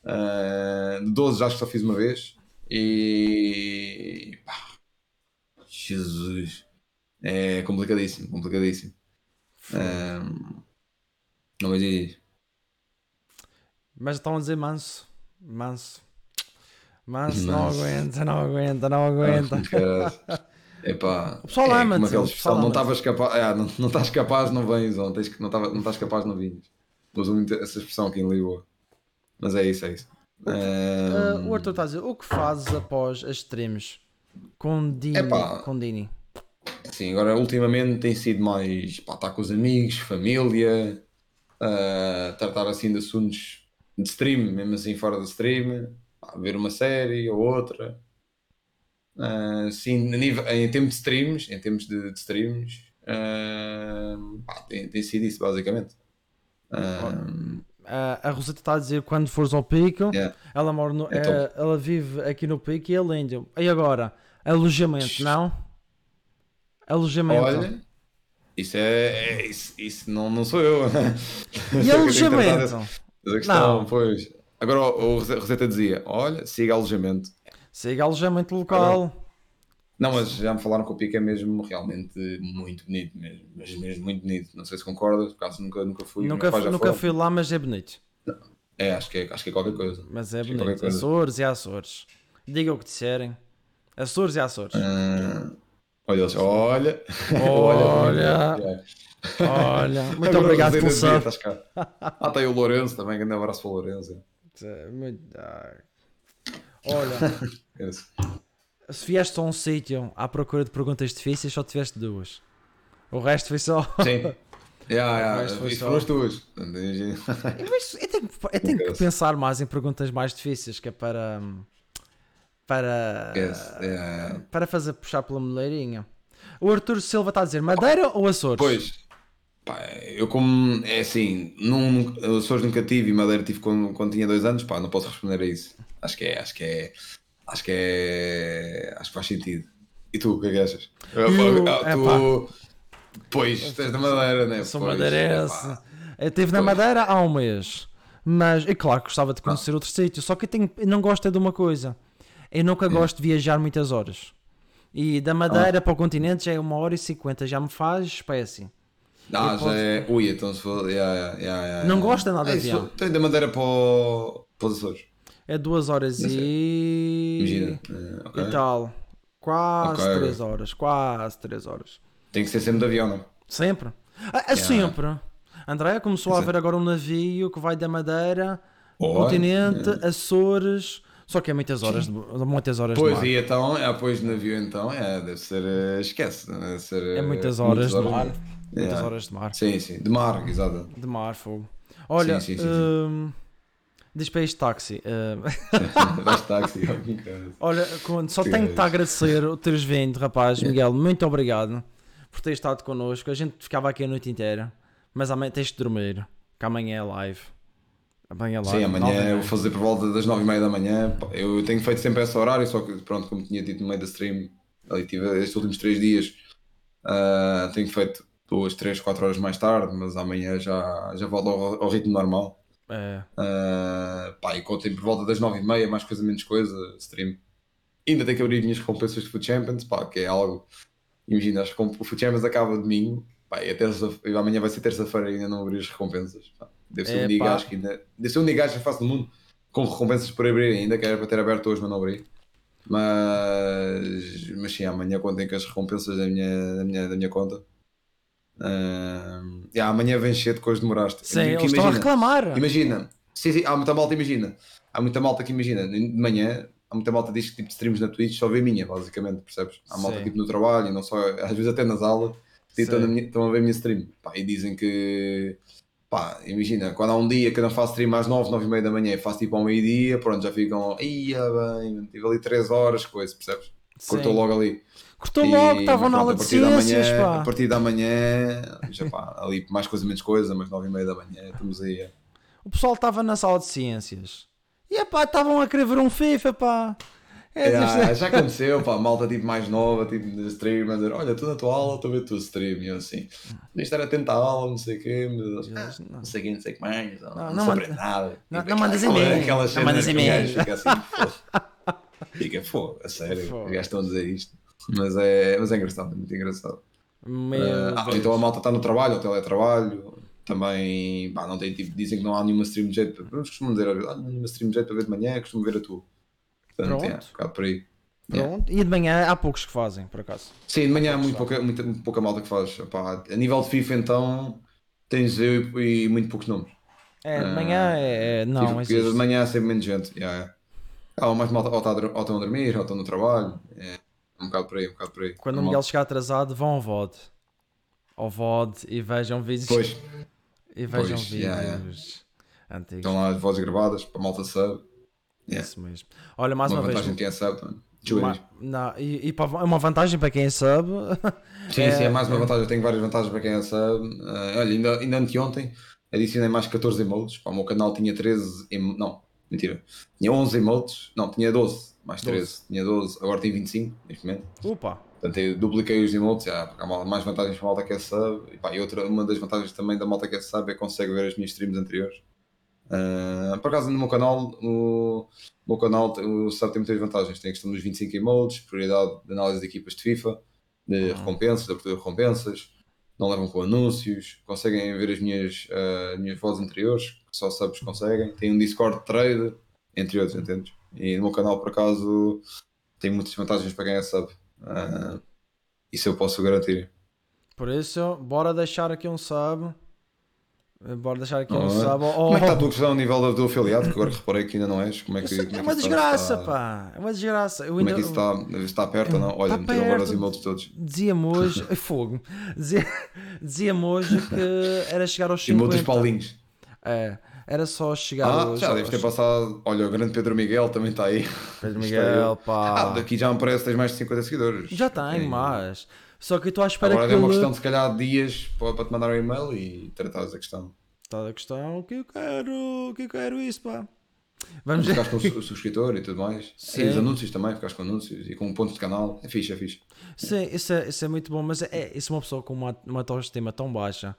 Ah, de 12 acho que só fiz uma vez, e pá, Jesus. É complicadíssimo, complicadíssimo. Ahm, não mas diz. Mas estão a dizer manso. Manso. Manso, não aguenta, não aguenta, não aguenta. Epá, O pessoal é ama-te, como aquela o expressão, pessoal não estavas capaz, é, não, não estás capaz, não vens, ou tens não, tava, não estás capaz, não vinhas. Uso muito essa expressão aqui em Lisboa. Mas é isso, é isso. Ah, Ahm, o Arthur está a dizer, o que fazes após as streams? Com Dini. Epá. Com Dini. Sim, agora ultimamente tem sido mais pá, estar com os amigos, família, ah, tratar assim de assuntos de stream, mesmo assim fora do stream, pá, ver uma série ou outra. Ah, sim, nível- em termos de streams, em termos de, de streams, ah, pá, tem, tem sido isso, basicamente. Ah, A, a Roseta está a dizer quando fores ao pico, yeah. ela mora no, É eh, ela vive aqui no pico e é lindo. E agora, alojamento, não? Alojamento. Olha, isso é. é- isso, isso não, não sou eu. e alojamento? Mas a questão, Não. pois. Agora o Rose- Roseta dizia: olha, siga alojamento. Siga alojamento local. Não, mas já me falaram que o pico é mesmo realmente muito bonito, mesmo, mas mesmo muito bonito. Não sei se concordas, por acaso nunca, nunca fui. nunca já nunca fui lá, mas é bonito. É, acho que é, acho que é qualquer coisa. Mas é Acho é bonito. coisa. Açores e Açores. Diga o que disserem. Açores e Açores. Ah, olha, olha, Olha. olha. Olha, muito Agora obrigado pelo sub. cá. Ah, tem o Lourenço também, grande abraço para o Lourenço. Muito- ah. Olha, É se vieste a um sítio à procura de perguntas difíceis, só tiveste duas. O resto foi só. Sim. Yeah, yeah. Isso só- foram as tuas. Mas eu tenho, que- eu tenho que Esquece. pensar mais em perguntas mais difíceis, que é para. Para. Esquece, é. Para fazer puxar pela moleirinha. O Arthur Silva está a dizer Madeira ou Açores? Pois, pá, eu como, é assim, num, Açores nunca tive e Madeira tive quando, quando tinha dois anos, pá, não posso responder a isso. Acho que é, acho que é, acho que é, acho que faz sentido. E tu, o que é que achas? Eu- Ah, tu, pois, tu és da Madeira, né? Sou madeirense. Eu estive na Pois. Madeira há um mês. Mas, e claro, gostava de conhecer outro sítio. Só que eu, tenho, eu não gosto é de uma coisa. Eu nunca gosto de viajar muitas horas. E da Madeira para o continente já é uma hora e cinquenta. Já me faz espécie. Eu já é, ui, então se for, yeah, yeah, yeah, Não gosta nada de É isso, avião. Tem da Madeira para, o- para os Açores, É duas horas Não e... imagina. Eh, ok. E tal. Quase Ok. três horas. Quase três horas. Tem que ser sempre de avião, não? Sempre. Ah, é sempre. André começou a ver agora um navio que vai da Madeira, Olha, continente, Açores. Só que é muitas horas, de, muitas horas de Pois, mar. e então, é, pois navio então, é, deve ser, eh, esquece, deve ser... É eh, muitas horas de mar. mesmo. Muitas Yeah. horas de mar. Sim, sim, de mar, exato. De mar, fogo. Olha, Sim, sim, sim, hum, diz para este táxi. Vais táxi, cara. olha, quando- só tenho que te agradecer o teres vindo, rapaz. Miguel, muito obrigado por ter estado connosco. A gente ficava aqui a noite inteira, mas amanhã tens de dormir, que amanhã é live. Amanhã é live. Sim, amanhã nove e eu meia. vou fazer por volta das 9h30 da manhã. Eu tenho feito sempre esse horário, só que pronto, como tinha dito no meio da stream, ali tive estes últimos 3 dias, ah, tenho feito 2, 3, 4 horas mais tarde, mas amanhã já, já volto ao, ao ritmo normal. É, Uh, pá, e contem por volta das 9h30, mais coisa, menos coisa, stream. Ainda tenho que abrir as minhas recompensas de Food Champions, pá, que é algo. Imagina, acho que o Food Champions acaba domingo, pá, e a terça, e amanhã vai ser terça-feira e ainda não abri as recompensas. Pá. Deve ser É, único pá. gajo que ainda. Deve ser único gajo que faço no mundo com recompensas por abrir ainda, que era para ter aberto hoje, mas não abri. Mas, mas sim, amanhã contem com as recompensas da minha, da minha, da minha conta. Uh, yeah, amanhã vem cedo que hoje demoraste. Sim, eles estão a imagina, reclamar. Imagina, sim, sim, há muita malta, imagina. Há muita malta que imagina, de manhã, há muita malta que diz que tipo de streams na Twitch só vê a minha, basicamente, percebes? Há malta Sim. tipo no trabalho, não só, às vezes até nas aulas, estão, na minha- estão a ver a minha stream. Pá, e dizem que, pá, imagina, quando há um dia que eu não faço stream às 9, 9 e meia da manhã, e faço tipo ao meio-dia, pronto, já ficam, ia bem, tive ali 3 horas, coisa, percebes? Cortou logo ali. Cortou logo, estavam na aula de ciências, manhã, pá. A partir da manhã, já pá, ali mais coisa, menos coisa, mas 9 e meia da manhã, estamos aí. O pessoal estava na sala de ciências. E pá, estavam a querer ver um FIFA, pá. É, Yeah, já aconteceu, pá, malta tipo mais nova, tipo de stream, a dizer, olha, estou na tua aula, estou a ver o teu stream, e eu assim, de estar atento à aula, não sei o quê, mas, ah, não sei o quê, não sei o que mais, não, Não, não, aprende nada. não- Tipo, não mandas e-mail, aquelas não mandas e-mail. gajo Fica assim, foda. Fica fogo, a sério, gajos estão a dizer isto. Mas é, mas é engraçado, é muito engraçado. Meu Ah, então a malta está no trabalho, ao teletrabalho, também, pá, não tem tipo, dizem que não há nenhuma stream de jeito, costumam dizer, ah, não há nenhuma stream de jeito para ver de manhã, costumo ver a tua. Portanto, Pronto. é, um por aí. Yeah. Pronto. E de manhã há poucos que fazem, por acaso. Sim, de manhã há muito pouca, muita, muito pouca malta que faz. Pá, a nível de FIFA, então, tens eu e muito poucos nomes. É, de Ah, manhã é. é- não, porque de manhã há sempre menos gente. Yeah, yeah. Há mais malta, ou, dor- ou estão a dormir, ou estão no trabalho. É um bocado por aí, um bocado por aí. Quando o. Miguel chegar atrasado, vão ao VOD. Ao VOD e vejam vídeos. Pois, E vejam pois, vídeos yeah, yeah. antigos. estão lá as vozes gravadas para a malta sub. Yeah. Isso mesmo. Olha, mais uma uma, vez, vantagem que é sub também. Desculpa, Ma- diz. não, e, e para- é uma vantagem para quem sabe. Sim, sim, é mais uma vantagem. Eu tenho várias vantagens para quem é sub. Eh, olha, ainda, ainda anteontem adicionei mais 14 emotes. Pá, o meu canal tinha 13. emo- Não, mentira. Tinha 11 emotes. Não, tinha 12. Mais 13. Tinha 12. Agora tem 25 neste momento. Opa, Portanto, eu dupliquei os emotes. Já, há mais vantagens para a malta que é sub. E, pá, e outra, uma das vantagens também da malta que é sub é que consegue ver as minhas streams anteriores. Eh, por acaso, no meu canal, o, meu canal, o sub tem muitas vantagens. Tem a questão dos 25 emotes, prioridade de análise de equipas de FIFA, de recompensas, de abertura de recompensas. Não levam com anúncios, conseguem ver as minhas, eh, minhas vozes anteriores, que só subs conseguem. Tem um Discord trade, entre outros, entendes? E no meu canal, por acaso, tem muitas vantagens para quem é sub. Eh, isso eu posso garantir. por isso, bora deixar aqui um sub. Bora deixar aqui um Não é? sub. Oh, Como é que está a tua questão a nível do, do afiliado? Que agora reparei que ainda não és. Como é que, como é é uma isso desgraça, está, pá. É uma desgraça. Eu Como é ainda- que isso está, está perto ou não? Olha, Está meteram agora os emotes todos. Dizia-me hoje, fogo, dizia- dizia-me hoje que era chegar aos 50. Emotes Paulinhos. É, era só chegar Ah, hoje. já deves ter passado. Olha, o grande Pedro Miguel também está aí. Pedro. Miguel, pá. Ah, daqui já me parece que tens mais de 50 seguidores. Já tenho, Sim. mas. Só que eu estou à espera Agora que é uma ele... questão de se calhar de dias para, para te mandar um e-mail e tratares a questão. Está a questão que eu quero, que eu quero isso, pá. Vamos ver. Ficares com o su- o subscritor e tudo mais. Sim. E os anúncios também, ficares com anúncios e com pontos de canal. É fixe, é fixe. Sim, isso é, isso é muito bom, mas é, isso é uma pessoa com uma, uma autoestima tão baixa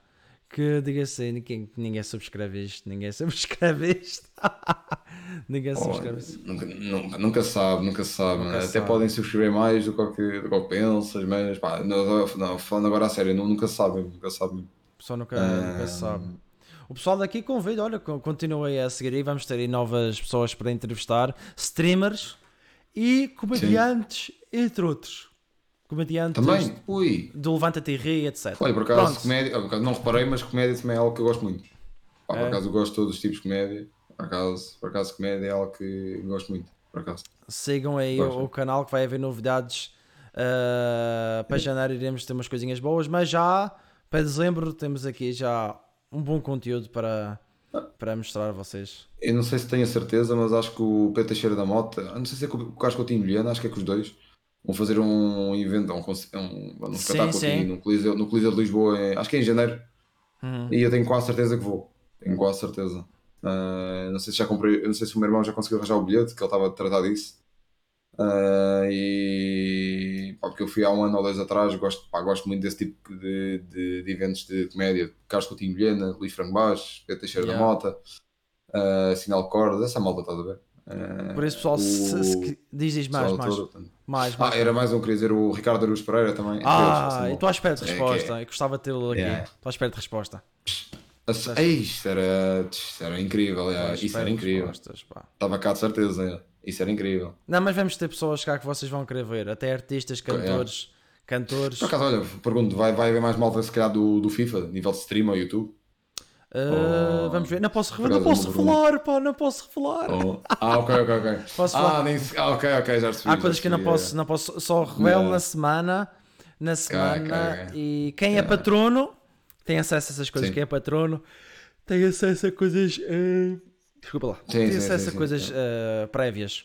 que diga assim, ninguém, ninguém subscreve isto, ninguém subscreve isto. ninguém subscreve isto. Nunca, nunca, nunca sabe, nunca sabe. Nunca Até se sabe. podem subscrever mais do que, do que pensas, mas pá, não, não, falando agora a sério, não, nunca se sabe, nunca se sabe. O pessoal nunca, Ah. nunca sabe. O pessoal daqui convida, olha, co- continuem a seguir aí, vamos ter aí novas pessoas para entrevistar, streamers e comediantes, entre outros. Comediantes Também, ui, do Levanta-te e Ri, etc. olha, por acaso, Pronto. comédia, por acaso, não reparei, mas comédia também é algo que eu gosto muito. Pá, por É? acaso eu gosto de todos os tipos de comédia, por acaso, por acaso comédia é algo que gosto muito, por acaso. Sigam aí o, o canal que vai haver novidades. ah, para janeiro iremos ter umas coisinhas boas, mas já para dezembro temos aqui já um bom conteúdo para, para mostrar a vocês. Eu não sei se tenho a certeza, mas acho que o Pedro Teixeira da Mota, não sei se é com o Carlos Coutinho Juliana, acho que é com os dois, vão fazer um evento, um, conce- um, um espetáculo sim. aqui no Coliseu, no Coliseu de Lisboa, em- acho que é em janeiro, Uhum. e eu tenho quase certeza que vou. Tenho quase certeza. Ah, não sei se já comprei, não sei se o meu irmão já conseguiu arranjar o bilhete, que ele estava a tratar disso. Ah, e pá, porque eu fui há um ano ou dois atrás, gosto, pá, gosto muito desse tipo de, de, de eventos de comédia. Carlos Coutinho Vilhena, Luís Franco Baixo, Pedro Teixeira Yeah. da Mota, ah, Sinal Cordas, essa malta estás a ver? Por isso, pessoal, se, o se- diz, diz mais, mais, todo, portanto. mais, Ah, mais. era mais um, queria dizer, o Ricardo Aruz Pereira também. Ah, essa e malta. estou à espera de É que é. resposta. Eu gostava de tê-lo aqui. Yeah. Estou à espera de resposta. Essa- Ei, Isto era, isto era incrível, é, isso era incrível. Estava cá de certeza, é. isso era incrível. Não, mas vamos ter pessoas cá que vocês vão querer ver. Até artistas, cantores, cantores. Por acaso, olha, pergunto, vai, vai haver mais malta se calhar do, do FIFA, nível de stream ou YouTube? Ah, Oh. vamos ver. Não posso, não posso revelar, pá, não posso revelar. Ou- Ah, ok, ok, ok. Posso ah, falar? nem se- ah, ok, ok, já percebi. Há coisas que eu não posso, não posso, só revelo Não. na semana. Na semana. ok, ok. E quem é patrono tem acesso a essas coisas. Sim. Quem é patrono tem acesso a coisas. ah, desculpa lá. Sim, tem sim, acesso a coisas ah, prévias.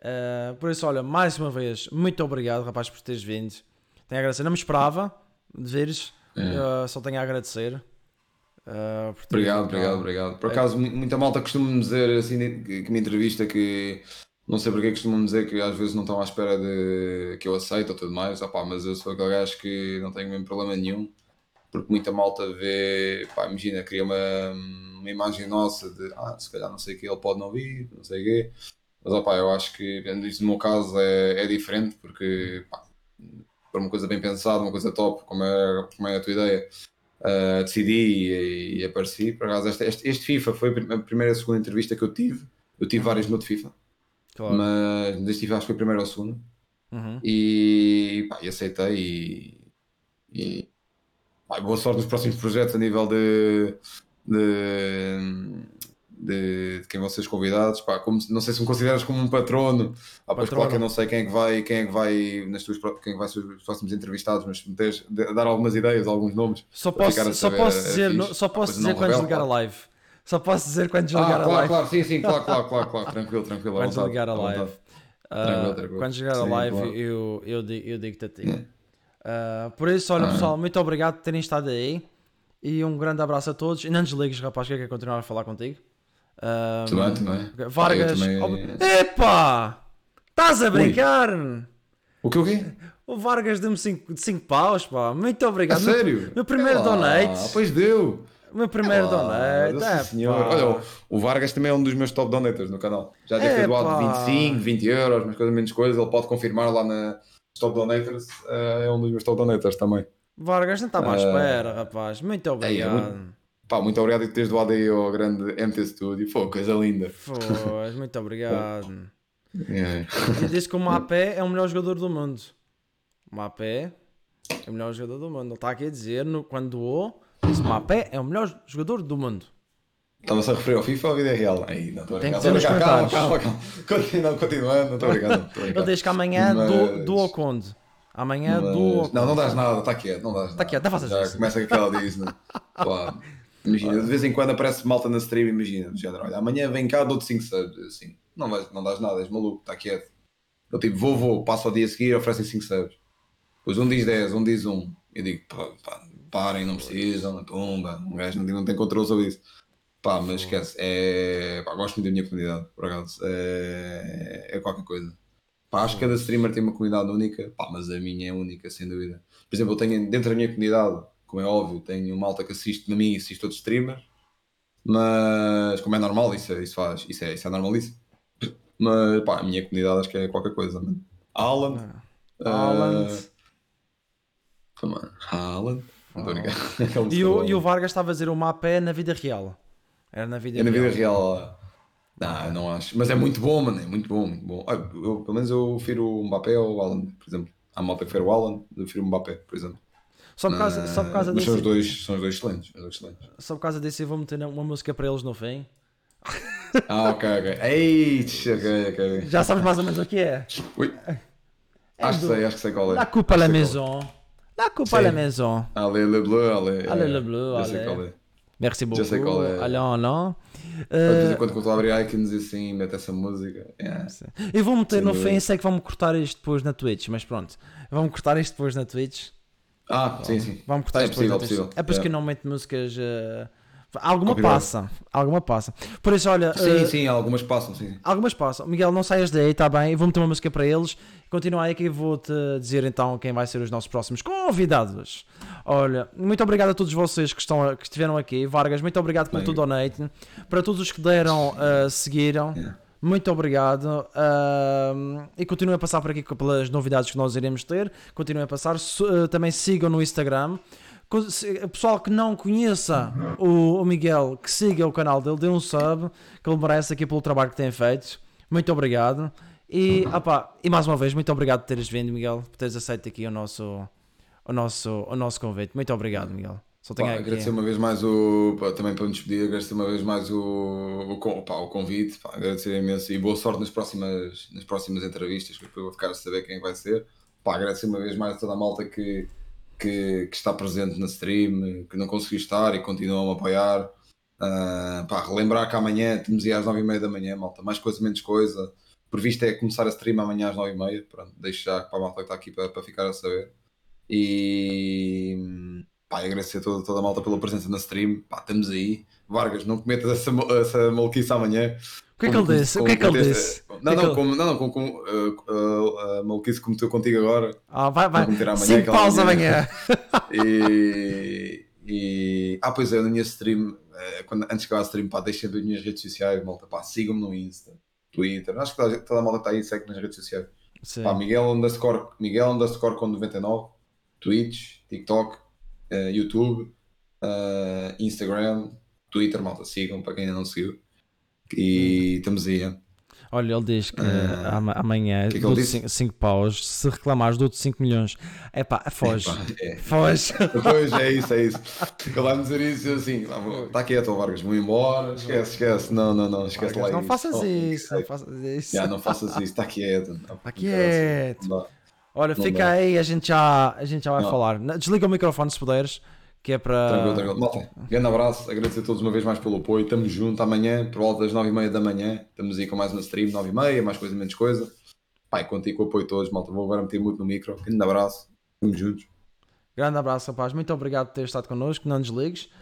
Ah, por isso, olha, mais uma vez, muito obrigado, rapaz, por teres vindo. Tenho a agradecer. Não me esperava de veres. Ah, só tenho a agradecer. Ah, teres Obrigado, obrigado, obrigado. Por É. acaso, mu- muita malta costuma-me dizer, assim, que, me entrevista, que não sei porque costumam dizer que às vezes não estão à espera de que eu aceite ou tudo mais. Opá, mas eu sou aquele gajo que não tenho mesmo problema nenhum, porque muita malta vê, pá, imagina, cria uma, uma imagem nossa de, ah, se calhar não sei o que ele pode não ouvir, não sei o quê. Mas opá, eu acho que isso no meu caso é, é diferente, porque pá, por uma coisa bem pensada, uma coisa top, como é, como é a tua ideia. Uh, decidi e, e apareci. Por acaso, este, este, este FIFA foi a prim- a primeira e a segunda entrevista que eu tive. Eu tive várias no FIFA, Claro. mas deste FIFA acho que foi a primeira ou a segunda. Uhum. E, pá, e aceitei. E, e pá, boa sorte nos próximos projetos a nível de. de de, de quem vão ser os convidados, pá, como, não sei se me consideras como um patrono, ah, pois claro que eu não sei quem é que vai, quem é que vai nas tuas, quem é que vai ser os próximos entrevistados, mas tens de dar algumas ideias, alguns nomes, Só posso, a só posso é dizer, no- só posso dizer quando revela, desligar a live. Só posso dizer quando Ah, desligar a claro, live. claro, sim, sim, claro, claro, claro, claro, tranquilo, tranquilo. Quando desligar a live. Ah, Tranquilo, tranquilo. quando chegar a live, claro. eu, eu, di- eu digo-te a ti. Ah, por isso, olha Ah. pessoal, muito obrigado por terem estado aí. E um grande abraço a todos. E não desligues, rapaz, que eu quero continuar a falar contigo. Ah, bem, tudo bem. Vargas. Ob- também- Epá! Estás a brincar? O que o quê? O Vargas deu-me 5 paus, pá. Muito obrigado. A Meu- sério? Meu primeiro É donate. Pois deu. Meu primeiro Ah, donate. sim, É, senhor. pá. Olha, o- o Vargas também é um dos meus top donators no canal. Já deve É, ter doado pá. 25, 20 euros, mas coisa menos coisa. Ele pode confirmar lá na top donators. eh, É um dos meus top donators também. Vargas não estava à Ah. espera, rapaz. Muito obrigado. muito- Pá, muito obrigado por teres doado aí ao grande MT Studio. Foi coisa linda. Pois, muito obrigado. É. E disse que o Mapé é o melhor jogador do mundo. O Mapé é o melhor jogador do mundo. Ele está aqui a dizer, no, quando doou, disse o Mapé é o melhor jogador do mundo. Estava-se a referir ao FIFA ou à vida real? Aí, não estou a Tem que dizer nos. Calma, calma, calma. Continua, continuando. Não estou a Ele diz que amanhã Mas- do, do ao Conde. Amanhã Mas- do. Não, não dás nada, está quieto, não dás nada. quieto, não faças Já começa com aquela diz, né? Pá, imagina, de vez em quando aparece malta na stream, imagina, do género, olha, amanhã vem cá, dou-te 5 subs, assim, não, vais, não dás nada, és maluco, está quieto. Eu tipo, vou, vou, passo ao dia a seguir, oferecem 5 subs. Depois um diz 10, um diz 1. Eu digo, pá, pá, parem, não precisam, pumba, um gajo não, tem- não tem controle sobre isso. Pá, mas esquece, é, pá, gosto muito da minha comunidade, por acaso, é, é qualquer coisa. Pá, acho que cada streamer tem uma comunidade única, pá, mas a minha é única, sem dúvida. Por exemplo, eu tenho dentro da minha comunidade, como é óbvio, tenho malta que assiste a mim e assiste outros streamers, mas como é normal, isso, é- isso faz, isso é, isso é normalíssimo. Mas pá, a minha comunidade acho que é qualquer coisa, mano. Haaland. Haaland. eh, Come on, Haaland. Não estou a brincar. Aquele E o, e o Vargas estava a dizer o Mapé na vida real. Era na vida É na real. vida real. Não, não acho. Mas é muito bom, mano. É muito bom, muito bom. Ah, eu- pelo menos eu prefiro o Mbappé ou o Haaland, por exemplo. Há malta que prefere o Haaland, eu prefiro o Mbappé, por exemplo. Só por causa, só por causa mas disso. são os dois, são os dois excelentes. Os dois excelentes. Só por causa disso eu vou meter uma música para eles no fim. Ah, ok, ok. Eita, ok, ok. Já sabes mais ou menos o que é. Ui. Acho que do- sei, acho que sei qual é. La coupe à la Acho que maison. La coupe à la maison. é. Allez, le bleu, allez. Allez, le bleu, Já sei allez. qual é. Merci beaucoup. sei qual é. Allons, allons. De vez Uh, em quando quando eu abrir icons e assim, mete essa música. Yeah. eu vou meter Sem no dúvida. fim, sei que vão-me cortar isto depois na Twitch, mas pronto. Vão-me cortar isto depois na Twitch. Ah, sim, sim. Vão-me cortar É depois possível, Twitch. possível. É por isso que eu não meto músicas. uh, Alguma Copyright. passa. Alguma passa. Por isso, olha. Sim, uh, sim, algumas passam, sim. sim. Algumas passam. Miguel, não saias daí, está bem? Eu vou meter uma música para eles. Continua aí que eu vou-te dizer então quem vai ser os nossos próximos convidados. Olha, muito obrigado a todos vocês que, estão, que estiveram aqui. Vargas, muito obrigado pelo Bem. teu donate. Para todos os que deram, uh, seguiram. Yeah. Muito obrigado. Uh, e continuem a passar por aqui pelas novidades que nós iremos ter. Continuem a passar. Uh, também sigam no Instagram. Se- Pessoal que não conheça o, o Miguel, que siga o canal dele, dê um sub, que ele merece aqui pelo trabalho que tem feito. Muito obrigado. E, opá, e mais uma vez, muito obrigado por teres vindo, Miguel, por teres aceito aqui o nosso, o nosso, o nosso convite. Muito obrigado, Miguel. Só tenho Pá, aqui. agradecer uma vez mais o. pá, também para me despedir, agradecer uma vez mais o, o, pá, o convite. Pá, agradecer imenso e boa sorte nas próximas, nas próximas entrevistas, que depois vou ficar a saber quem vai ser. Pá, agradecer uma vez mais a toda a malta que, que, que está presente na stream, que não conseguiu estar e continuam a apoiar. Ah, pá, relembrar que amanhã temos aí às 9h30 da manhã, malta. Mais coisa, menos coisa. Previsto é começar a stream amanhã às 9h30. Pronto, deixo já para a malta que está aqui para, para ficar a saber. E pá, agradecer a toda, toda a malta pela presença na stream. Pá, estamos aí. Vargas, não cometas essa, essa maluquice amanhã. O que é que ele disse? O que é que ele disse? Não, que é que não, como, não, não, com, com uh, uh, a maluquice que cometeu contigo agora. Ah, vai, vai. Amanhã, 5 aquela paus manhã. amanhã. E, e- ah, pois é, na minha stream, eh, quando, antes de acabar a stream, pá, deixem ver as minhas redes sociais, malta, pá, sigam-me no Insta, Twitter, acho que toda, toda a malta está aí, segue nas redes sociais. Sim. Pá, Miguel underscore, Miguel underscore com 99, Twitch, TikTok, eh, YouTube, eh, Instagram, Twitter, malta, sigam para quem ainda não seguiu. E estamos aí, hein? Olha, ele diz que Ah, ama- amanhã que é que? 5 paus. Se reclamares, dou-te 5 milhões. É pá, foge. Epá, é. Foge. Pois é isso, é isso. Ele vai-me dizer isso e assim, está quieto, ó, Vargas, vou embora, esquece, esquece, não, não, não, esquece lá não isso. faças Oh, isso, não sei. faças isso. Já, não faças isso, está quieto. Está quieto. Não. Olha, Não fica dá. aí, a gente já, a gente já vai Não. falar. Desliga o microfone se puderes, que é para. Tranquilo, tranquilo. Malta, grande abraço, agradecer a todos uma vez mais pelo apoio. Estamos juntos amanhã, por volta das 9h30 da manhã. Estamos aí com mais uma stream, 9h30, mais coisa, menos coisa. pai, contei com o apoio de todos, malta. Vou agora meter muito no micro. Grande abraço. Vamos juntos. Grande abraço, rapaz. Muito obrigado por ter estado connosco. Não desligues.